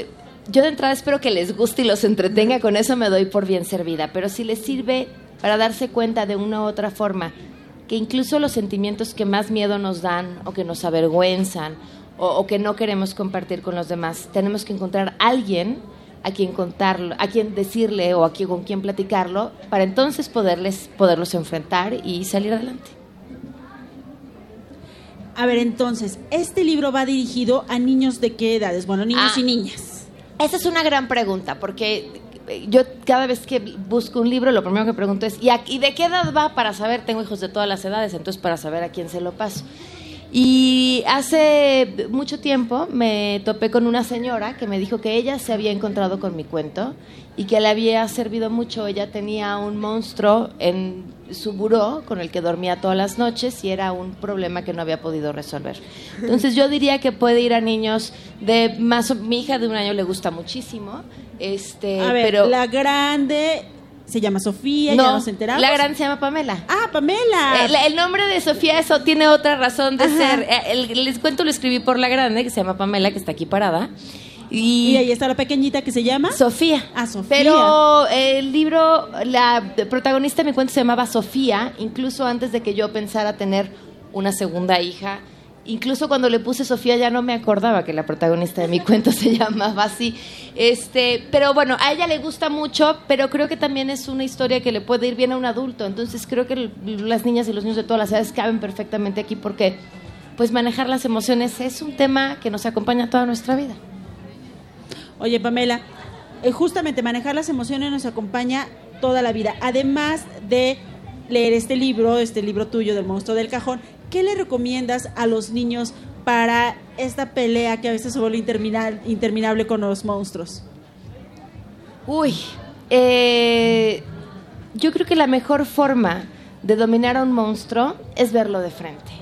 Speaker 23: yo de entrada espero que les guste y los entretenga, con eso me doy por bien servida, pero si les sirve para darse cuenta de una u otra forma que incluso los sentimientos que más miedo nos dan o que nos avergüenzan o, que no queremos compartir con los demás, tenemos que encontrar alguien a quien contarlo, a quien decirle o a quien, con quien platicarlo, para entonces poderles, poderlos enfrentar y salir adelante.
Speaker 2: A ver, entonces, este libro va dirigido a niños de qué edades? Bueno, niños
Speaker 23: Ah.
Speaker 2: y niñas.
Speaker 23: Esa es una gran pregunta, porque eh, yo cada vez que busco un libro, lo primero que pregunto es, ¿y, a- y de qué edad va para saber? Tengo hijos de todas las edades, entonces para saber a quién se lo paso. Y hace mucho tiempo me topé con una señora que me dijo que ella se había encontrado con mi cuento y que le había servido mucho. Ella tenía un monstruo en su buró con el que dormía todas las noches y era un problema que no había podido resolver. Entonces yo diría que puede ir a niños de más mi hija de un año le gusta muchísimo. Este,
Speaker 2: A ver,
Speaker 23: pero
Speaker 2: la grande se llama Sofía, ya
Speaker 23: no,
Speaker 2: nos enteramos.
Speaker 23: la grande se llama Pamela.
Speaker 2: Ah, Pamela.
Speaker 23: El, el nombre de Sofía eso tiene otra razón de ser. Eh, el- les cuento lo escribí por la grande que se llama Pamela que está aquí parada. Y,
Speaker 2: Y ahí está la pequeñita que se llama
Speaker 23: Sofía.
Speaker 2: Ah, Sofía.
Speaker 23: Pero el libro, la protagonista de mi cuento se llamaba Sofía, incluso antes de que yo pensara tener una segunda hija. Incluso cuando le puse Sofía ya no me acordaba que la protagonista de mi cuento *laughs* se llamaba así. Este, pero bueno, a ella le gusta mucho, pero creo que también es una historia que le puede ir bien a un adulto. Entonces creo que las niñas y los niños de todas las edades caben perfectamente aquí porque pues manejar las emociones es un tema que nos acompaña toda nuestra vida.
Speaker 2: Oye, Pamela, eh, justamente manejar las emociones nos acompaña toda la vida. Además de leer este libro, este libro tuyo del monstruo del cajón, ¿qué le recomiendas a los niños para esta pelea que a veces se vuelve interminable con los monstruos?
Speaker 23: Uy, eh, yo creo que la mejor forma de dominar a un monstruo es verlo de frente.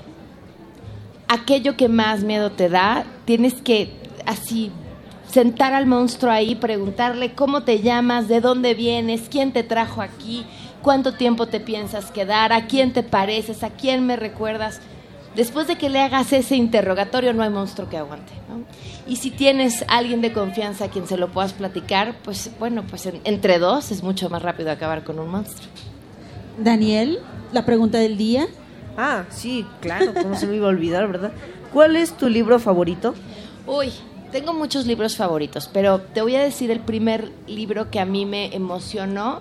Speaker 23: Aquello que más miedo te da, tienes que así sentar al monstruo ahí, preguntarle cómo te llamas, de dónde vienes, quién te trajo aquí, cuánto tiempo te piensas quedar, a quién te pareces, a quién me recuerdas. Después de que le hagas ese interrogatorio, no hay monstruo que aguante. ¿no? Y si tienes alguien de confianza a quien se lo puedas platicar, pues bueno, pues en- entre dos es mucho más rápido acabar con un monstruo.
Speaker 2: Daniel, la pregunta del día.
Speaker 4: Ah, sí, claro, cómo se me iba a olvidar, ¿verdad? ¿Cuál es tu libro favorito?
Speaker 23: Uy, tengo muchos libros favoritos, pero te voy a decir el primer libro que a mí me emocionó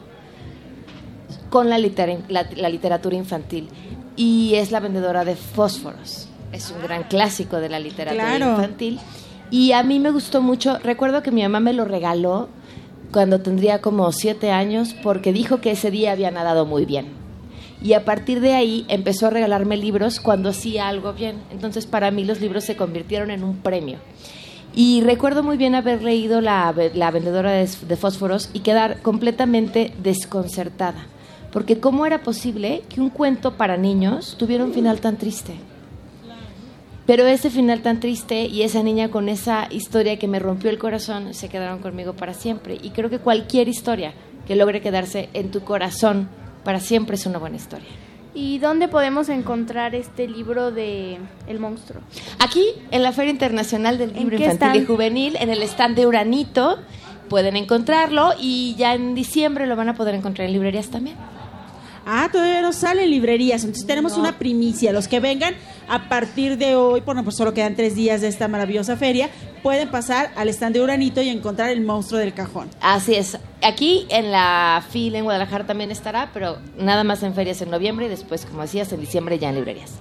Speaker 23: con la, litera- la- la literatura infantil y es La vendedora de fósforos. Es un gran clásico de la literatura
Speaker 2: Claro.
Speaker 23: infantil y a mí me gustó mucho. Recuerdo que mi mamá me lo regaló cuando tendría como siete años porque dijo que ese día había nadado muy bien. Y a partir de ahí empezó a regalarme libros cuando hacía algo bien. Entonces para mí los libros se convirtieron en un premio. Y recuerdo muy bien haber leído La, la vendedora de, de fósforos y quedar completamente desconcertada. Porque ¿cómo era posible que un cuento para niños tuviera un final tan triste? Pero ese final tan triste y esa niña con esa historia que me rompió el corazón se quedaron conmigo para siempre. Y creo que cualquier historia que logre quedarse en tu corazón para siempre es una buena historia.
Speaker 3: ¿Y dónde podemos encontrar este libro de El monstruo?
Speaker 23: Aquí, en la Feria Internacional del Libro Infantil y? Juvenil, en el stand de Uranito, pueden encontrarlo y ya en diciembre lo van a poder encontrar en librerías también.
Speaker 2: Ah, todavía no sale en librerías, entonces tenemos una primicia. Los que vengan a partir de hoy, bueno, pues solo quedan tres días de esta maravillosa feria, pueden pasar al stand de Uranito y encontrar el monstruo del cajón.
Speaker 23: Así es. Aquí en la FIL en Guadalajara también estará, pero nada más en ferias en noviembre y después, como decías, en diciembre ya en librerías.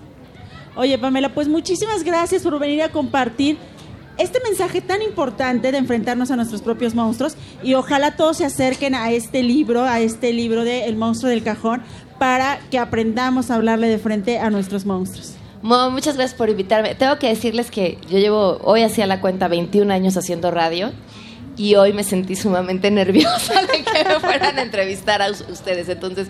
Speaker 2: Oye, Pamela, pues muchísimas gracias por venir a compartir este mensaje tan importante de enfrentarnos a nuestros propios monstruos y ojalá todos se acerquen a este libro, a este libro de El monstruo del cajón, para que aprendamos a hablarle de frente a nuestros monstruos.
Speaker 23: Mo, muchas gracias por invitarme. Tengo que decirles que yo llevo, hoy hacía la cuenta 21 años haciendo radio y hoy me sentí sumamente *laughs* nerviosa de que me fueran a entrevistar a us- ustedes. Entonces,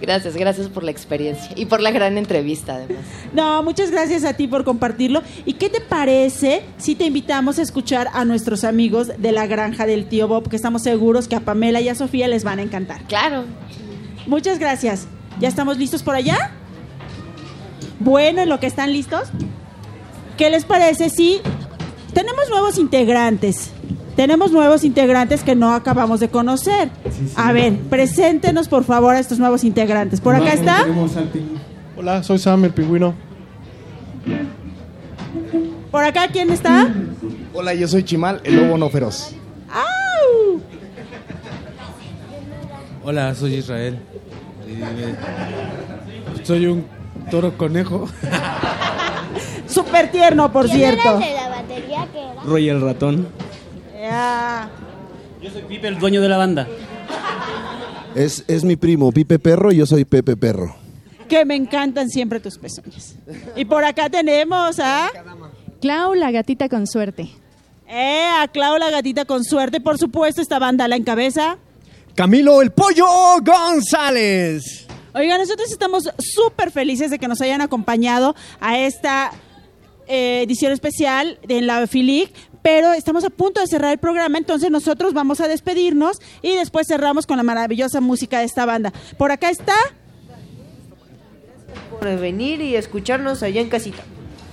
Speaker 23: gracias, gracias por la experiencia y por la gran entrevista además.
Speaker 2: No, muchas gracias a ti por compartirlo. ¿Y qué te parece si te invitamos a escuchar a nuestros amigos de la granja del tío Bob, que estamos seguros que a Pamela y a Sofía les van a encantar?
Speaker 23: Claro.
Speaker 2: Muchas gracias. ¿Ya estamos listos por allá? Bueno, en lo que están listos, ¿qué les parece si tenemos nuevos integrantes? Tenemos nuevos integrantes que no acabamos de conocer. A ver, preséntenos por favor a estos nuevos integrantes. Por acá está.
Speaker 21: Hola, soy Sam, el pingüino.
Speaker 2: Por acá, ¿quién está?
Speaker 21: Hola, yo soy Chimal, el lobo no feroz.
Speaker 2: ¡Au!
Speaker 24: Hola, soy Israel. Eh, soy un toro conejo. *laughs*
Speaker 2: Súper tierno, por cierto.
Speaker 1: de la batería que era?
Speaker 24: Roy el ratón.
Speaker 2: Ya.
Speaker 19: Yo soy Pipe, el dueño de la banda.
Speaker 25: Es, es mi primo, Pipe Perro, y yo soy Pepe Perro.
Speaker 2: Que me encantan siempre tus pezuñas. Y por acá tenemos a...
Speaker 26: Clau, la gatita con suerte.
Speaker 2: Eh, a Clau la gatita con suerte, por supuesto, esta banda la encabeza.
Speaker 9: Camilo el Pollo González.
Speaker 2: Oiga, nosotros estamos súper felices de que nos hayan acompañado a esta eh, edición especial de la FILIC, pero estamos a punto de cerrar el programa, entonces nosotros vamos a despedirnos y después cerramos con la maravillosa música de esta banda. Por acá está...
Speaker 4: Por venir y escucharnos allá en casita.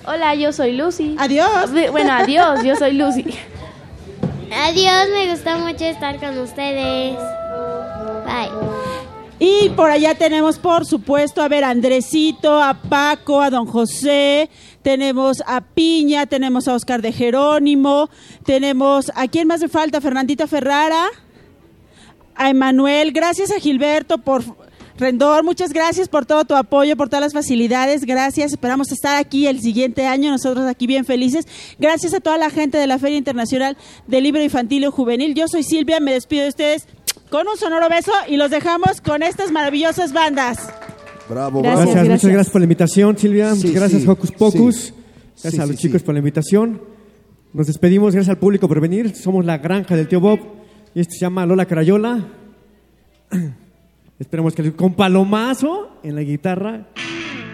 Speaker 3: Hola, yo soy Lucy.
Speaker 2: Adiós.
Speaker 3: Bueno, adiós, yo soy Lucy. *laughs*
Speaker 1: Adiós, me gustó mucho estar con ustedes. Bye.
Speaker 2: Y por allá tenemos, por supuesto, a ver, a Andresito, a Paco, a Don José, tenemos a Piña, tenemos a Oscar de Jerónimo, tenemos, ¿a quién más me falta? Fernandita Ferrara, a Emanuel, gracias a Gilberto por Rendor, muchas gracias por todo tu apoyo, por todas las facilidades, gracias, esperamos estar aquí el siguiente año, nosotros aquí bien felices, gracias a toda la gente de la Feria Internacional del Libro Infantil y Juvenil, yo soy Silvia, me despido de ustedes con un sonoro beso y los dejamos con estas maravillosas bandas.
Speaker 25: Bravo,
Speaker 9: Gracias,
Speaker 25: bravo.
Speaker 9: muchas gracias por la invitación, Silvia.
Speaker 25: Sí,
Speaker 9: gracias,
Speaker 25: sí,
Speaker 9: Hocus Pocus.
Speaker 25: sí.
Speaker 9: Gracias
Speaker 25: Sí,
Speaker 9: a los
Speaker 25: sí,
Speaker 9: chicos
Speaker 25: sí.
Speaker 9: por la invitación. Nos despedimos, gracias al público por venir. Somos la granja del tío Bob y esto se llama Lola Crayola. *clears throat* Esperemos que con palomazo en la guitarra.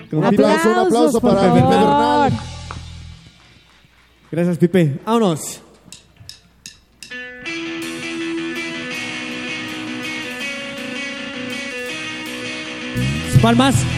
Speaker 9: Con
Speaker 25: Un
Speaker 9: Pipe.
Speaker 25: aplauso, un aplauso para
Speaker 9: Bernal. Gracias, Pipe. Vámonos. Palmas.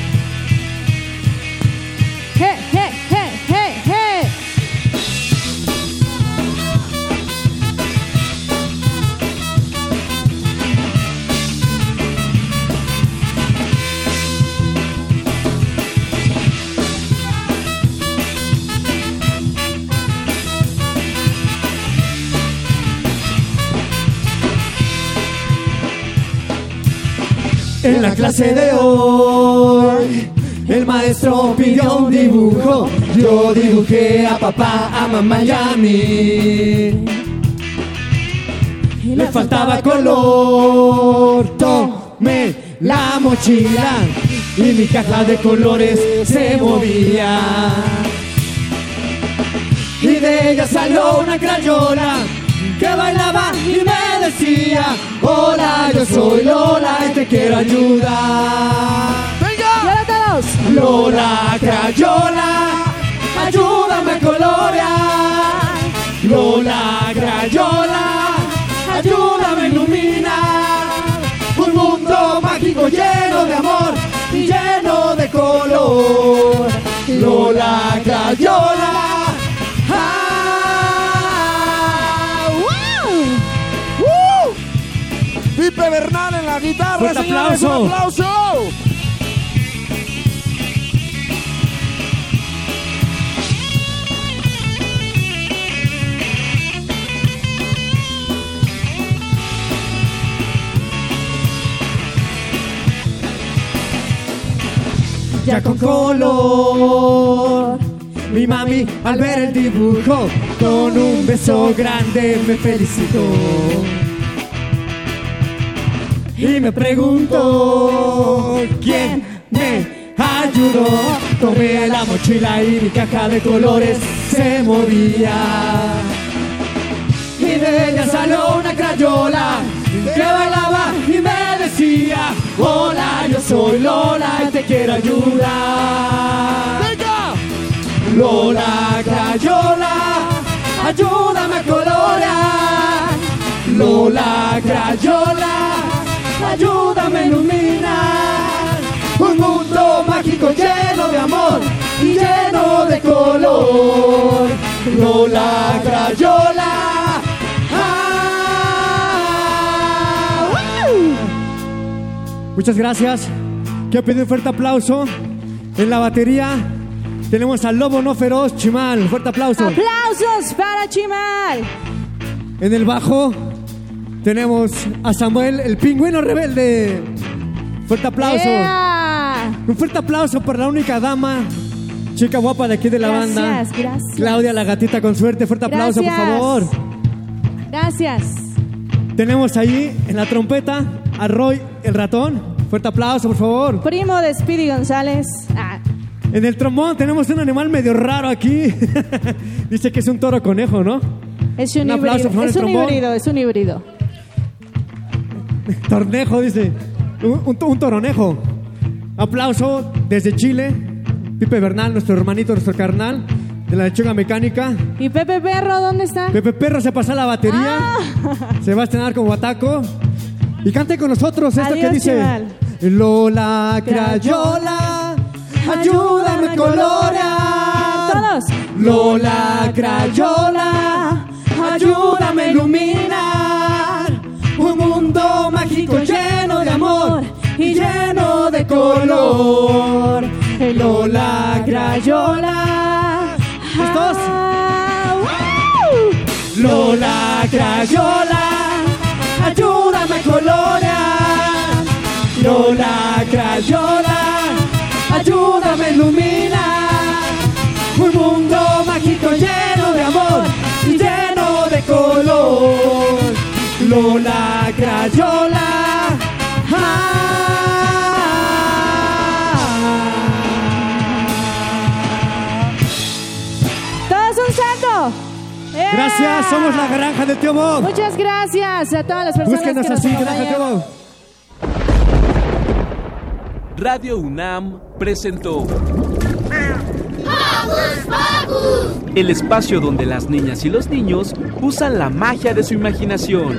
Speaker 9: En la clase de hoy, el maestro pidió un dibujo. Yo dibujé a papá, a mamá y a mí. Le faltaba color, tomé la mochila y mi caja de colores se movía. Y de ella salió una crayola que bailaba y me hola, yo soy Lola y te quiero ayudar.
Speaker 10: ¡Venga! todos!
Speaker 9: Lola Crayola, ayúdame a colorear. Lola Crayola, ayúdame a iluminar. Un mundo mágico lleno de amor y lleno de color. Lola Crayola.
Speaker 25: Bernal en la guitarra, señores,
Speaker 9: aplauso.
Speaker 25: un aplauso.
Speaker 9: ya con color. Mi mami al ver el dibujo con un beso grande me felicitó. Y me preguntó quién me ayudó. Tomé la mochila y mi caja de colores se movía. Y de ella salió una crayola que bailaba y me decía, hola, yo soy Lola y te quiero ayudar. ¡Venga! Lola Crayola, ayúdame a colorear. Lola Crayola, ayúdame a iluminar. Un mundo mágico lleno de amor y lleno de color. Lola Crayola. ah. Muchas gracias. Quiero pedir un fuerte aplauso. En la batería tenemos al lobo no feroz, Chimal. Fuerte aplauso.
Speaker 10: ¡Aplausos para Chimal!
Speaker 9: En el bajo tenemos a Samuel, el pingüino rebelde. Fuerte aplauso.
Speaker 10: ¡Ea!
Speaker 9: Un fuerte aplauso para la única dama, chica guapa de aquí de la
Speaker 10: Gracias,
Speaker 9: banda.
Speaker 10: gracias.
Speaker 9: Claudia la gatita con suerte. Fuerte aplauso, por
Speaker 10: Gracias.
Speaker 9: favor.
Speaker 10: Gracias.
Speaker 9: Tenemos ahí en la trompeta a Roy el ratón. Fuerte aplauso, por favor.
Speaker 10: Primo de Speedy González. Ah,
Speaker 9: En el trombón tenemos un animal medio raro aquí. *laughs* Dice que es un toro conejo, ¿no?
Speaker 10: es un,
Speaker 9: Un aplauso,
Speaker 10: híbrido.
Speaker 9: por favor,
Speaker 10: Es un híbrido, es un híbrido.
Speaker 9: Tornejo, dice. Un, un- un toronejo. Aplauso desde Chile. Pipe Bernal, nuestro hermanito, nuestro carnal. De la lechuga mecánica.
Speaker 10: ¿Y Pepe Perro dónde está?
Speaker 9: Pepe Perro se pasa la batería.
Speaker 10: Ah.
Speaker 9: Se va a estrenar como bataco. Y cante con nosotros esto que
Speaker 10: Adiós,
Speaker 9: dice.
Speaker 10: Chimal.
Speaker 9: Lola Crayola, ayúdame a colorear.
Speaker 10: Todos.
Speaker 9: Lola Crayola, ayúdame a iluminar un mundo mágico lleno de amor y lleno de color. Lola Crayola. ¿Listos? Lola Crayola, ayúdame a colorear. Lola Crayola, ayúdame a iluminar un mundo mágico lleno de amor y lleno de color. Lola Crayola. Gracias, somos la granja del tío Bob.
Speaker 10: Muchas gracias a todas las personas
Speaker 9: Búsquenos
Speaker 10: que nos
Speaker 9: así, granja tío. Bob.
Speaker 13: Radio UNAM presentó el espacio donde las niñas y los niños usan la magia de su imaginación.